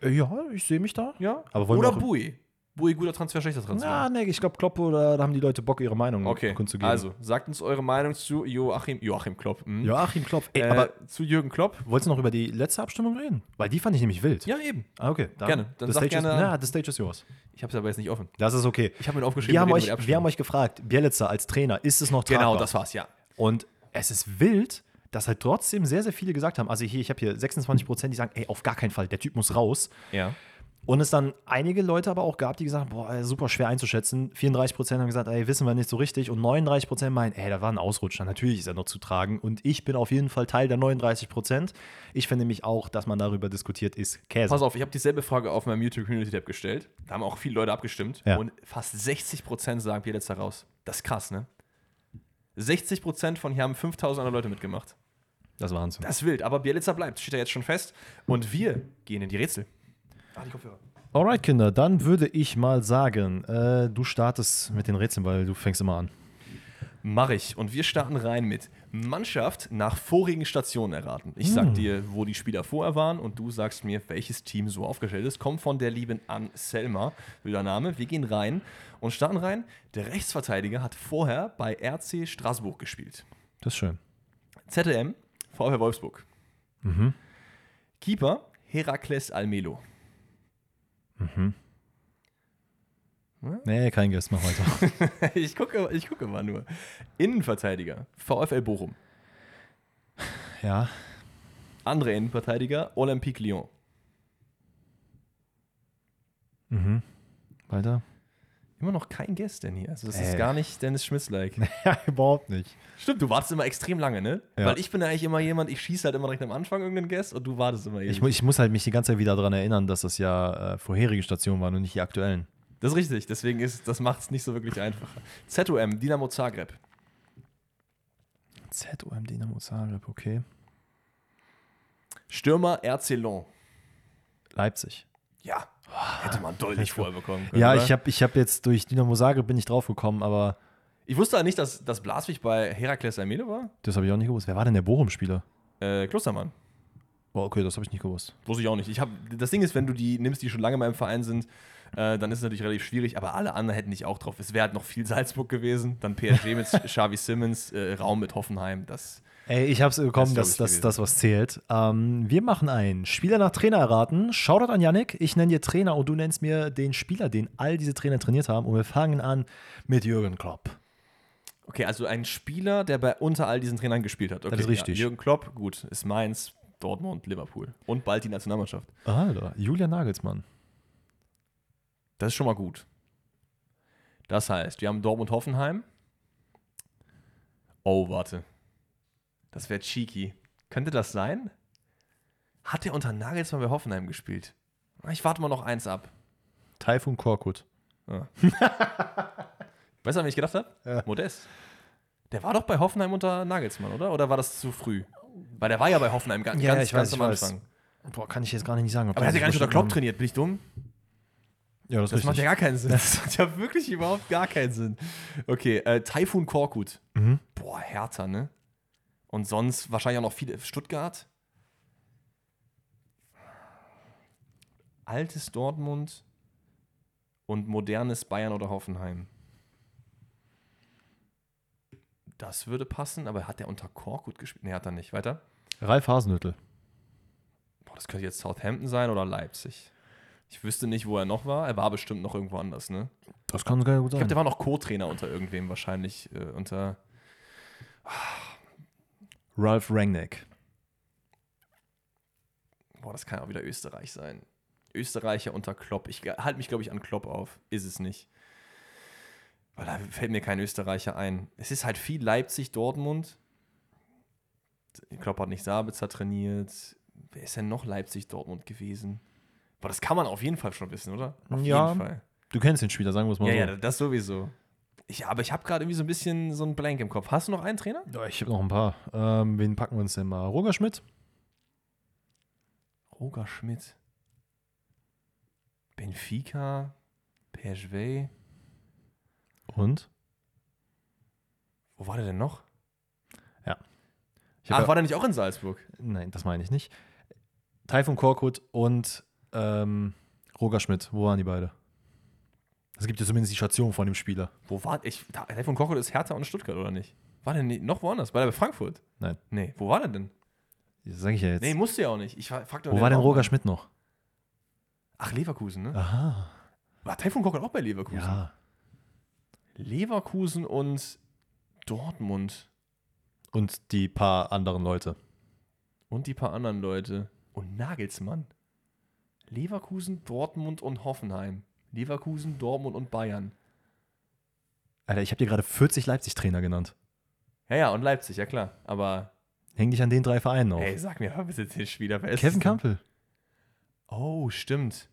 Äh, Ja, ich sehe mich da. Ja? Aber wollen oder Bui? Bui, guter Transfer, schlechter Transfer? Ja, nee, ich glaube, Klopp oder da haben die Leute Bock, ihre Meinung okay, kundzugeben. also sagt uns eure Meinung zu Joachim, Joachim Klopp. hm? Joachim Klopp. Ey, äh, aber zu Jürgen Klopp? wolltest du noch über die letzte Abstimmung reden? Weil die fand ich nämlich wild. Ja, eben. Ah, okay. Dann, Gerne. Dann the sag stage gerne is, an. ja, the stage is yours. Ich habe es aber jetzt nicht offen. Das ist okay. Ich habe mir aufgeschrieben, Wir haben, euch, wir haben euch gefragt, Bielitzer als Trainer, ist es noch tragbar? Genau, das war's, ja. Und es ist wild, dass halt trotzdem sehr, sehr viele gesagt haben, also hier, ich habe hier 26 Prozent, die sagen, ey, auf gar keinen Fall, der Typ muss raus. Ja. Und es dann einige Leute aber auch gab, die gesagt haben, boah, super schwer einzuschätzen. 34 Prozent haben gesagt, ey, wissen wir nicht so richtig. Und 39 Prozent meinen, ey, da war ein Ausrutscher. Natürlich ist er noch zu tragen. Und ich bin auf jeden Fall Teil der 39 Prozent. Ich finde nämlich auch, dass man darüber diskutiert, ist Käse. Pass auf, ich habe dieselbe Frage auf meinem YouTube Community Tab gestellt. Da haben auch viele Leute abgestimmt. Ja. Und fast 60% sagen Bielitzer raus. Das ist krass, ne? 60% von hier haben 5000 andere Leute mitgemacht. Das ist Wahnsinn. Das ist wild, aber Bielitzer bleibt, steht ja jetzt schon fest. Und wir gehen in die Rätsel. Ah, die Kopfhörer. Alright, Kinder, dann würde ich mal sagen, äh, du startest mit den Rätseln, weil du fängst immer an. Mach ich. Und wir starten rein mit Mannschaft nach vorigen Stationen erraten. Ich sag dir, wo die Spieler vorher waren und du sagst mir, welches Team so aufgestellt ist. Kommt von der lieben Anselma, wilder Name. Wir gehen rein und starten rein. Der Rechtsverteidiger hat vorher bei RC Straßburg gespielt. Das ist schön. ZM, VfL Wolfsburg. Keeper, Herakles Almelo. Nee, kein Guess, mach weiter. ich, gucke, ich gucke mal nur. Innenverteidiger, VfL Bochum. ja. Andere Innenverteidiger, Olympique Lyon. Weiter? Immer noch kein Guess denn hier. Also das Äh. ist gar nicht Dennis Schmitz-like. Ja, überhaupt nicht. Stimmt, du wartest immer extrem lange, ne? Ja. Weil ich bin ja eigentlich immer jemand, ich schieße halt immer direkt am Anfang irgendeinen Guess und du wartest immer Ich, ewig. mu- ich muss halt mich die ganze Zeit wieder daran erinnern, dass das ja äh, vorherige Stationen waren und nicht die aktuellen. Das ist richtig, deswegen ist, das macht es nicht so wirklich einfacher. ZOM, Dynamo Zagreb. ZOM Dynamo Zagreb, okay. Stürmer RC Lyon. Leipzig. Ja, hätte man deutlich vorher bekommen können. Ja, oder? ich habe ich hab jetzt durch Dynamo Zagreb bin ich draufgekommen, aber ich wusste nicht, dass, dass Blaswig bei Herakles Almelo war. das habe ich auch nicht gewusst. Wer war denn der Bochum-Spieler? Äh, Klostermann. Boah, okay, das habe ich nicht gewusst. Wusste ich auch nicht. Ich hab, das Ding ist, wenn du die nimmst, die schon lange mal im Verein sind, äh, dann ist es natürlich relativ schwierig, aber alle anderen hätten nicht auch drauf. Es wäre halt noch viel Salzburg gewesen, dann PSG mit Xavi Simmons, äh, Raum mit Hoffenheim. Das Ey, ich habe es bekommen, Das ist, das, ich, das was zählt. Ähm, wir machen ein Spieler nach Trainer erraten. Shoutout an Yannick. Ich nenne dir Trainer und du nennst mir den Spieler, den all diese Trainer trainiert haben. Und wir fangen an mit Jürgen Klopp. Okay, also ein Spieler, der bei unter all diesen Trainern gespielt hat. Okay, ist richtig. Ja. Jürgen Klopp, gut, ist Mainz, Dortmund, Liverpool und bald die Nationalmannschaft. Alter, Julian Nagelsmann. Das ist schon mal gut. Das heißt, wir haben Dortmund Hoffenheim. Oh, warte. Das wäre cheeky. Könnte das sein? Hat der unter Nagelsmann bei Hoffenheim gespielt? Ich warte mal noch eins ab. Taifun Korkut. Weißt du, an wen ich gedacht habe? Ja. Modest. Der war doch bei Hoffenheim unter Nagelsmann, oder? Oder war das zu früh? Weil der war ja bei Hoffenheim ga- ganz, Ja, ich ganz weiß, am ich weiß. Anfang. Boah, kann ich jetzt gar nicht sagen. Aber er hat ja gar nicht unter Klopp trainiert. Bin ich dumm? Ja, das, Das macht ja gar keinen Sinn. Das macht ja wirklich überhaupt gar keinen Sinn. Okay, äh, Taifun Korkut. Mhm. Boah, härter, ne? Und sonst wahrscheinlich auch noch viele. Stuttgart. Altes Dortmund und modernes Bayern oder Hoffenheim. Das würde passen, aber hat der unter Korkut gespielt? Nee, hat er nicht. Weiter. Ralf Hasenhüttl. Boah, das könnte jetzt Southampton sein oder Leipzig. Ich wüsste nicht, wo er noch war. Er war bestimmt noch irgendwo anders, ne? Das kann sogar gut Ich sein. glaube, der war noch Co-Trainer unter irgendwem wahrscheinlich. Äh, unter. Ralf Rangnick. Boah, das kann auch wieder Österreich sein. Österreicher unter Klopp. Ich halte mich, glaube ich, an Klopp auf. Ist es nicht. Weil da fällt mir kein Österreicher ein. Es ist halt viel Leipzig, Dortmund. Klopp hat nicht Sabitzer trainiert. Wer ist denn noch Leipzig, Dortmund gewesen? Boah, das kann man auf jeden Fall schon wissen, oder? Auf Ja. jeden Fall. Du kennst den Spieler, sagen wir es mal Ja, so. ja, das sowieso. Ich, aber ich habe gerade irgendwie so ein bisschen so ein Blank im Kopf. Hast du noch einen Trainer? Ja, ich habe noch ein paar. Ähm, wen packen wir uns denn mal? Roger Schmidt? Roger Schmidt. Benfica. PSV. Und? Wo war der denn noch? Hab Ach, ja- war der nicht auch in Salzburg? Nein, das meine ich nicht. Taifun Korkut und ähm, Roger Schmidt. Wo waren die beide? Es gibt ja zumindest die Station von dem Spieler. Wo war ich? Da- Taifun Korkut ist Hertha und Stuttgart, oder nicht? War der nicht, noch woanders? War der bei Frankfurt? Nein, Nee, wo war der denn? das sage ich ja jetzt. Nee, musste ja auch nicht. Ich fra- frag doch Wo war denn Roger. Schmidt noch? Ach, Leverkusen, ne? Aha. War Taifun Korkut auch bei Leverkusen? Ja. Leverkusen und Dortmund Und die paar anderen Leute. und die paar anderen Leute. Und Nagelsmann. Leverkusen, Dortmund und Hoffenheim. Leverkusen, Dortmund und Bayern. Alter, ich habe dir gerade 40 Leipzig-Trainer genannt. Ja, ja, und Leipzig, ja klar. Aber, Häng dich an den drei Vereinen auf. ey, sag mir, hör bitte den Spieler. Wer ist Kevin? Campbell. Oh, stimmt.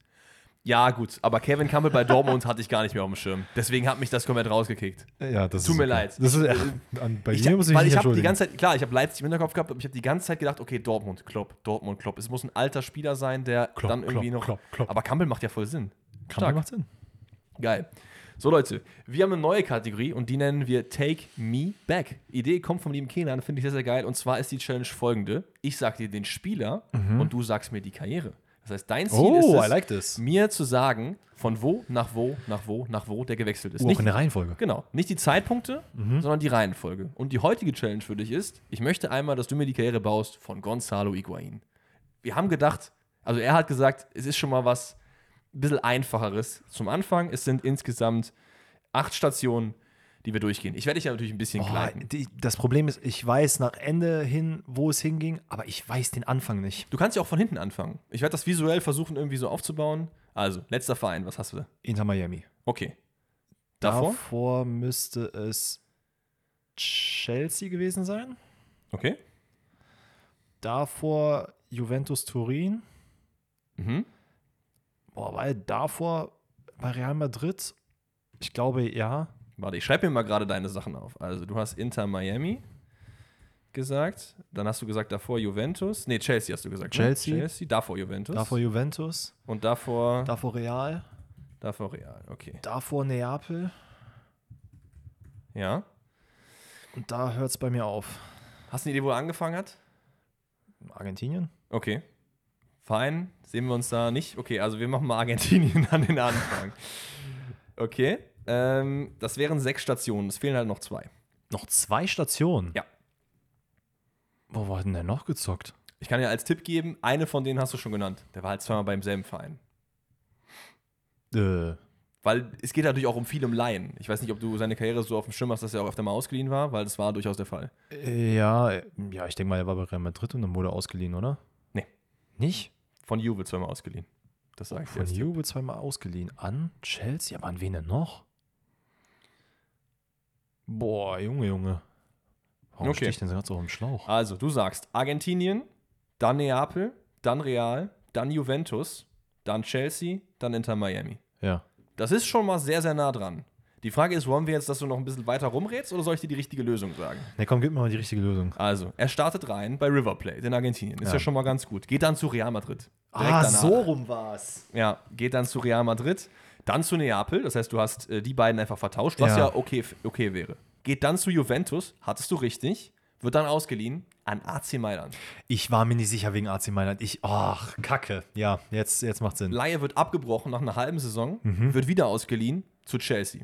Ja, gut, aber Kevin Campbell bei Dortmund hatte ich gar nicht mehr auf dem Schirm. Deswegen hat mich das komplett rausgekickt. Ja, das Tut mir okay. leid. Das ist, ja, an, bei Ich, dir muss ich weil ich habe die ganze Zeit, klar, ich habe Leipzig im Hinterkopf gehabt, aber ich habe die ganze Zeit gedacht, okay, Dortmund, Klopp, Dortmund, Klopp. Es muss ein alter Spieler sein, der Klopp, dann irgendwie Klopp, noch. Klopp. Aber Campbell macht ja voll Sinn. Campbell macht Sinn. Geil. So, Leute, wir haben eine neue Kategorie und die nennen wir Take Me Back. Idee kommt vom lieben Kenan, finde ich sehr, sehr geil. Und zwar ist die Challenge folgende: Ich sag dir den Spieler und du sagst mir die Karriere. Das heißt, dein Ziel ist Mhm. Oh, es, I like mir zu sagen, von wo nach wo, nach wo, nach wo der gewechselt ist. Oh, auch Nicht, in der Reihenfolge. genau, nicht die Zeitpunkte, sondern die Reihenfolge. Und die heutige Challenge für dich ist: Ich möchte einmal, dass du mir die Karriere baust von Gonzalo Higuain. Wir haben gedacht, also er hat gesagt, es ist schon mal was ein bisschen einfacheres zum Anfang. Es sind insgesamt acht Stationen, die wir durchgehen. Ich werde dich ja natürlich ein bisschen Boah, die, das Problem ist, ich weiß nach Ende hin, wo es hinging, aber ich weiß den Anfang nicht. Du kannst ja auch von hinten anfangen. Ich werde das visuell versuchen, irgendwie so aufzubauen. Also, letzter Verein, was hast du? Inter Miami. Okay. Davor? Davor müsste es Chelsea gewesen sein. Okay. Davor Juventus Turin. Mhm. Boah, weil davor bei Real Madrid, ich glaube ja. Warte, ich schreibe mir mal gerade deine Sachen auf. Also, du hast Inter Miami gesagt. Dann hast du gesagt, davor Juventus. Nee, Chelsea hast du gesagt. Chelsea. Ne? Chelsea. Davor Juventus. Davor Juventus. Und davor, Davor Real. davor Real. Okay. Davor Neapel. Ja. Und da hört es bei mir auf. Hast du eine Idee, wo er angefangen hat? Argentinien? Okay. Fein. Sehen wir uns da nicht? Okay, also wir machen mal Argentinien an den Anfang. Okay. Ähm, das wären sechs Stationen. Es fehlen halt noch zwei. Noch zwei Stationen? Ja. Wo war denn der noch gezockt? Ich kann dir als Tipp geben, eine von denen hast du schon genannt. Der war halt zweimal beim selben Verein. Äh, Weil es geht natürlich auch um viel um Laien. Ich weiß nicht, ob du seine Karriere so auf dem Schirm hast, dass er auch öfter mal ausgeliehen war, weil das war durchaus der Fall. äh, ja, ja, ich denke mal, er war bei Real Madrid und dann wurde er ausgeliehen, oder? Nee. Nicht? Von Juve zweimal ausgeliehen. Das sage ich Von. Juve zweimal ausgeliehen. An Chelsea? Aber an wen denn noch? Boah, Junge, Junge. Warum Okay. stehe ich denn gerade so dem Schlauch? Also, du sagst Argentinien, dann Neapel, dann Real, dann Juventus, dann Chelsea, dann Inter Miami. Ja. Das ist schon mal sehr, sehr nah dran. Die Frage ist, wollen wir jetzt, dass du noch ein bisschen weiter rumrätst oder soll ich dir die richtige Lösung sagen? Ne, komm, gib mir mal die richtige Lösung. Also, er startet rein bei River Plate in Argentinien. Ist ja, Ja. schon mal ganz gut. Geht dann zu Real Madrid. Direkt ah, danach. so rum war's. Ja, geht dann zu Real Madrid, dann zu Neapel. Das heißt, du hast äh, die beiden einfach vertauscht, was ja, Ja. okay, okay wäre. Geht dann zu Juventus, hattest du richtig, wird dann ausgeliehen an AC Mailand. Ich war mir nicht sicher wegen AC Mailand. Ich, ach, Kacke. Ja, jetzt, jetzt macht Sinn. Laie wird abgebrochen nach einer halben Saison, Mhm. wird wieder ausgeliehen zu Chelsea.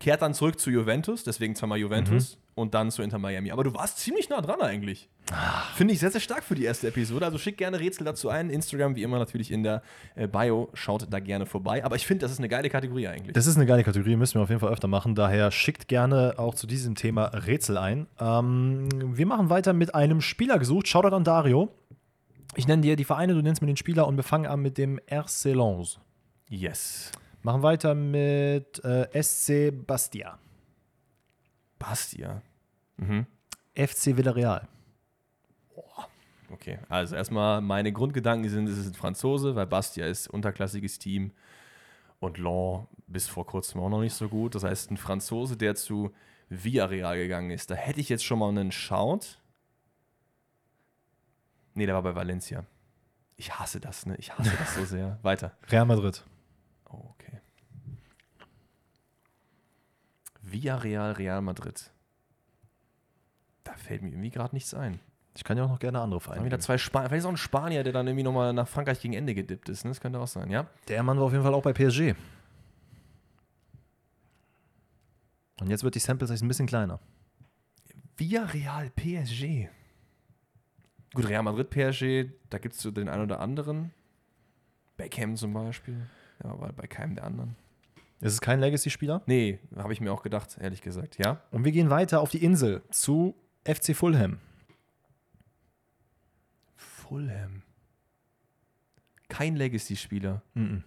Kehrt dann zurück zu Juventus, deswegen zweimal Juventus Mhm. und dann zu Inter Miami. Aber du warst ziemlich nah dran eigentlich. Ah. Finde ich sehr, sehr stark für die erste Episode. Also schick gerne Rätsel dazu ein. Instagram, wie immer, natürlich in der äh, Bio. Schaut da gerne vorbei. Aber ich finde, das ist eine geile Kategorie eigentlich. Das ist eine geile Kategorie, müssen wir auf jeden Fall öfter machen. Daher schickt gerne auch zu diesem Thema Rätsel ein. Ähm, wir machen weiter mit einem Spieler gesucht. Shoutout an Dario. Ich nenne dir die Vereine, du nennst mir den Spieler und wir fangen an mit dem RC Lens. yes. Machen weiter mit äh, SC Bastia. Bastia. Mhm. FC Villarreal. Okay, also erstmal meine Grundgedanken sind, es ist ein Franzose, weil Bastia ist unterklassiges Team und Lens bis vor kurzem auch noch nicht so gut. Das heißt, ein Franzose, der zu Villarreal gegangen ist, da hätte ich jetzt schon mal einen Schaut. Nee, der war bei Valencia. Ich hasse das, ne? Ich hasse das so sehr. Weiter. Real Madrid. Oh, okay. Villarreal, Real Madrid. Da fällt mir irgendwie gerade nichts ein. Ich kann ja auch noch gerne andere Vereine. wieder zwei Spanier. Vielleicht ist auch ein Spanier, der dann irgendwie nochmal nach Frankreich gegen Ende gedippt ist. Ne? Das könnte auch sein, ja? Der Mann war auf jeden Fall auch bei PSG. Und jetzt wird die Sample Size ein bisschen kleiner. Villarreal PSG. Gut, Real Madrid PSG, da gibt es so den einen oder anderen. Beckham zum Beispiel. Ja, aber bei keinem der anderen. Es ist kein Legacy-Spieler. Nee, habe ich mir auch gedacht, ehrlich gesagt. Ja? Und wir gehen weiter auf die Insel zu FC Fulham. Fulham. Kein Legacy-Spieler. Mhm.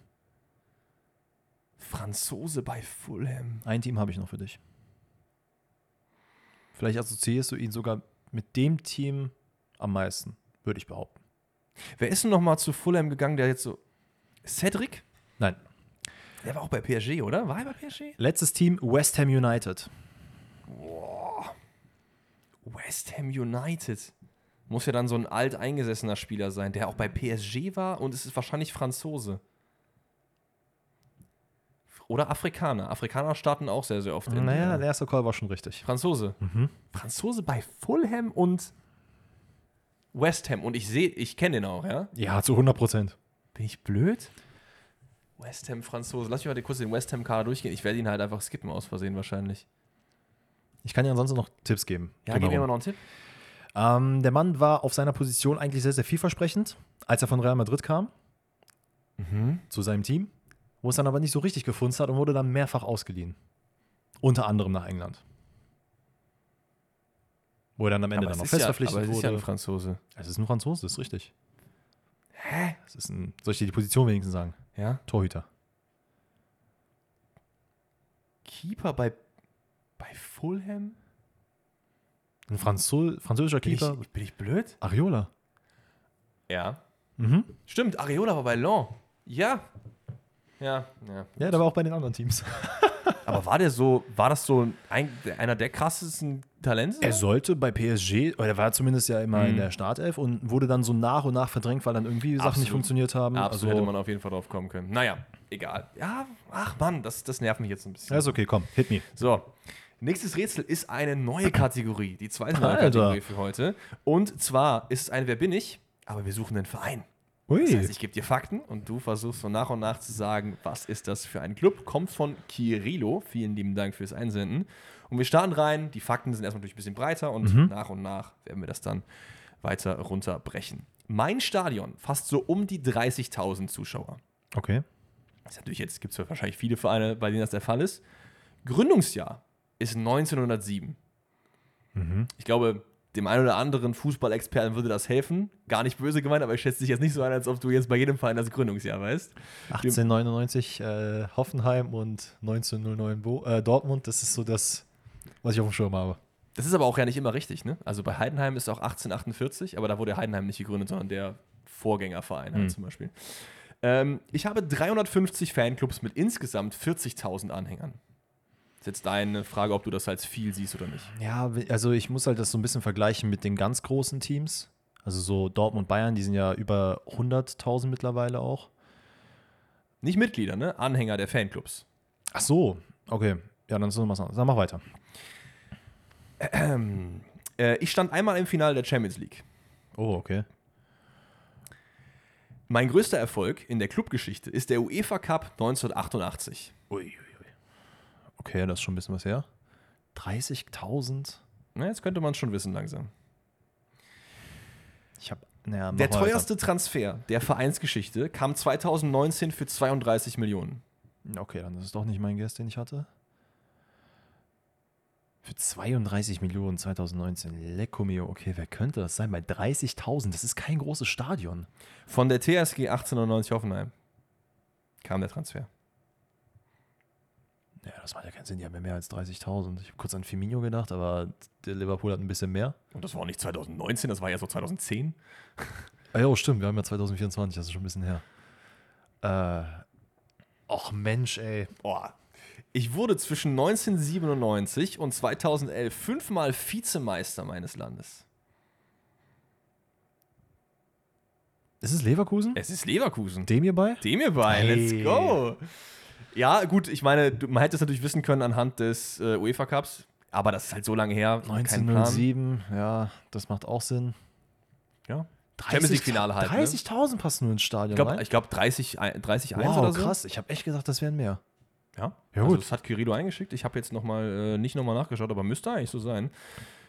Franzose bei Fulham. Ein Team habe ich noch für dich. Vielleicht assoziierst du ihn sogar mit dem Team am meisten, würde ich behaupten. Wer ist denn noch mal zu Fulham gegangen, der jetzt so. Cedric? Nein. Der war auch bei PSG, oder? War er bei PSG? Letztes Team West Ham United. West Ham United. Muss ja dann so ein alteingesessener Spieler sein, der auch bei PSG war und es ist wahrscheinlich Franzose. Oder Afrikaner. Afrikaner starten auch sehr, sehr oft. in, Naja, äh, der erste Call war schon richtig. Franzose. Franzose bei Fulham und West Ham. Und ich sehe, ich kenne den auch, ja? Ja, zu 100 Prozent. Bin ich blöd? West Ham Franzose. Lass mich mal kurz den West Ham Kader durchgehen. Ich werde ihn halt einfach skippen aus Versehen wahrscheinlich. Ich kann dir ansonsten noch Tipps geben. Ja, gib mir Drumherum. mal noch einen Tipp. Ähm, der Mann war auf seiner Position eigentlich sehr, sehr vielversprechend, als er von Real Madrid kam zu seinem Team, wo es dann aber nicht so richtig gefunden hat und wurde dann mehrfach ausgeliehen. Unter anderem nach England. Wo er dann am Ende Aber dann noch ist ja, festverpflichtet aber es ist ja ein wurde. Franzose. es ist ein Franzose, das ist richtig. Hä? Es ist ein, soll ich dir die Position wenigstens sagen? Ja? Torhüter. Keeper bei, bei Fulham? Ein Franzol französischer Bin Keeper. ich, bin ich blöd? Ariola. Ja. Mhm. Stimmt, Areola war bei Lens. Ja. Ja, ja. Ja, der war auch bei den anderen Teams. Aber war der so, war das so ein, einer der krassesten Talente? Er sollte bei PSG, oder er war zumindest ja immer in Mhm. der Startelf und wurde dann so nach und nach verdrängt, weil dann irgendwie Sachen nicht Absolut. funktioniert haben. Absolut hätte also, man auf jeden Fall drauf kommen können. Naja, egal. Ja, ach Mann, das, das nervt mich jetzt ein bisschen. ja, ist okay, komm, hit me. So, nächstes Rätsel ist eine neue Kategorie. Die zweite neue. Kategorie für heute. Und zwar ist es eine Wer bin ich? Aber wir suchen einen Verein. Das Ui. heißt, ich gebe dir Fakten und du versuchst so nach und nach zu sagen, was ist das für ein Club? Kommt von Kirilo. Vielen lieben Dank fürs Einsenden. Und wir starten rein. Die Fakten sind erstmal natürlich ein bisschen breiter und nach und nach werden wir das dann weiter runterbrechen. Mein Stadion fasst so um die 30.000 Zuschauer. Okay. Das ist natürlich jetzt gibt es wahrscheinlich viele Vereine, bei denen das der Fall ist. Gründungsjahr ist 1907. Ich glaube, dem einen oder anderen Fußballexperten würde das helfen. Gar nicht böse gemeint, aber ich schätze dich jetzt nicht so ein, als ob du jetzt bei jedem Verein das Gründungsjahr weißt. 1899 äh, Hoffenheim und 1909 Bo äh, Dortmund, das ist so das, was ich auf dem Schirm habe. Das ist aber auch ja nicht immer richtig, ne? Also bei Heidenheim ist auch 1848, aber da wurde Heidenheim nicht gegründet, sondern der Vorgängerverein halt zum Beispiel. Ähm, ich habe 350 Fanclubs mit insgesamt 40.000 Anhängern. Jetzt deine Frage, ob du das als viel siehst oder nicht. Ja, also ich muss halt das so ein bisschen vergleichen mit den ganz großen Teams. Also so Dortmund, Bayern, die sind ja über 100.000 mittlerweile auch. Nicht Mitglieder, ne? Anhänger der Fanclubs. Ach so, okay. Ja, dann anderes. Dann mach weiter. Äh, ich stand einmal im Finale der Champions League. Oh, okay. Mein größter Erfolg in der Clubgeschichte ist der UEFA Cup 1988. Ui, ui, ui. Okay, das ist schon ein bisschen was her. 30.000? Na, jetzt könnte man es schon wissen langsam. Ich habe, naja, Der teuerste Transfer der Vereinsgeschichte kam 2019 für 32 Millionen. weiter. Okay, dann ist es doch nicht mein Guest, den ich hatte. Für 32 Millionen 2019. Lecco mio. Okay, wer könnte das sein? Bei 30.000. Das ist kein großes Stadion. Von der TSG 1890 Hoffenheim kam der Transfer. Ja, das macht ja keinen Sinn. Die haben ja mehr als 30.000. Ich habe kurz an Firmino gedacht, aber der Liverpool hat ein bisschen mehr. Und das war auch nicht 2019, das war ja so 2010. Ah, ja, stimmt. Wir haben ja 2024. Das ist schon ein bisschen her. Äh. Och, Mensch, ey. Boah. Ich wurde zwischen 1997 und 2011 fünfmal Vizemeister meines Landes. Ist es Leverkusen? Es ist Leverkusen. Dem hierbei? Dem hier bei, Hey. let's go. Ja, gut, ich meine, du- man hätte es natürlich wissen können anhand des äh, UEFA Cups, aber das ist halt so lange her. kein Plan. 1907, ja, das macht auch Sinn. Ja. Champions League Finale halt. ne? 30.000 passen nur ins Stadion Ich glaube, glaub 30, ein- 30 1 wow, oder so. krass. Ich habe echt gedacht, das wären mehr. Ja, Ja, also gut. das hat Querido eingeschickt. Ich habe jetzt noch mal, äh, nicht nochmal nachgeschaut, aber müsste eigentlich so sein.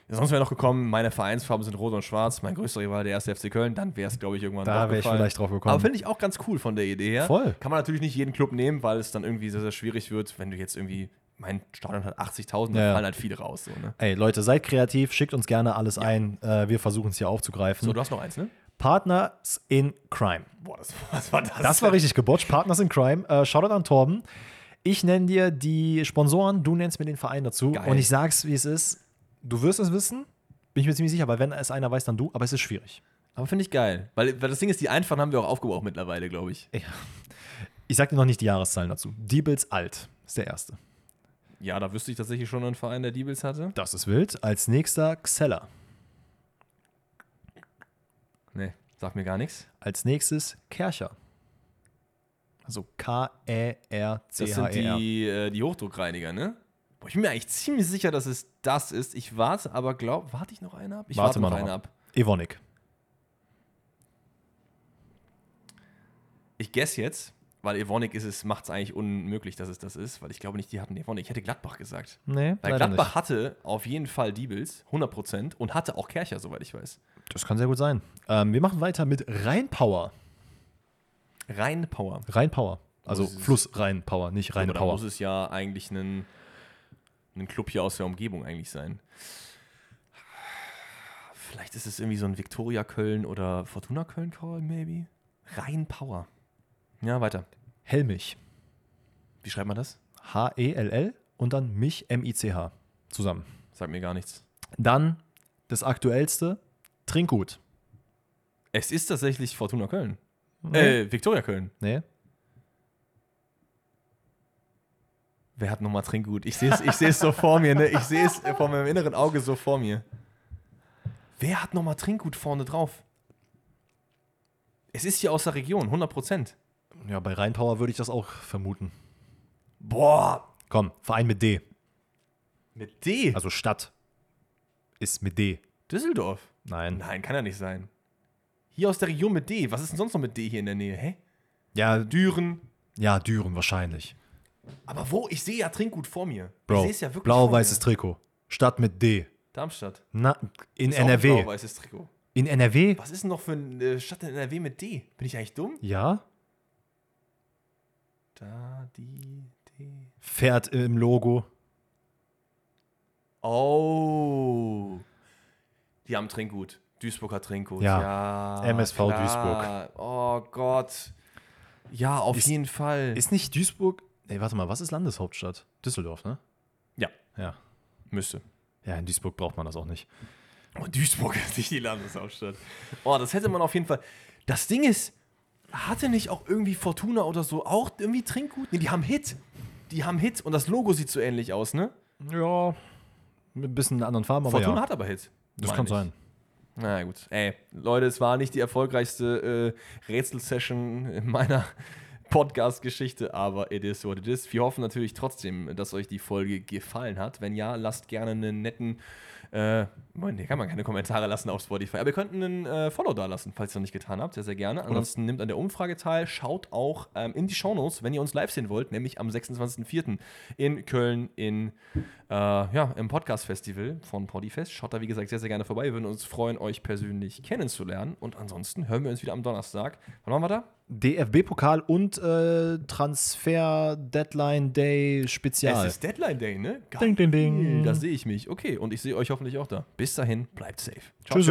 Ja, sonst wäre noch gekommen, meine Vereinsfarben sind rot und schwarz, mein größter Rival der erste FC Köln, dann wäre es, glaube ich, irgendwann Da wäre ich vielleicht drauf gekommen. Aber finde ich auch ganz cool von der Idee her. Voll. Kann man natürlich nicht jeden Club nehmen, weil es dann irgendwie sehr, sehr schwierig wird, wenn du jetzt irgendwie, mein Stadion hat 80.000, da Ja, ja. fallen halt viele raus. So, ne? Ey, Leute, seid kreativ, schickt uns gerne alles ein. Äh, wir versuchen es hier aufzugreifen. so, du hast noch eins, ne? Partners in Crime. Boah, das, was war das? Das war richtig gebotcht. Partners in Crime. Äh, Shoutout an Torben. Ich nenne dir die Sponsoren, du nennst mir den Verein dazu. Geil. Und ich sag's, wie es ist. Du wirst es wissen, bin ich mir ziemlich sicher, weil wenn es einer weiß, dann du, aber es ist schwierig. Aber finde ich geil. Weil, weil das Ding ist, die einfachen haben wir auch aufgebraucht mittlerweile, glaube ich. Ich sag dir noch nicht die Jahreszahlen dazu. Diebels Alt ist der erste. Ja, da wüsste ich tatsächlich schon einen Verein, der Diebels hatte. Das ist wild. Als nächster Xella. Nee, sagt mir gar nichts. Als nächstes Kercher. Also K-E-R-C-H-E-R. Das sind die, äh, die Hochdruckreiniger, ne? Boah, ich bin mir eigentlich ziemlich sicher, dass es das ist. Ich warte, aber glaub, warte ich noch eine ab? Ich Warte mal noch noch eine ab. ab. Evonik. Ich guess jetzt, weil Evonik ist es, macht es eigentlich unmöglich, dass es das ist, weil ich glaube nicht, die hatten Evonik. Ich hätte Gladbach gesagt. Nee, Weil Gladbach nicht. hatte auf jeden Fall Diebels, 100% und hatte auch Kercher, soweit ich weiß. Das kann sehr gut sein. Ähm, wir machen weiter mit Rheinpower. Rein Power. Rheinpower. Also Fluss Rheinpower, nicht Aber da Rheinpower. muss es ja eigentlich ein, ein Club hier aus der Umgebung eigentlich sein. Vielleicht ist es irgendwie so ein Viktoria Köln oder Fortuna Köln Call, maybe. Rein Power. Ja, weiter. Helmich. Wie schreibt man das? H-E-L-L und dann mich, M-I-C-H. Zusammen. Sagt mir gar nichts. Dann das aktuellste, Trinkgut. Es ist tatsächlich Fortuna Köln. Nee. Äh, Viktoria Köln. Nee. Wer hat nochmal Trinkgut? Ich sehe es ich seh's so vor mir, ne? Ich sehe es vor meinem inneren Auge so vor mir. Wer hat nochmal Trinkgut vorne drauf? Es ist hier aus der Region, 100 Prozent. Ja, bei Rheinpower würde ich das auch vermuten. Boah, Komm, Verein mit D. mit D. Also Stadt ist mit D. Düsseldorf. Nein. Nein, kann ja nicht sein. Hier aus der Region mit D. Was ist denn sonst noch mit D hier in der Nähe? Hä? Ja, Düren. ja, Düren wahrscheinlich. Aber wo? Ich sehe ja Trinkgut vor mir. ich Bro, sehe es ja wirklich blau-weißes. Trikot. Stadt mit D. Darmstadt. Na, in Ist NRW. Blau-weißes Trikot. In NRW? Was ist denn noch für eine Stadt in NRW mit D? Bin ich eigentlich dumm? Ja. Da, die, D. Pferd im Logo. Oh. Die haben Trinkgut. Duisburg hat Trinkgut. Ja. ja MSV klar. Oh Gott. Ja, auf Ist- jeden Fall. Ist nicht Duisburg. Nee, warte mal, was ist Landeshauptstadt? Düsseldorf, ne? ja, Ja. müsste. Ja, in Duisburg braucht man das auch nicht. Oh, Duisburg ist nicht die Landeshauptstadt. Oh, das hätte man auf jeden Fall. Das Ding ist, hatte nicht auch irgendwie Fortuna oder so auch irgendwie Trinkgut? Nee, die haben Hit. Die haben Hit und das Logo sieht so ähnlich aus, ne? Ja. Mit ein bisschen anderen Farben, aber Fortuna ja. hat aber Hit. Das kann ich. sein. Na gut. Ey, Leute, es war nicht die erfolgreichste äh, Rätselsession in meiner Podcast-Geschichte, aber it is what it is. Wir hoffen natürlich trotzdem, dass euch die Folge gefallen hat. Wenn ja, lasst gerne einen netten. Äh, Moment, hier kann man keine Kommentare lassen auf Spotify. Aber ihr könnt einen äh, Follow da lassen, falls ihr noch nicht getan habt. Sehr, sehr gerne. Ansonsten nehmt an der Umfrage teil. Schaut auch ähm, in die Shownotes, wenn ihr uns live sehen wollt, nämlich am 26.04. in Köln in, äh, ja, im Podcast-Festival von Podifest. Schaut da, wie gesagt, sehr, sehr gerne vorbei. Wir würden uns freuen, euch persönlich kennenzulernen. Und ansonsten hören wir uns wieder am Donnerstag. Wann waren wir da? DFB-Pokal und äh, Transfer-Deadline-Day Spezial. Es ist Deadline Day, ne? Ding, ding, ding. Da sehe ich mich. Okay, und ich sehe euch hoffentlich auch da. Bis dahin, bleibt safe. Tschüss.